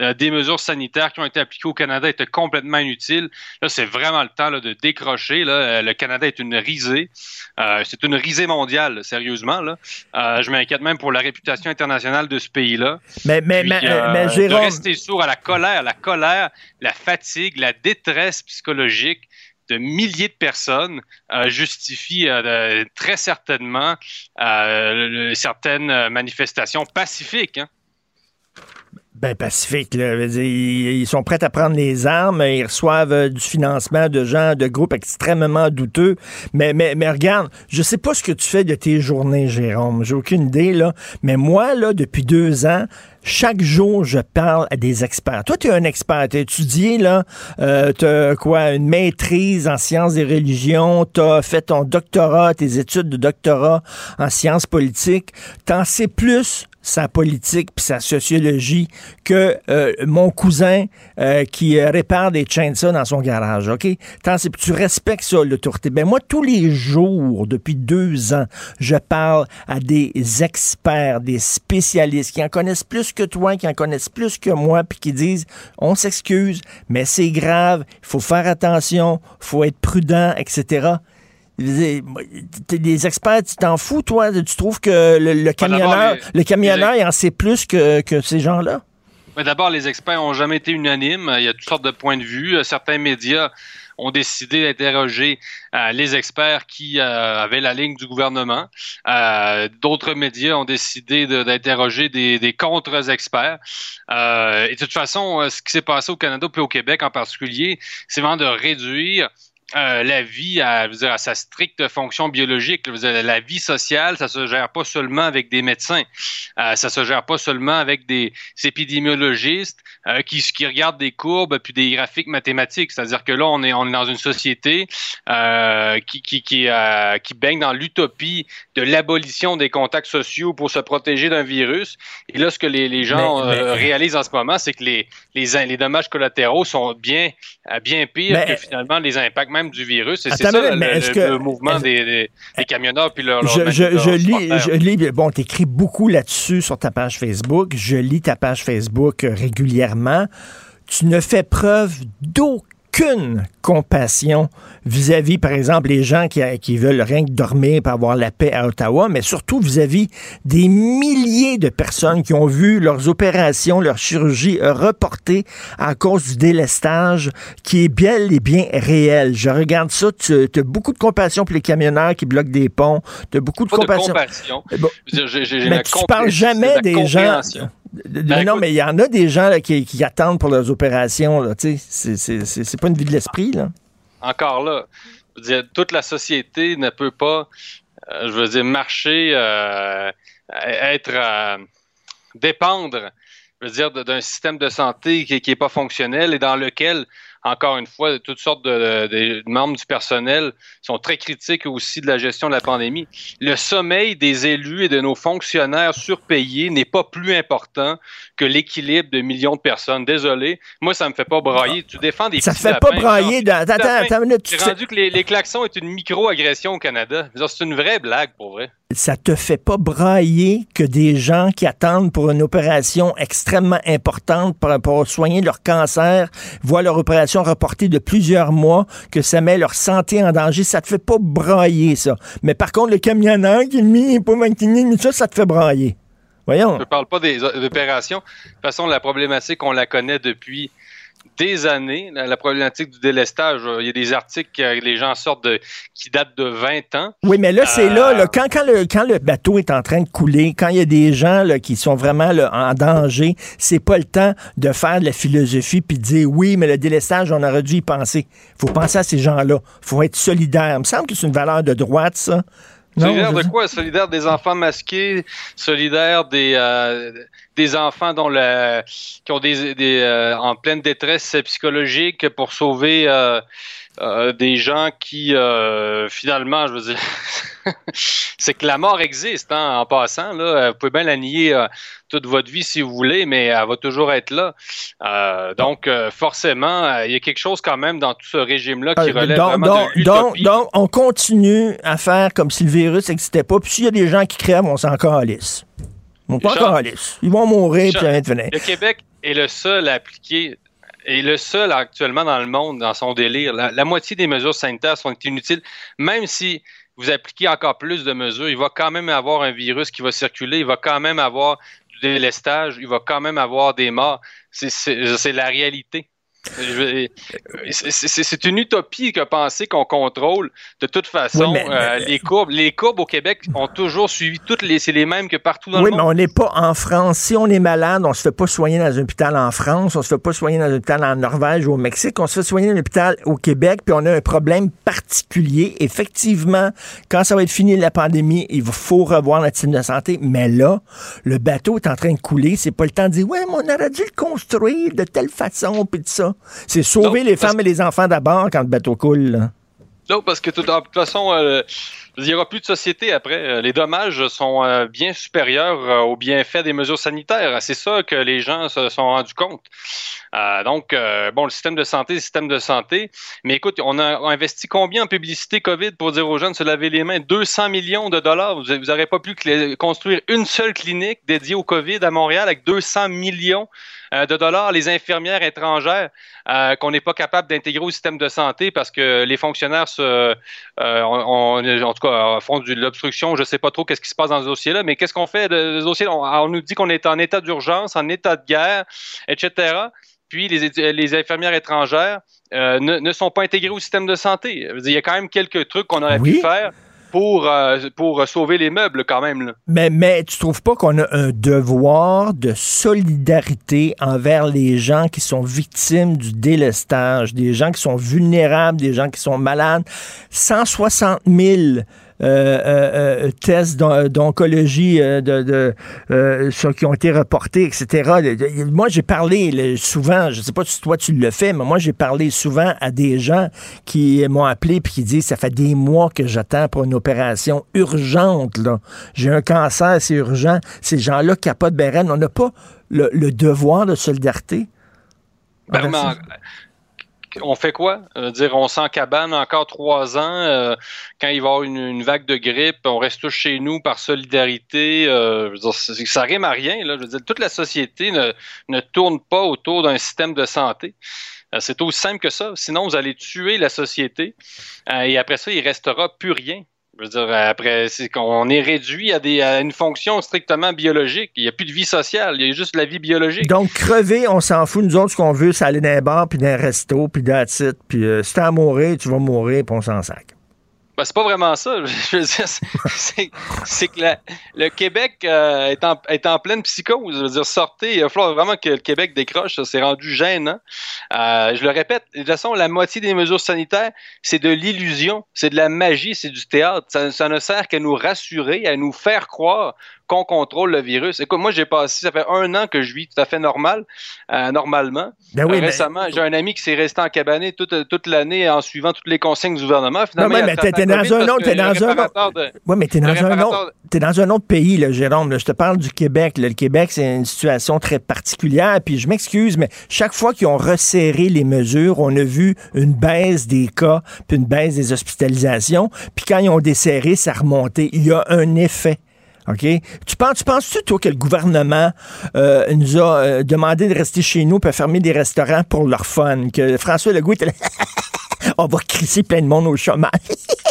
euh, des mesures sanitaires qui ont été appliquées au Canada étaient complètement inutiles. Là, c'est vraiment le temps là, de décrocher. Là. Euh, Le Canada est une risée. Euh, c'est une risée mondiale, sérieusement. Là. Euh, je m'inquiète même pour la réputation internationale de ce pays-là. Mais, mais, Puis, mais, de rester sourd à la colère, la colère, la fatigue, la détresse psychologique de milliers de personnes euh, justifie euh, très certainement euh, certaines manifestations pacifiques. hein. Ben, pacifique, là. Ils sont prêts à prendre les armes, ils reçoivent euh, du financement de gens, de groupes extrêmement douteux. Mais, mais, mais regarde, je sais pas ce que tu fais de tes journées, Jérôme. J'ai aucune idée, là. Mais moi, là, depuis deux ans, chaque jour, je parle à des experts. Toi, tu es un expert, tu étudié, là, euh, tu as quoi, une maîtrise en sciences des religions, tu as fait ton doctorat, tes études de doctorat en sciences politiques. T'en sais plus sa politique puis sa sociologie que euh, mon cousin euh, qui euh, répare des chainsaws dans son garage, OK? T'en sais- tu respectes ça, l'autorité. Ben moi, tous les jours, depuis deux ans, je parle à des experts, des spécialistes qui en connaissent plus que toi, qui en connaissent plus que moi, puis qui disent, on s'excuse, mais c'est grave, il faut faire attention, faut être prudent, etc. T'es des experts, tu t'en fous, toi? Tu trouves que le, le camionneur, les- le camionneur, il en sait plus que, que ces gens-là? D'abord, les experts n'ont jamais été unanimes. Il y a toutes sortes de points de vue. Certains médias ont décidé d'interroger euh, les experts qui euh, avaient la ligne du gouvernement. Euh, D'autres médias ont décidé de- d'interroger des, des contre-experts. Et de toute façon, ce qui s'est passé au Canada puis au Québec en particulier, c'est vraiment de réduire euh, la vie à, dire, sa stricte fonction biologique. Dire, la vie sociale, ça se gère pas seulement avec des médecins, euh, ça se gère pas seulement avec des épidémiologistes euh, qui, qui regardent des courbes puis des graphiques mathématiques. C'est-à-dire que là, on est, on est dans une société euh, qui, qui, qui, qui baigne dans l'utopie de l'abolition des contacts sociaux pour se protéger d'un virus. Et là, ce que les, les gens Mais- mais- réalisent en ce moment, c'est que les, les, les dommages collatéraux sont bien, bien pires Mais- que finalement les impacts même du virus. Et c'est ça le, mais le- est-ce que- le mouvement des, des, des camionneurs puis leur, leur Je, je, leur je lis, je lis, bon, t'écris beaucoup là-dessus sur ta page Facebook. Je lis ta page Facebook euh, régulièrement. Tu ne fais preuve d'aucune compassion vis-à-vis, par exemple, les gens qui, qui veulent rien que dormir pour avoir la paix à Ottawa, mais surtout vis-à-vis des milliers de personnes qui ont vu leurs opérations, leur chirurgie reportées à cause du délestage qui est bel et bien réel. Je regarde ça, tu as beaucoup de compassion pour les camionneurs qui bloquent des ponts, tu as beaucoup de Pas de compassion. bon, Je veux dire, mais tu parles jamais des gens. De- Ben, non, écoute- mais il y en a des gens là, qui, qui attendent pour leurs opérations. là, tu sais. C'est- C'est c'est- c'est pas une vie de l'esprit. là. encore là, je veux dire, toute la société ne peut pas, euh, je veux dire, marcher, euh, être, euh, dépendre, je veux dire, d'un système de santé qui n'est pas fonctionnel et dans lequel, encore une fois, toutes sortes de, de- de membres du personnel sont très critiques aussi de la gestion de la pandémie. Le sommeil des élus et de nos fonctionnaires surpayés n'est pas plus important que l'équilibre de millions de personnes. Désolé, moi, ça me fait pas brailler. Tu défends des Ça fait pas brailler. dans- Attends, attends minute. tu rendu que les, les klaxons est une micro-agression au Canada. C'est une vraie blague, pour vrai. ça te fait pas brailler que des gens qui attendent pour une opération extrêmement importante pour, pour soigner leur cancer voient leur opération reportée de plusieurs mois, que ça met leur santé en danger. Ça te fait pas brailler, ça. Mais par contre, le camionneur qui n'est pas vacciné, ça, ça te fait brailler. Voyons. Je ne parle pas des opérations. De toute façon, la problématique, on la connaît depuis des années. La, la problématique du délestage, euh, il y a des articles que les gens sortent de, qui datent de 20 ans. Oui, mais là, c'est Euh, là, là, quand, quand, le, quand le bateau est en train de couler, quand il y a des gens là, qui sont vraiment là, en danger, c'est pas le temps de faire de la philosophie puis de dire oui, mais le délestage, on aurait dû y penser. faut penser à ces gens-là. faut être solidaire. Il me semble que c'est une valeur de droite, ça. Solidaire de quoi? Solidaire des enfants masqués, solidaire des, euh, des enfants dont le, qui ont des, des euh, en pleine détresse psychologique pour sauver euh, euh, des gens qui finalement, je veux dire, c'est que la mort existe hein, en passant. Là, vous pouvez bien la nier toute votre vie si vous voulez, mais elle va toujours être là. Donc forcément, il y a quelque chose quand même dans tout ce régime-là qui Euh, relève donc, vraiment donc, de donc, donc, on continue à faire comme si le virus n'existait pas. Puis s'il y a des gens qui crèvent, on s'en calisse. Richard, calisse. Ils vont mourir, Richard. Le Québec est le seul à appliquer, est le seul actuellement dans le monde dans son délire. La, la moitié des mesures sanitaires sont inutiles, même si vous appliquez encore plus de mesures, il va quand même avoir un virus qui va circuler, il va quand même avoir du délestage, il va quand même avoir des morts. C'est la réalité. C'est- une utopie que penser qu'on contrôle. De toute façon, Oui, mais- euh, les courbes, les courbes au Québec ont toujours suivi toutes les, c'est les mêmes que partout dans Oui, le mais monde. on n'est pas en France. Si on est malade, on se fait pas soigner dans un hôpital en France, on se fait pas soigner dans un hôpital en Norvège ou au Mexique, on se fait soigner dans un hôpital au Québec, puis on a un problème particulier. Effectivement, quand ça va être fini la pandémie, il faut revoir notre système de santé. Mais là, le bateau est en train de couler. C'est pas le temps de dire, ouais, mais on aurait dû le construire de telle façon, puis tout ça. C'est sauver Non, les femmes et les enfants d'abord quand le bateau coule. là. Non, parce que de toute façon, euh, il n'y aura plus de société après. Euh, Les dommages sont euh, bien supérieurs euh, aux bienfaits des mesures sanitaires. C'est ça que les gens se sont rendus compte. Donc, bon, le système de santé, le système de santé. Mais écoute, on a investi combien en publicité COVID pour dire aux gens de se laver les mains? 200 millions de dollars. Vous n'aurez pas pu construire une seule clinique dédiée au COVID à Montréal avec 200 millions de dollars. Les infirmières étrangères euh, qu'on n'est pas capable d'intégrer au système de santé parce que les fonctionnaires se, euh, on- on- en tout cas, font de l'obstruction. Je ne sais pas trop qu'est-ce qui se passe dans ce dossier-là, mais qu'est-ce qu'on fait de ce dossier? On, on nous dit qu'on est en état d'urgence, en état de guerre, etc. Puis les, les infirmières étrangères euh, ne, ne sont pas intégrées au système de santé. Il y a quand même quelques trucs qu'on aurait Oui. pu faire pour, euh, pour sauver les meubles quand même. Mais, mais tu trouves pas qu'on a un devoir de solidarité envers les gens qui sont victimes du délestage, des gens qui sont vulnérables, des gens qui sont malades? 160 000 euh, euh, euh, tests d'on- d'oncologie de, de, qui ont été reportés, etc. De- de- Moi, j'ai parlé là, souvent, je sais pas si toi tu le fais, mais moi, j'ai parlé souvent à des gens qui m'ont appelé puis qui disent ça fait des mois que j'attends pour une opération urgente. J'ai un cancer, c'est urgent. Ces gens-là capotent ben raide. On n'a pas le, le devoir de solidarité. Ben, envers mais ça. en- on fait quoi? Euh, dire on s'en cabane encore trois ans. euh, quand il va y avoir une, vague de grippe, on reste tous chez nous par solidarité. euh, je veux ça rime à rien. Toute la société ne, ne tourne pas autour d'un système de santé. C'est aussi simple que ça. Sinon, vous allez tuer la société et après ça, il restera plus rien. Je veux dire, après, c'est qu'on est réduit à, des, à une fonction strictement biologique. Il n'y a plus de vie sociale, il y a juste la vie biologique. Donc, crever, on s'en fout. Nous autres, ce qu'on veut, c'est aller dans un bar, puis dans un resto, puis that's it. Puis euh, si t'as à mourir, tu vas mourir, puis on s'en sac. Ben, c'est pas vraiment ça. Je veux dire, c'est- que le Québec euh, est, en, est en pleine psychose. Je veux dire, sortez. Il va falloir vraiment que le Québec décroche. Ça, C'est rendu gênant. Euh, je le répète, de toute façon, la moitié des mesures sanitaires, c'est de l'illusion, c'est de la magie, c'est du théâtre. Ça ne sert qu'à nous rassurer, à nous faire croire qu'on contrôle le virus. Écoute, moi, j'ai passé, ça fait un an que je vis tout à fait normal, euh, normalement. Ben oui, mais- récemment, j'ai un ami qui s'est resté en cabané toute, toute l'année en suivant toutes les consignes du gouvernement. Non, Finalement, a mais t'es dans un autre, t'es dans un autre. mais t'es dans un autre. T'es dans un autre pays, là, Jérôme. là. Je te parle du Québec. là. Le Québec, c'est une situation très particulière. Puis je m'excuse, mais chaque fois qu'ils ont resserré les mesures, on a vu une baisse des cas, puis une baisse des hospitalisations. Puis quand ils ont desserré, ça a remonté. Il y a un effet. OK? Tu penses, tu penses-tu, toi, que le gouvernement euh, nous a euh, demandé de rester chez nous pour fermer des restaurants pour leur fun? Que François Legault était là, on va crisser plein de monde au chômage.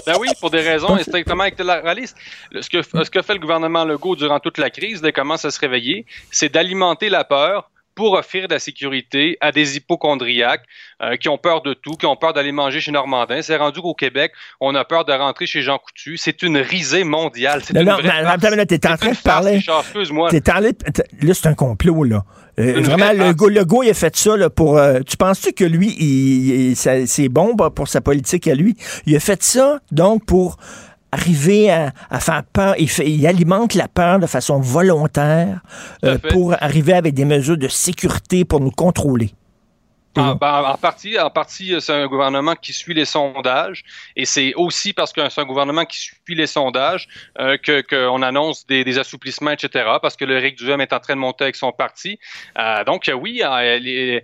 Ben oui, pour des raisons strictement électoralistes. Le- Ce que, ce que fait le gouvernement Legault durant toute la crise, dès qu'il commence à se réveiller, c'est d'alimenter la peur pour offrir de la sécurité à des hypochondriaques euh, qui ont peur de tout, qui ont peur d'aller manger chez Normandin. C'est rendu qu'au Québec, on a peur de rentrer chez Jean Coutu. C'est une risée mondiale. C'est Non, non, t'es en train de parler. Excuse-moi. T'es en Là, c'est un complot, là. Euh, vraiment, le go, le go, il a fait ça là, pour. euh, tu penses-tu que lui, il, il- ça- c'est bon bah, pour sa politique à lui? Il a fait ça, donc, pour arriver à, à faire peur. Il, fait, il alimente la peur de façon volontaire euh, pour arriver avec des mesures de sécurité pour nous contrôler. En, ben, en partie, en partie, euh, c'est un gouvernement qui suit les sondages, et c'est aussi parce que c'est un gouvernement qui suit les sondages euh, que qu'on annonce des, des assouplissements, etc. Parce que le Rick Duhem est en train de monter avec son parti. Euh, donc euh, oui, euh, les-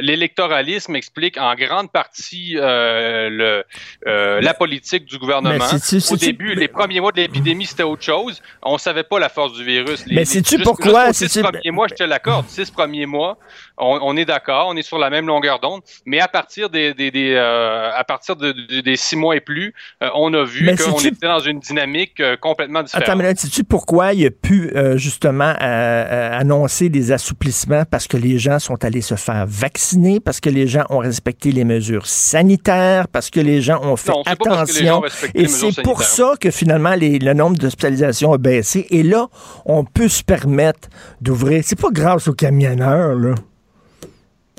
l'électoralisme explique en grande partie euh, le, euh, la politique du gouvernement. Au début, les premiers mois de l'épidémie, c'était autre chose. On savait pas la force du virus. Les- Mais sais-tu pourquoi? six premiers mois, je te l'accorde. Six premiers mois, on, on est d'accord, on est sur la même longueur d'onde, mais à partir des, des, des euh, à partir de, de- des six mois et plus, euh, on a vu qu'on était dans une dynamique euh, complètement différente. Attends, mais là, sais-tu pourquoi il a pu euh, justement annoncer des assouplissements? Parce que les gens sont allés se faire vacciner, parce que les gens ont respecté les mesures sanitaires, parce que les gens ont fait Non, attention. Et c'est pour ça que finalement, les- le nombre d'hospitalisations a baissé. Et là, on peut se permettre d'ouvrir. C'est pas grâce aux camionneurs, là.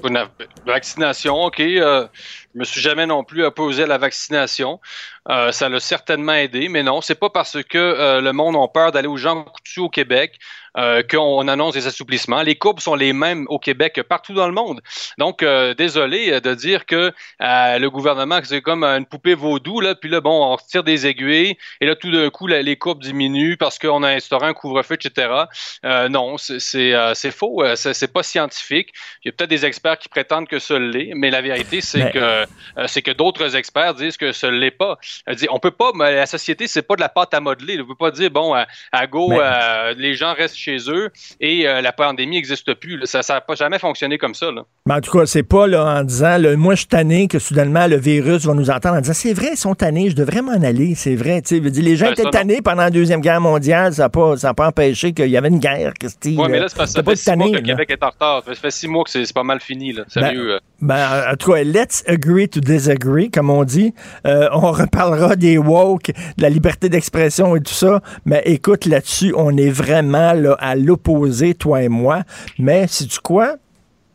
Une vaccination, OK. euh, je me suis jamais non plus opposé à la vaccination. Euh, ça l'a certainement aidé, mais non, c'est pas parce que euh, le monde a peur d'aller aux gens coutus au Québec euh, qu'on annonce des assouplissements. Les courbes sont les mêmes au Québec que partout dans le monde. Donc, euh, désolé de dire que euh, le gouvernement, c'est comme une poupée vaudou, là, puis là, bon, on retire des aiguilles, et là, tout d'un coup, les courbes diminuent parce qu'on a instauré un couvre-feu, etc. Euh, non, c'est euh, faux, c'est pas scientifique. Il y a peut-être des experts qui prétendent que ça l'est, mais la vérité, c'est Mais- que euh, c'est que d'autres experts disent que ça l'est pas. On peut pas, mais la société, c'est pas de la pâte à modeler. On peut pas dire bon, à, à go, Mais- euh, les gens restent chez eux et euh, la pandémie n'existe plus. là. Ça, ça a pas jamais fonctionné comme ça. Là. Mais en tout cas, c'est pas là, en disant, moi, je suis tanné que soudainement, le virus va nous entendre en disant, c'est vrai, ils sont tannés, je devrais m'en aller, c'est vrai. Tu sais, veut dire, les gens Ben, étaient ça, non. tannés pendant la Deuxième Guerre mondiale, ça n'a pas, ça a pas empêché qu'il y avait une guerre, mais là. là, c'est parce que six mois le. Québec est en retard. Ça fait six mois que c'est pas mal fini. Là. Sérieux. euh. Ben, en tout cas, let's agree to disagree, comme on dit. Euh, on reparlera des woke, de la liberté d'expression et tout ça. Mais écoute, là-dessus, on est vraiment là, à l'opposé, toi et moi. Mais, sais tu quoi?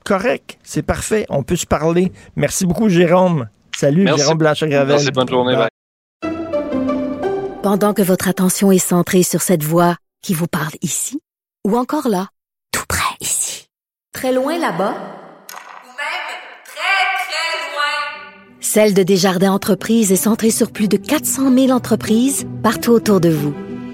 Correct, c'est parfait, on peut se parler. Merci beaucoup, Jérôme. Salut, Merci. Jérôme Blanchet-Gravel. Merci, bonne journée. Bye. Pendant que votre attention est centrée sur cette voix qui vous parle ici, ou encore là, tout près ici, très loin là-bas, Ou même très, très loin. Celle de Desjardins Entreprises est centrée sur plus de 400 000 entreprises partout autour de vous.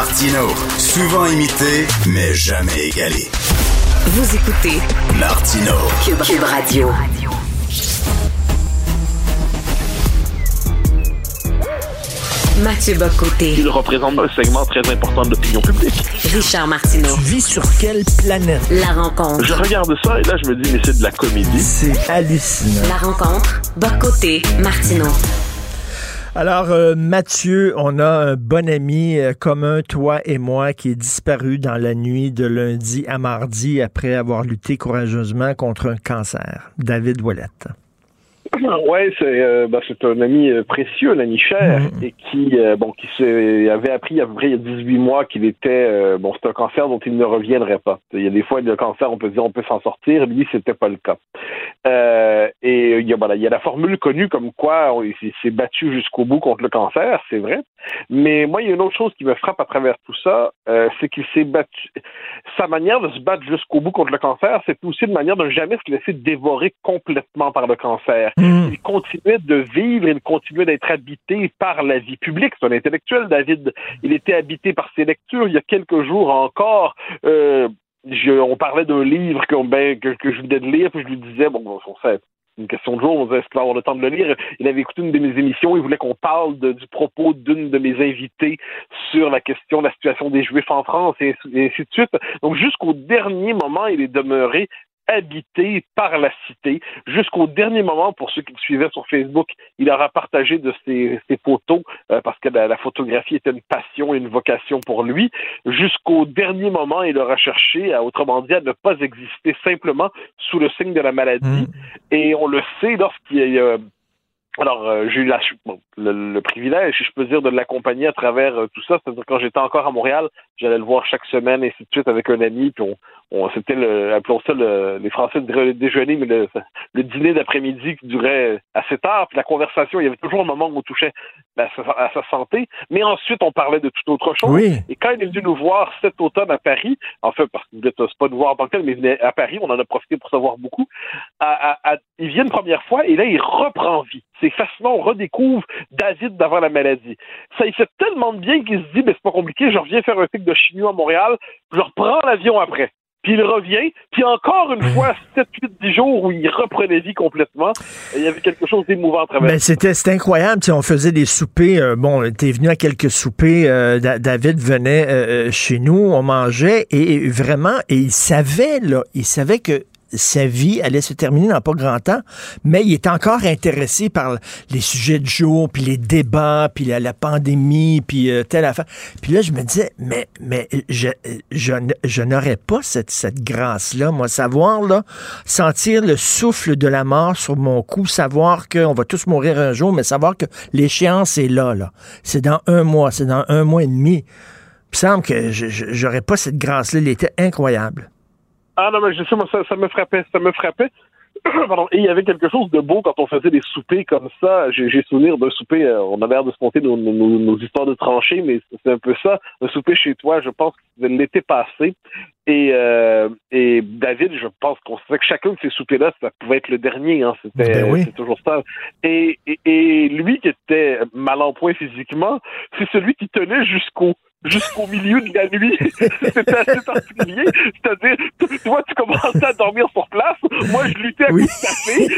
Martino, souvent imité, mais jamais égalé. Vous écoutez Martino, Cube, Cube Radio. Mathieu Bocoté, Il représente un segment très important de l'opinion publique. Richard Martineau. Tu vis sur quelle planète? La rencontre. Je regarde ça et là, je me dis, mais c'est de la comédie. C'est hallucinant. La rencontre. Bocoté, Martineau. Alors, euh, Mathieu, on a un bon ami euh, commun, toi et moi, qui est disparu dans la nuit de lundi à mardi après avoir lutté courageusement contre un cancer. David Ouellette. Ouais, c'est euh, ben, c'est un ami euh, précieux, un ami cher, et qui euh, bon qui avait appris à peu près il y a 18 mois qu'il était euh, bon c'est un cancer dont il ne reviendrait pas. Il y a des fois le cancer on peut dire on peut s'en sortir, lui c'était pas le cas. Euh, et il y a voilà il y a la formule connue comme quoi on- il s'est- s'est battu jusqu'au bout contre le cancer, c'est vrai. Mais moi il y a une autre chose qui me frappe à travers tout ça, euh, c'est qu'il s'est battu. Sa manière de se battre jusqu'au bout contre le cancer, c'est aussi une manière de ne jamais se laisser dévorer complètement par le cancer. Il continuait de vivre, il continuait d'être habité par la vie publique. C'est un intellectuel, David. Il était habité par ses lectures. Il y a quelques jours encore, euh, je- on parlait d'un livre que, ben, que, que je venais de lire, puis je lui disais, bon, on sait, une question de jour, on disait, est-ce va avoir le temps de le lire? Il avait écouté une de mes émissions, il voulait qu'on parle du propos d'une de mes invitées sur la question de la situation des Juifs en France, et, et ainsi de suite. Donc, jusqu'au dernier moment, il est demeuré habité par la cité. Jusqu'au dernier moment, pour ceux qui le suivaient sur Facebook, il aura partagé de ses, ses photos euh, parce que la, la photographie était une passion et une vocation pour lui. Jusqu'au dernier moment, il aura cherché, à, autrement dit, à ne pas exister simplement sous le signe de la maladie. Et on le sait lorsqu'il y a alors, euh, j'ai eu la, bon, le, le, privilège, si je peux dire, de l'accompagner à travers euh, tout ça. C'est-à-dire quand j'étais encore à Montréal, j'allais le voir chaque semaine, et ainsi de suite, avec un ami, puis on, on c'était le, appelons ça le, les Français le déjeuner, mais le, le dîner d'après-midi qui durait assez tard, puis la conversation, il y avait toujours un moment où on touchait à sa, à sa santé, mais ensuite on parlait de tout autre chose. Oui. Et quand il est venu nous voir cet automne à Paris, en fait, parce qu'il ne pas nous voir en tant que tel, mais il venait à Paris, on en a profité pour savoir beaucoup, à, à, à, il vient une première fois, et là, il reprend vie. C'est fascinant, on redécouvre David d'avant la maladie. Ça, il fait tellement de bien qu'il se dit, mais c'est pas compliqué, je reviens faire un cycle de chimio à Montréal, je reprends l'avion après puis il revient, puis encore une fois, 7, 8, 10 jours où il reprenait vie complètement. Et il y avait quelque chose d'émouvant à travers. Ben, c'était, c'était incroyable. T'sais, on faisait des soupers. Euh, bon, t'es venu à quelques soupers. Euh, David venait euh, chez nous, on mangeait, et vraiment, et il savait, là, il savait que sa vie allait se terminer dans pas grand temps, mais il est encore intéressé par les sujets du jour, puis les débats, puis la, pandémie, puis euh, telle affaire. Puis là, je me disais, mais, mais je, je, je n'aurais pas cette, cette grâce-là, moi, savoir, là, sentir le souffle de la mort sur mon cou, savoir qu'on va tous mourir un jour, mais savoir que l'échéance est là, là. C'est dans un mois, c'est dans un mois et demi. Il me semble que j'aurais pas cette grâce-là. Il était incroyable. Ah non, mais je sais, moi, ça, ça me frappait, ça me frappait. Pardon. Et il y avait quelque chose de beau quand on faisait des soupers comme ça. J'ai souvenir d'un souper, euh, on avait l'air de se compter nos, nos, nos, histoires de tranchées, mais c'est un peu ça. Un souper chez toi, je pense que c'était l'été passé. Et, euh, et David, je pense qu'on sait que chacun de ces soupers-là, ça pouvait être le dernier. Hein. C'était ben oui. toujours ça. Et, et, et lui qui était mal en point physiquement, c'est celui qui tenait jusqu'au jusqu'au milieu de la nuit. C'était assez particulier. C'est-à-dire, toi, tu commençais à dormir sur place. Moi, je luttais à oui. café.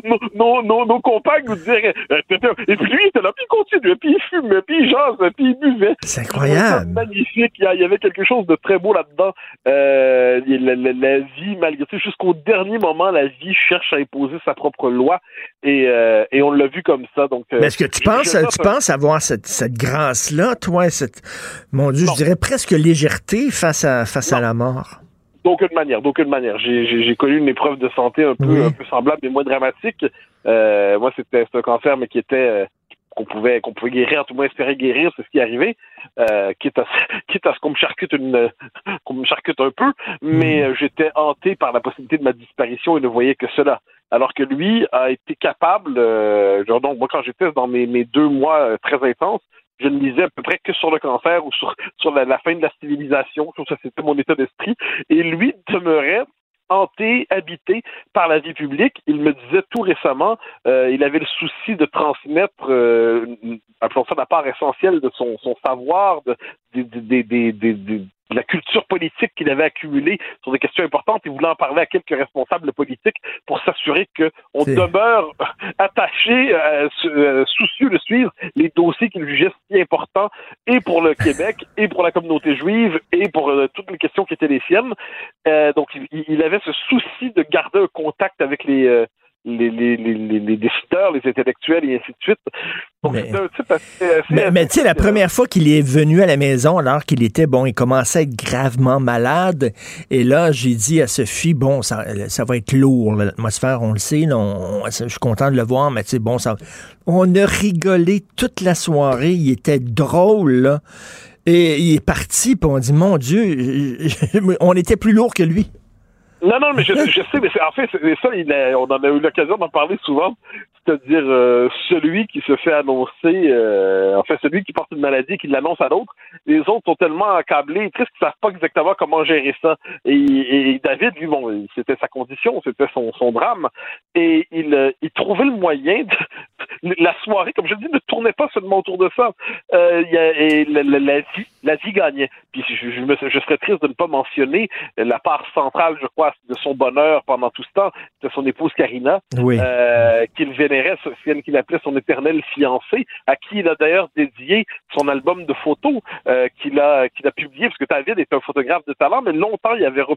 nos, nos, nos, nos, compagnes nous disaient, et puis lui, il était là, puis il continuait, puis il fumait, puis il jase, puis il buvait. C'est incroyable. Magnifique. Il y avait quelque chose de très beau là-dedans. Euh, la, la, la, vie, malgré tout, jusqu'au dernier moment, la vie cherche à imposer sa propre loi. Et, euh, et on l'a vu comme ça. Donc, Mais est-ce que tu penses, tu penses avoir cette, cette grâce-là, toi, cette, mon Dieu, non. je dirais presque légèreté face à, face non. à la mort? D'aucune manière, d'aucune manière. J'ai connu une épreuve de santé un peu, oui. un peu semblable, mais moins dramatique. Euh, moi, c'était un cancer, mais qui était euh, qu'on pouvait qu'on pouvait guérir, tout le moins espérer guérir, c'est ce qui est arrivé. Euh, quitte à quitte à ce qu'on me charcute une qu'on me charcute un peu, mais euh, j'étais hanté par la possibilité de ma disparition et ne voyais que cela. Alors que lui a été capable, euh, genre donc moi quand j'étais dans mes, mes deux mois très intenses, je ne lisais à peu près que sur le cancer ou sur, la, fin de la civilisation. Ça, c'était mon état d'esprit. Et lui demeurait hanté, habité par la vie publique. Il me disait tout récemment, euh, il avait le souci de transmettre, euh, appelons ça la part essentielle de son, son savoir, de, de, de, de, de la culture politique qu'il avait accumulée sur des questions importantes et voulant en parler à quelques responsables politiques pour s'assurer qu'on demeure attaché, euh, euh, soucieux de suivre les dossiers qu'il jugeait si importants et pour le Québec et pour la communauté juive et pour euh, toutes les questions qui étaient les siennes. donc, il, il, avait ce souci de garder un contact avec les les, les, les, les, décideurs, les intellectuels et ainsi de suite. Donc, mais, un type assez, assez mais, mais tu sais, la première fois qu'il est venu à la maison, alors qu'il était, bon, il commençait à être gravement malade, et là, j'ai dit à Sophie, bon, ça, ça va être lourd, l'atmosphère, on le sait, là, on, je suis content de le voir, mais tu sais, bon, ça, on a rigolé toute la soirée, il était drôle, là, et il est parti, puis on dit, mon Dieu, on était plus lourd que lui. Non, non, mais je, je sais, mais en fait, c'est ça, il a, on en a eu l'occasion d'en parler souvent. C'est-à-dire euh, celui qui se fait annoncer, euh, en fait, celui qui porte une maladie et qui l'annonce à l'autre, les autres sont tellement accablés tristes qu'ils savent pas exactement comment gérer ça. Et, et David, lui, bon, c'était sa condition, c'était son, son drame, et il, il trouvait le moyen de, la soirée, comme je dis, ne tournait pas seulement autour de ça. Euh, et la, la, la, vie, la vie gagnait. Puis je, je, me, je serais triste de ne pas mentionner la part centrale, je crois, de son bonheur pendant tout ce temps, c'était son épouse Karina, oui. euh, qu'il vénérait, celle qu'il appelait son éternel fiancé, à qui il a d'ailleurs dédié son album de photos euh, qu'il a qu'il a publié, parce que David est un photographe de talent, mais longtemps il avait re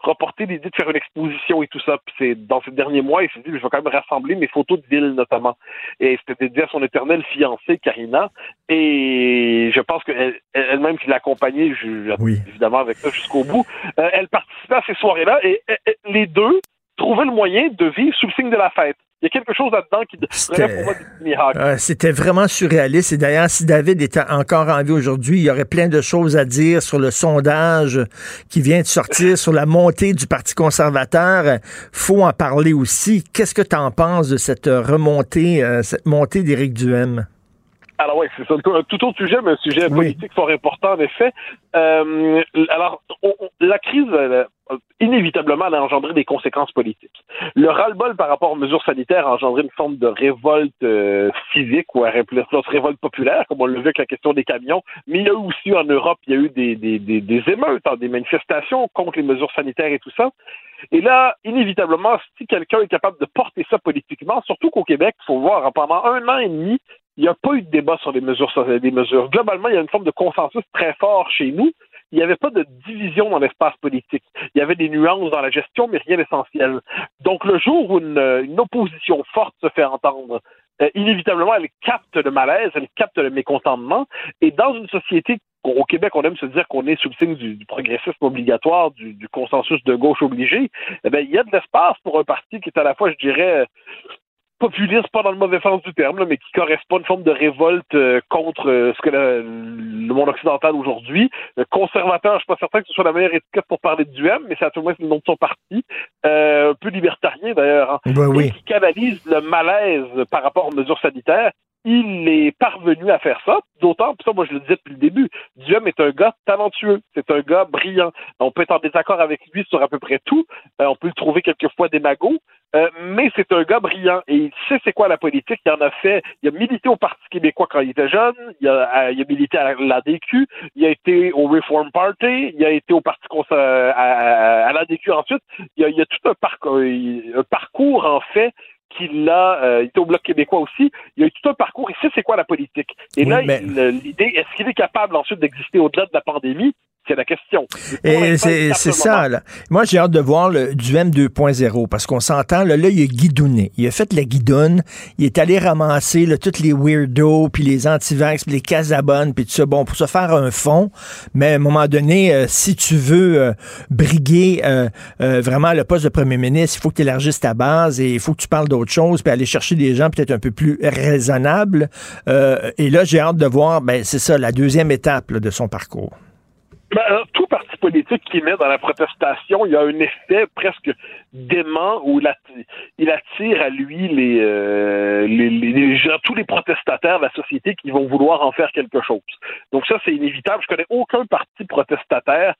reporté l'idée de faire une exposition et tout ça. Puis c'est dans ces derniers mois, il s'est dit je vais quand même rassembler mes photos de ville notamment. Et c'était dédié à son éternel fiancé Karina. Et je pense qu'elle elle-même qui l'accompagnait oui. évidemment avec ça jusqu'au bout, euh, elle participait à ces soirées-là et les deux trouvaient le moyen de vivre sous le signe de la fête. Il y a quelque chose là-dedans qui relève pour moi du miracle. Euh, C'était vraiment surréaliste. Et d'ailleurs, si David était encore en vie aujourd'hui, il y aurait plein de choses à dire sur le sondage qui vient de sortir, sur la montée du Parti conservateur. faut en parler aussi. Qu'est-ce que tu en penses de cette remontée, euh, cette montée d'Éric Duhem? Alors oui, c'est un tout autre sujet, mais un sujet politique fort important en effet. Euh, alors, on, on, la crise, euh, inévitablement, elle a engendré des conséquences politiques. Le ras-le-bol par rapport aux mesures sanitaires a engendré une forme de révolte euh, civique ou une révolte populaire, comme on l'a vu avec la question des camions. Mais il y a eu aussi en Europe, il y a eu des, des, des, des émeutes, hein, des manifestations contre les mesures sanitaires et tout ça. Et là, inévitablement, si quelqu'un est capable de porter ça politiquement, surtout qu'au Québec, il faut voir, pendant un an et demi, il n'y a pas eu de débat sur les mesures, sur les mesures. Globalement, il y a une forme de consensus très fort chez nous. Il n'y avait pas de division dans l'espace politique. Il y avait des nuances dans la gestion, mais rien d'essentiel. Donc, le jour où une, opposition forte se fait entendre, euh, inévitablement, elle capte le malaise, elle capte le mécontentement. Et dans une société au Québec, on aime se dire qu'on est sous le signe du, du progressisme obligatoire, du, du, consensus de gauche obligé. Eh bien, il y a de l'espace pour un parti qui est à la fois, je dirais, populiste, pas dans le mauvais sens du terme, là, mais qui correspond à une forme de révolte euh, contre euh, ce que le, le monde occidental aujourd'hui. Euh, conservateur, je suis pas certain que ce soit la meilleure étiquette pour parler de Duhem, mais c'est à tout le moins le nom de son parti. un peu libertarien d'ailleurs, hein, ben oui. et qui canalise le malaise par rapport aux mesures sanitaires il est parvenu à faire ça, d'autant, ça, moi je le disais depuis le début, Duhem est un gars talentueux, c'est un gars brillant. On peut être en désaccord avec lui sur à peu près tout, euh, on peut le trouver quelquefois démago, euh, mais c'est un gars brillant et il sait c'est quoi la politique, il en a fait, il a milité au Parti québécois quand il était jeune, il a, il a milité à l'ADQ, il a été au Reform Party, il a été au Parti à, à, à l'ADQ ensuite, il y a, il a tout un parcours, un parcours en fait qu'il a, euh, il était au Bloc québécois aussi, il a eu tout un parcours, il sait c'est quoi la politique. Et Oui, là, mais- l'idée, est-ce qu'il est capable ensuite d'exister au-delà de la pandémie? C'est la question. Et c'est ça, là. Moi, j'ai hâte de voir le Duhem 2.0 parce qu'on s'entend, là, là, il a guidonné. Il a fait la guidonne. Il est allé ramasser là, tous les weirdos, puis les antivax, puis les casabones, puis tout ça. Bon, pour se faire un fond, mais à un moment donné, euh, si tu veux euh, briguer euh, euh, vraiment le poste de premier ministre, il faut que tu élargisses ta base et il faut que tu parles d'autre chose, puis aller chercher des gens peut-être un peu plus raisonnables. Euh, et là, j'ai hâte de voir, ben, c'est ça, la deuxième étape là, de son parcours. Ben, euh, tout parti politique qui met dans la protestation, il y a un effet presque dément où il attire, à lui les, euh, tous les protestataires de la société qui vont vouloir en faire quelque chose. Donc ça, c'est inévitable. Je connais aucun parti protestataire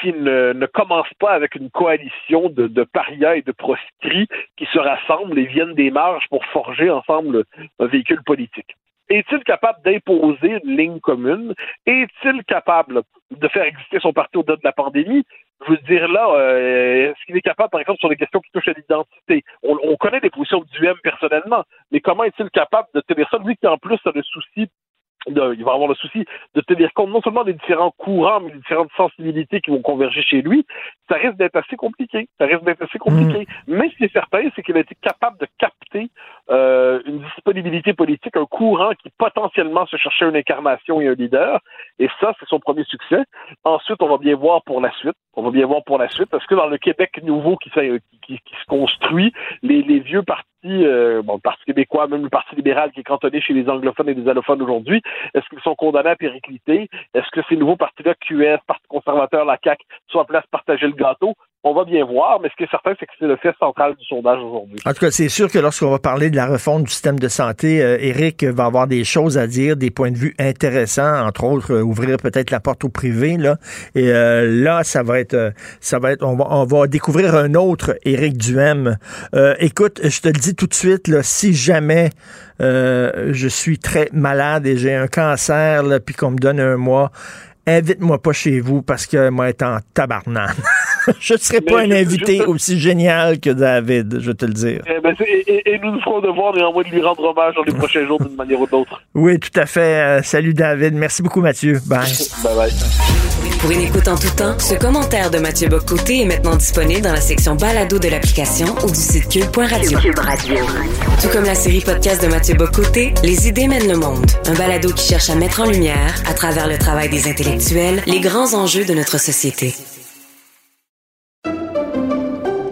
qui ne, ne commence pas avec une coalition de, de parias et de proscrits qui se rassemblent et viennent des marges pour forger ensemble un véhicule politique. Est-il capable d'imposer une ligne commune? Est-il capable de faire exister son parti au-delà de la pandémie? Je veux dire là, euh, est-ce qu'il est capable, par exemple, sur des questions qui touchent à l'identité? On, on connaît les positions du M personnellement, mais comment est-il capable de tenir ça? Lui qui en plus a le souci de- il va avoir le souci de tenir compte non seulement des différents courants, mais des différentes sensibilités qui vont converger chez lui, ça risque d'être assez compliqué. Ça risque d'être assez compliqué. Mais ce qui est certain, c'est qu'il a été capable de capter euh, une disponibilité politique, un courant qui potentiellement se cherchait une incarnation et un leader. Et ça, c'est son premier succès. Ensuite, on va bien voir pour la suite. On va bien voir pour la suite. Parce que dans le Québec nouveau qui, s'est- qui, qui- qui se construit, les, les vieux partis, euh, bon, le Parti québécois, même le Parti libéral qui est cantonné chez les anglophones et les allophones aujourd'hui, est-ce qu'ils sont condamnés à péricliter? Est-ce que ces nouveaux partis-là, QS, Parti conservateur, la CAQ, sont à se partager le gâteau? On va bien voir, mais ce qui est certain, c'est que c'est le fait central du sondage aujourd'hui. En tout cas, c'est sûr que lorsqu'on va parler de la refonte du système de santé, euh, Éric va avoir des choses à dire, des points de vue intéressants, entre autres, euh, ouvrir peut-être la porte au privé, là. Et euh, là, ça va être, euh, ça va être, on va, on va découvrir un autre Éric Duhem. Euh, écoute, je te le dis tout de suite, là, si jamais je suis très malade et j'ai un cancer, là, puis qu'on me donne un mois, invite-moi pas chez vous parce que moi, être en tabarnane. je ne serai pas un invité aussi génial que David, je vais te le dire. Eh ben, et, et- et nous nous ferons devoir néanmoins de lui rendre hommage dans les prochains jours d'une manière ou d'autre. Oui, tout à fait. Euh, salut David. Merci beaucoup Mathieu. Bye. Bye bye. Pour une écoute en tout temps, ce commentaire de Mathieu Bocoté est maintenant disponible dans la section balado de l'application ou du site cube.radio. Tout comme la série podcast de Mathieu Bocoté, Les idées mènent le monde. Un balado qui cherche à mettre en lumière, à travers le travail des intellectuels, les grands enjeux de notre société.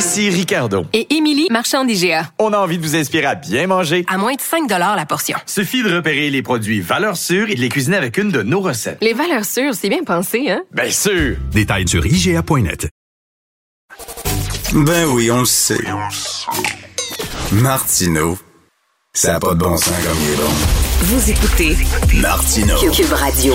Ici Ricardo. Et Émilie, marchand d'IGA. On a envie de vous inspirer à bien manger. À moins de 5 la portion. Suffit de repérer les produits valeurs sûres et de les cuisiner avec une de nos recettes. Les valeurs sûres, c'est bien pensé, hein? Bien sûr! Détails sur IGA.net. Ben oui, on le sait. Martineau, ça n'a pas de bon sens comme il est bon. Vous écoutez Martineau. Cube Radio.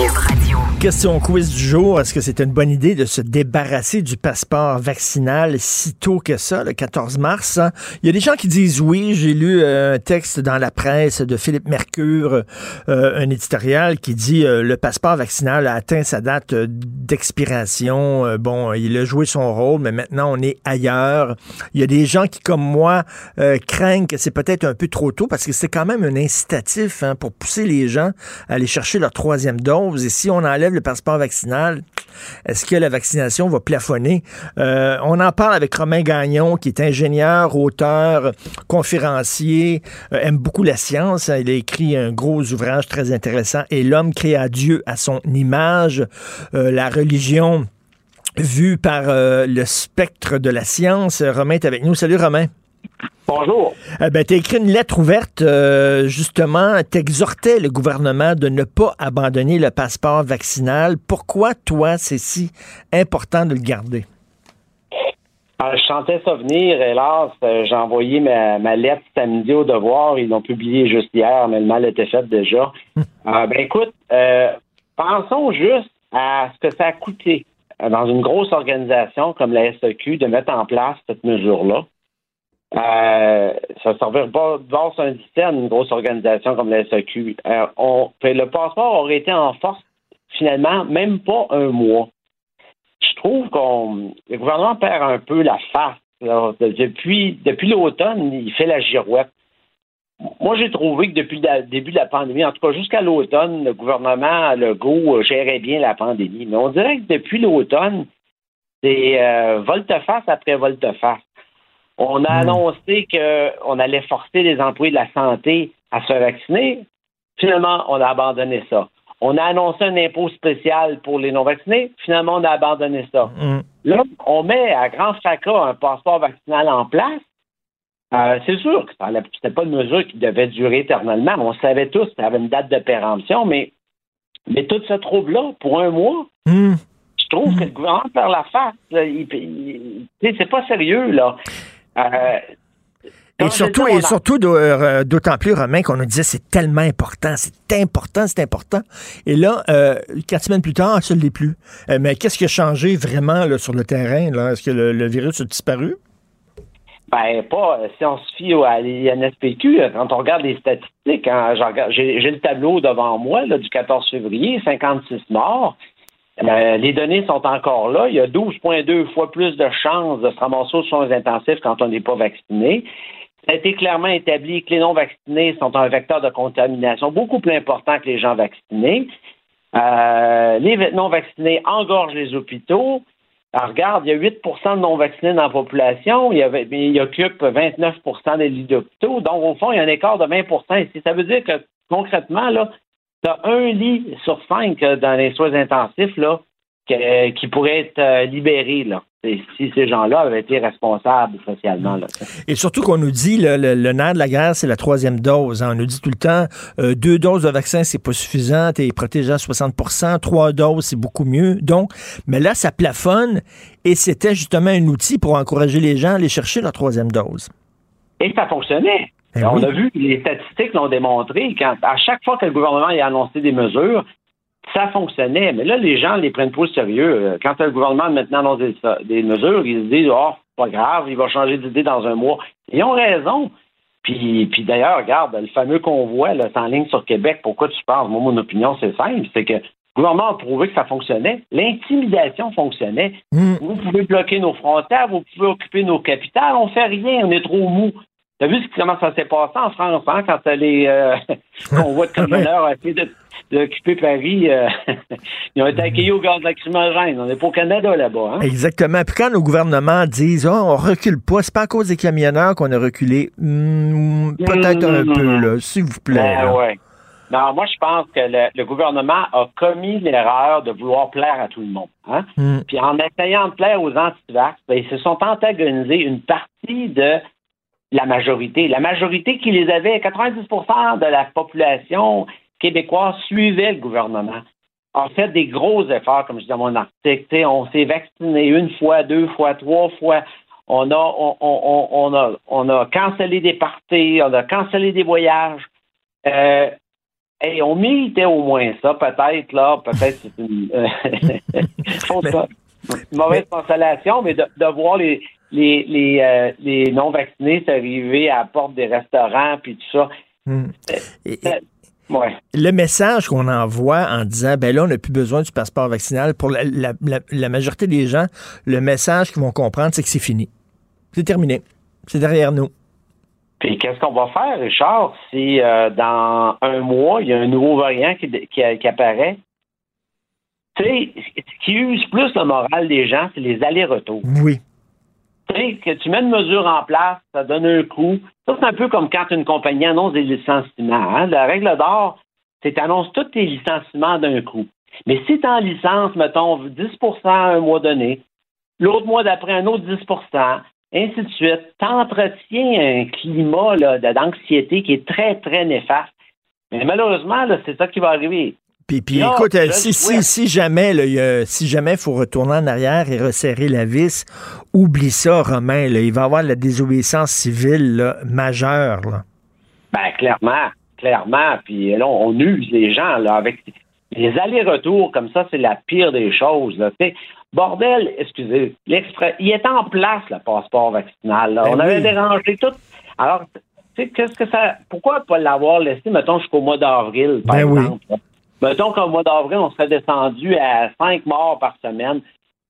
Question quiz du jour. Est-ce que c'est une bonne idée de se débarrasser du passeport vaccinal si tôt que ça, le 14 mars? hein? Il y a des gens qui disent oui. J'ai lu euh, un texte dans la presse de Philippe Mercure, euh, un éditorial qui dit euh, le passeport vaccinal a atteint sa date d'expiration. Bon, il a joué son rôle, mais maintenant on est ailleurs. Il y a des gens qui, comme moi, craignent que c'est peut-être un peu trop tôt parce que c'est quand même un incitatif hein, pour pousser les gens à aller chercher leur troisième dose. Et si on enlève le passeport vaccinal, est-ce que la vaccination va plafonner? Euh, on en parle avec Romain Gagnon, qui est ingénieur, auteur, conférencier, euh, aime beaucoup la science. Il a écrit un gros ouvrage très intéressant, Et l'homme créa Dieu à son image, Euh, la religion vue par le spectre de la science. Romain est avec nous. Salut Romain. Bonjour. Euh, ben, tu as écrit une lettre ouverte, euh, justement, t'exhortais le gouvernement de ne pas abandonner le passeport vaccinal. Pourquoi, toi, c'est si important de le garder? Ah, je sentais ça venir, hélas. euh, J'ai envoyé ma, ma lettre samedi au devoir. Ils l'ont publié juste hier, mais le mal était fait déjà. Ah, ben écoute, euh, pensons juste à ce que ça a coûté euh, dans une grosse organisation comme la SEQ de mettre en place cette mesure-là. Euh, ça ne servirait pas de voir un système, une grosse organisation comme la SEQ. Euh, on, fait, le passeport aurait été en force, finalement, même pas un mois. Je trouve qu'on le gouvernement perd un peu la face. Depuis, l'automne, il fait la girouette. Moi, j'ai trouvé que depuis le début de la pandémie, en tout cas jusqu'à l'automne, le gouvernement Legault gérait bien la pandémie. Mais on dirait que depuis l'automne, c'est euh, volte-face après volte-face. On a annoncé qu'on allait forcer les employés de la santé à se vacciner. Finalement, on a abandonné ça. On a annoncé un impôt spécial pour les non-vaccinés. Finalement, on a abandonné ça. Là, on met à grand fracas un passeport vaccinal en place. Euh, c'est sûr que ce n'était pas une mesure qui devait durer éternellement. On savait tous qu'il y avait une date de péremption, mais, mais tout ce trouble-là, pour un mois, je trouve que le gouvernement perd la face. c'est pas sérieux, là. Euh, Et surtout, et surtout euh, d'autant plus, Romain, qu'on nous disait c'est tellement important, c'est important, c'est important. Et là, euh, quatre semaines plus tard, ça ne l'est plus. Euh, mais qu'est-ce qui a changé vraiment là, sur le terrain? Est-ce que le, le virus a disparu? Ben, pas. Si on se fie à l'INSPQ, quand on regarde les statistiques, hein, j'ai j'ai le tableau devant moi là, du 14 février, 56 morts. Euh, les données sont encore là. Il y a 12,2 fois plus de chances de se ramasser aux soins intensifs quand on n'est pas vacciné. Ça a été clairement établi que les non-vaccinés sont un vecteur de contamination beaucoup plus important que les gens vaccinés. Euh, les non-vaccinés engorgent les hôpitaux. Alors, regarde, il y a 8% de non-vaccinés dans la population. Il, y avait, il occupe 29% des lits d'hôpitaux. Donc, au fond, il y a un écart de 20 ici. Ça veut dire que, concrètement, là, tu as un lit sur cinq euh, dans les soins intensifs là, que- qui pourrait être euh, libéré là, si ces gens-là avaient été responsables socialement. Là. Et surtout qu'on nous dit, le, le, le nerf de la guerre, c'est la troisième dose. hein. On nous dit tout le temps, euh, deux doses de vaccin, c'est pas suffisant, t'es protégé à 60% trois doses, c'est beaucoup mieux. Donc, mais là, ça plafonne et c'était justement un outil pour encourager les gens à aller chercher leur troisième dose. Et ça fonctionnait. Ben on oui. a vu, les statistiques l'ont démontré, quand, à chaque fois que le gouvernement a annoncé des mesures, ça fonctionnait. Mais là, les gens les prennent pas au sérieux. Euh, Quand le gouvernement maintenant annonce des, des mesures, ils se disent Oh, pas grave, il va changer d'idée dans un mois. Ils ont raison. Puis, puis d'ailleurs, regarde, le fameux convoi là, en ligne sur Québec, pourquoi tu parles? Moi, mon opinion, c'est simple, c'est que Le gouvernement a prouvé que ça fonctionnait. L'intimidation fonctionnait. Vous pouvez bloquer nos frontières, vous pouvez occuper nos capitales. On fait rien, on est trop mou. T'as vu comment ça s'est passé en France hein, quand les euh, on voit de camionneurs essayer de- d'occuper Paris. euh, ils ont été accueillis au gaz lacrymogène. On n'est pas au Canada là-bas. Hein? Exactement. Puis quand nos gouvernements disent, oh, on recule pas, c'est pas à cause des camionneurs qu'on a reculé. Hmm, Peut-être un peu, là, s'il vous plaît. Ben ouais. Non, moi, je pense que le, le gouvernement a commis l'erreur de vouloir plaire à tout le monde. Hein? Hmm. Puis en essayant de plaire aux antivax, ben, ils se sont antagonisés une partie de la majorité. La majorité qui les avait, 90% de la population québécoise suivait le gouvernement. A fait des gros efforts, comme je dis dans mon article. On s'est vacciné une fois, deux fois, trois fois. On a, on, on- on a, on a cancellé des parties, on a cancellé des voyages. Euh, et on méritait au moins ça, peut-être, là, peut-être c'est une, euh, mauvaise consolation, mais de, de voir les, les, les, euh, les non-vaccinés s'arriver à la porte des restaurants puis tout ça. Hmm. Euh, ouais. Le message qu'on envoie en disant, ben là, on n'a plus besoin du passeport vaccinal, pour la, la- la- la majorité des gens, le message qu'ils vont comprendre, c'est que c'est fini. C'est terminé. C'est derrière nous. Puis qu'est-ce qu'on va faire, Richard, si euh, dans un mois, il y a un nouveau variant qui, qui, qui apparaît? Tu sais, ce qui use plus le moral des gens, c'est les allers-retours. Oui. Tu que tu mets une mesure en place, ça donne un coup. Ça, c'est un peu comme quand une compagnie annonce des licenciements. hein. La règle d'or, c'est que tu annonces tous tes licenciements d'un coup. Mais si tu en licence, mettons, 10% un mois donné, l'autre mois d'après, un autre 10% ainsi de suite, t'entretiens un climat d'anxiété qui est très, très néfaste. Mais malheureusement, c'est ça qui va arriver. Puis, puis écoute, je si, si, si jamais, là, il si jamais faut retourner en arrière et resserrer la vis, oublie ça, Romain. là. il va y avoir de la désobéissance civile là, majeure. Ben, clairement, clairement. Puis là, on use les gens là, avec les allers-retours comme ça, c'est la pire des choses. Là. Bordel, excusez, l'exprès, il est en place le passeport vaccinal. là. Ben on avait oui. dérangé tout. Alors, tu sais, qu'est-ce que ça. Pourquoi pas l'avoir laissé, mettons, jusqu'au mois d'avril, par Ben oui. exemple? là? Mettons qu'au mois d'avril, on serait descendu à cinq morts par semaine.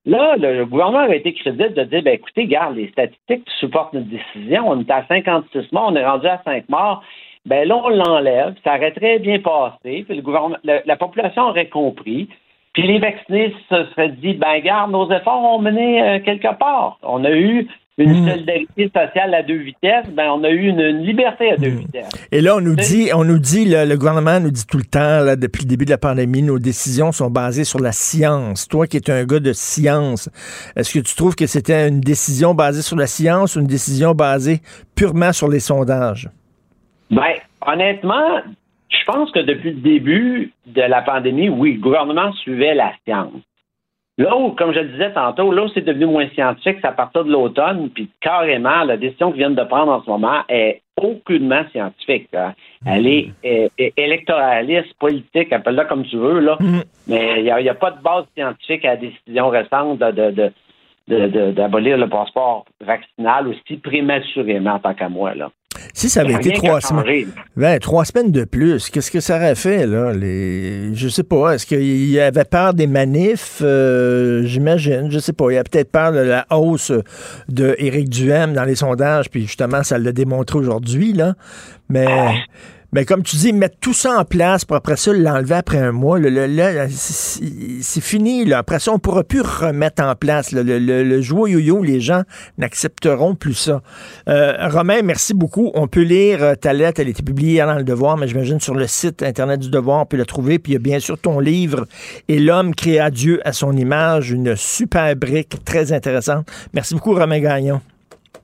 Là, le gouvernement avait été crédible de dire, ben écoutez, garde, les statistiques supportent notre décision. On était à 56 morts, on est rendu à 5 morts. Ben là, on l'enlève, ça aurait très bien passé, puis le gouvernement, la, la population aurait compris. Puis les vaccinés se seraient dit, ben garde, nos efforts ont mené euh, quelque part. On a eu une solidarité sociale à deux vitesses, ben on a eu une, une liberté à deux vitesses. Et là, on nous dit, on nous dit, le, le gouvernement nous dit tout le temps, là, depuis le début de la pandémie, nos décisions sont basées sur la science. Toi qui es un gars de science, est-ce que tu trouves que c'était une décision basée sur la science ou une décision basée purement sur les sondages? Ben, honnêtement, je pense que depuis le début de la pandémie, oui, le gouvernement suivait la science. Là où, comme je le disais tantôt, là où c'est devenu moins scientifique, c'est à partir de l'automne, puis carrément, la décision qu'ils viennent de prendre en ce moment est aucunement scientifique. hein. Elle est, est- est électoraliste, politique, appelle-la comme tu veux, là. Mais il n'y a, a pas de base scientifique à la décision récente de- de- de- d'abolir le passeport vaccinal aussi prématurément, tant qu'à moi, là. Si ça avait été trois semaines, ben, trois semaines de plus, qu'est-ce que ça aurait fait, là? Les... Je sais pas. Est-ce qu'il y avait peur des manifs? Euh, J'imagine. Je sais pas. Il y a peut-être peur de la hausse de Éric Duhem dans les sondages, puis justement, ça l'a démontré aujourd'hui, là. Mais. Mais comme tu dis, mettre tout ça en place pour après ça l'enlever après un mois, c'est fini. Là. Après ça, on ne pourra plus remettre en place. Le, le, le yo-yo, les gens n'accepteront plus ça. Euh, Romain, merci beaucoup. On peut lire euh, ta lettre. Elle a été publiée dans Le Devoir, mais j'imagine sur le site Internet du Devoir, on peut la trouver. Puis il y a bien sûr ton livre Et l'homme créa Dieu à son image, une super brique très intéressante. Merci beaucoup, Romain Gagnon.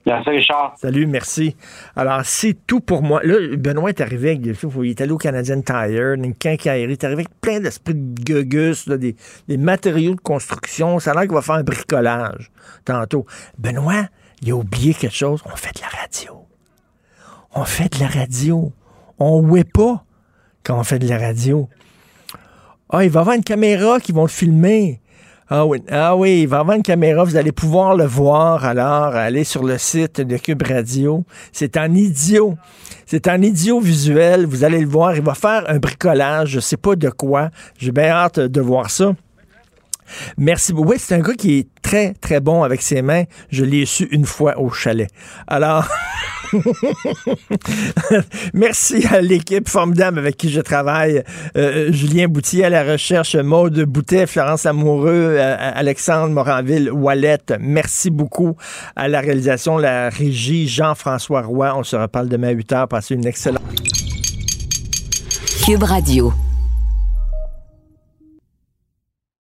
Merci, Richard. Salut, merci. Alors, c'est tout pour moi. Là, Benoît est arrivé avec des il est allé au Canadian Tire, une quincaillerie, il est arrivé avec plein d'esprits de gugus, des, matériaux de construction. Ça a l'air qu'il va faire un bricolage tantôt. Benoît, il a oublié quelque chose. On fait de la radio. On fait de la radio. On ouait pas quand on fait de la radio. Ah, il va y avoir une caméra qui vont le filmer. Ah oui, ah oui, il va avoir une caméra, vous allez pouvoir le voir alors, aller sur le site de Cube Radio. C'est en idiot. C'est en idiot visuel, vous allez le voir. Il va faire un bricolage, je sais pas de quoi. J'ai bien hâte de voir ça. Merci beaucoup. Oui, c'est un gars qui est très, très bon avec ses mains. Je l'ai su une fois au chalet. Alors, merci à l'équipe formidable avec qui je travaille. Euh, Julien Boutier à la recherche, Maude Boutet, Florence Amoureux, euh, Alexandre Moranville, Wallet. Merci beaucoup à la réalisation, la régie, Jean-François Roy. On se reparle demain à 8 h. Passez une excellente... Cube Radio.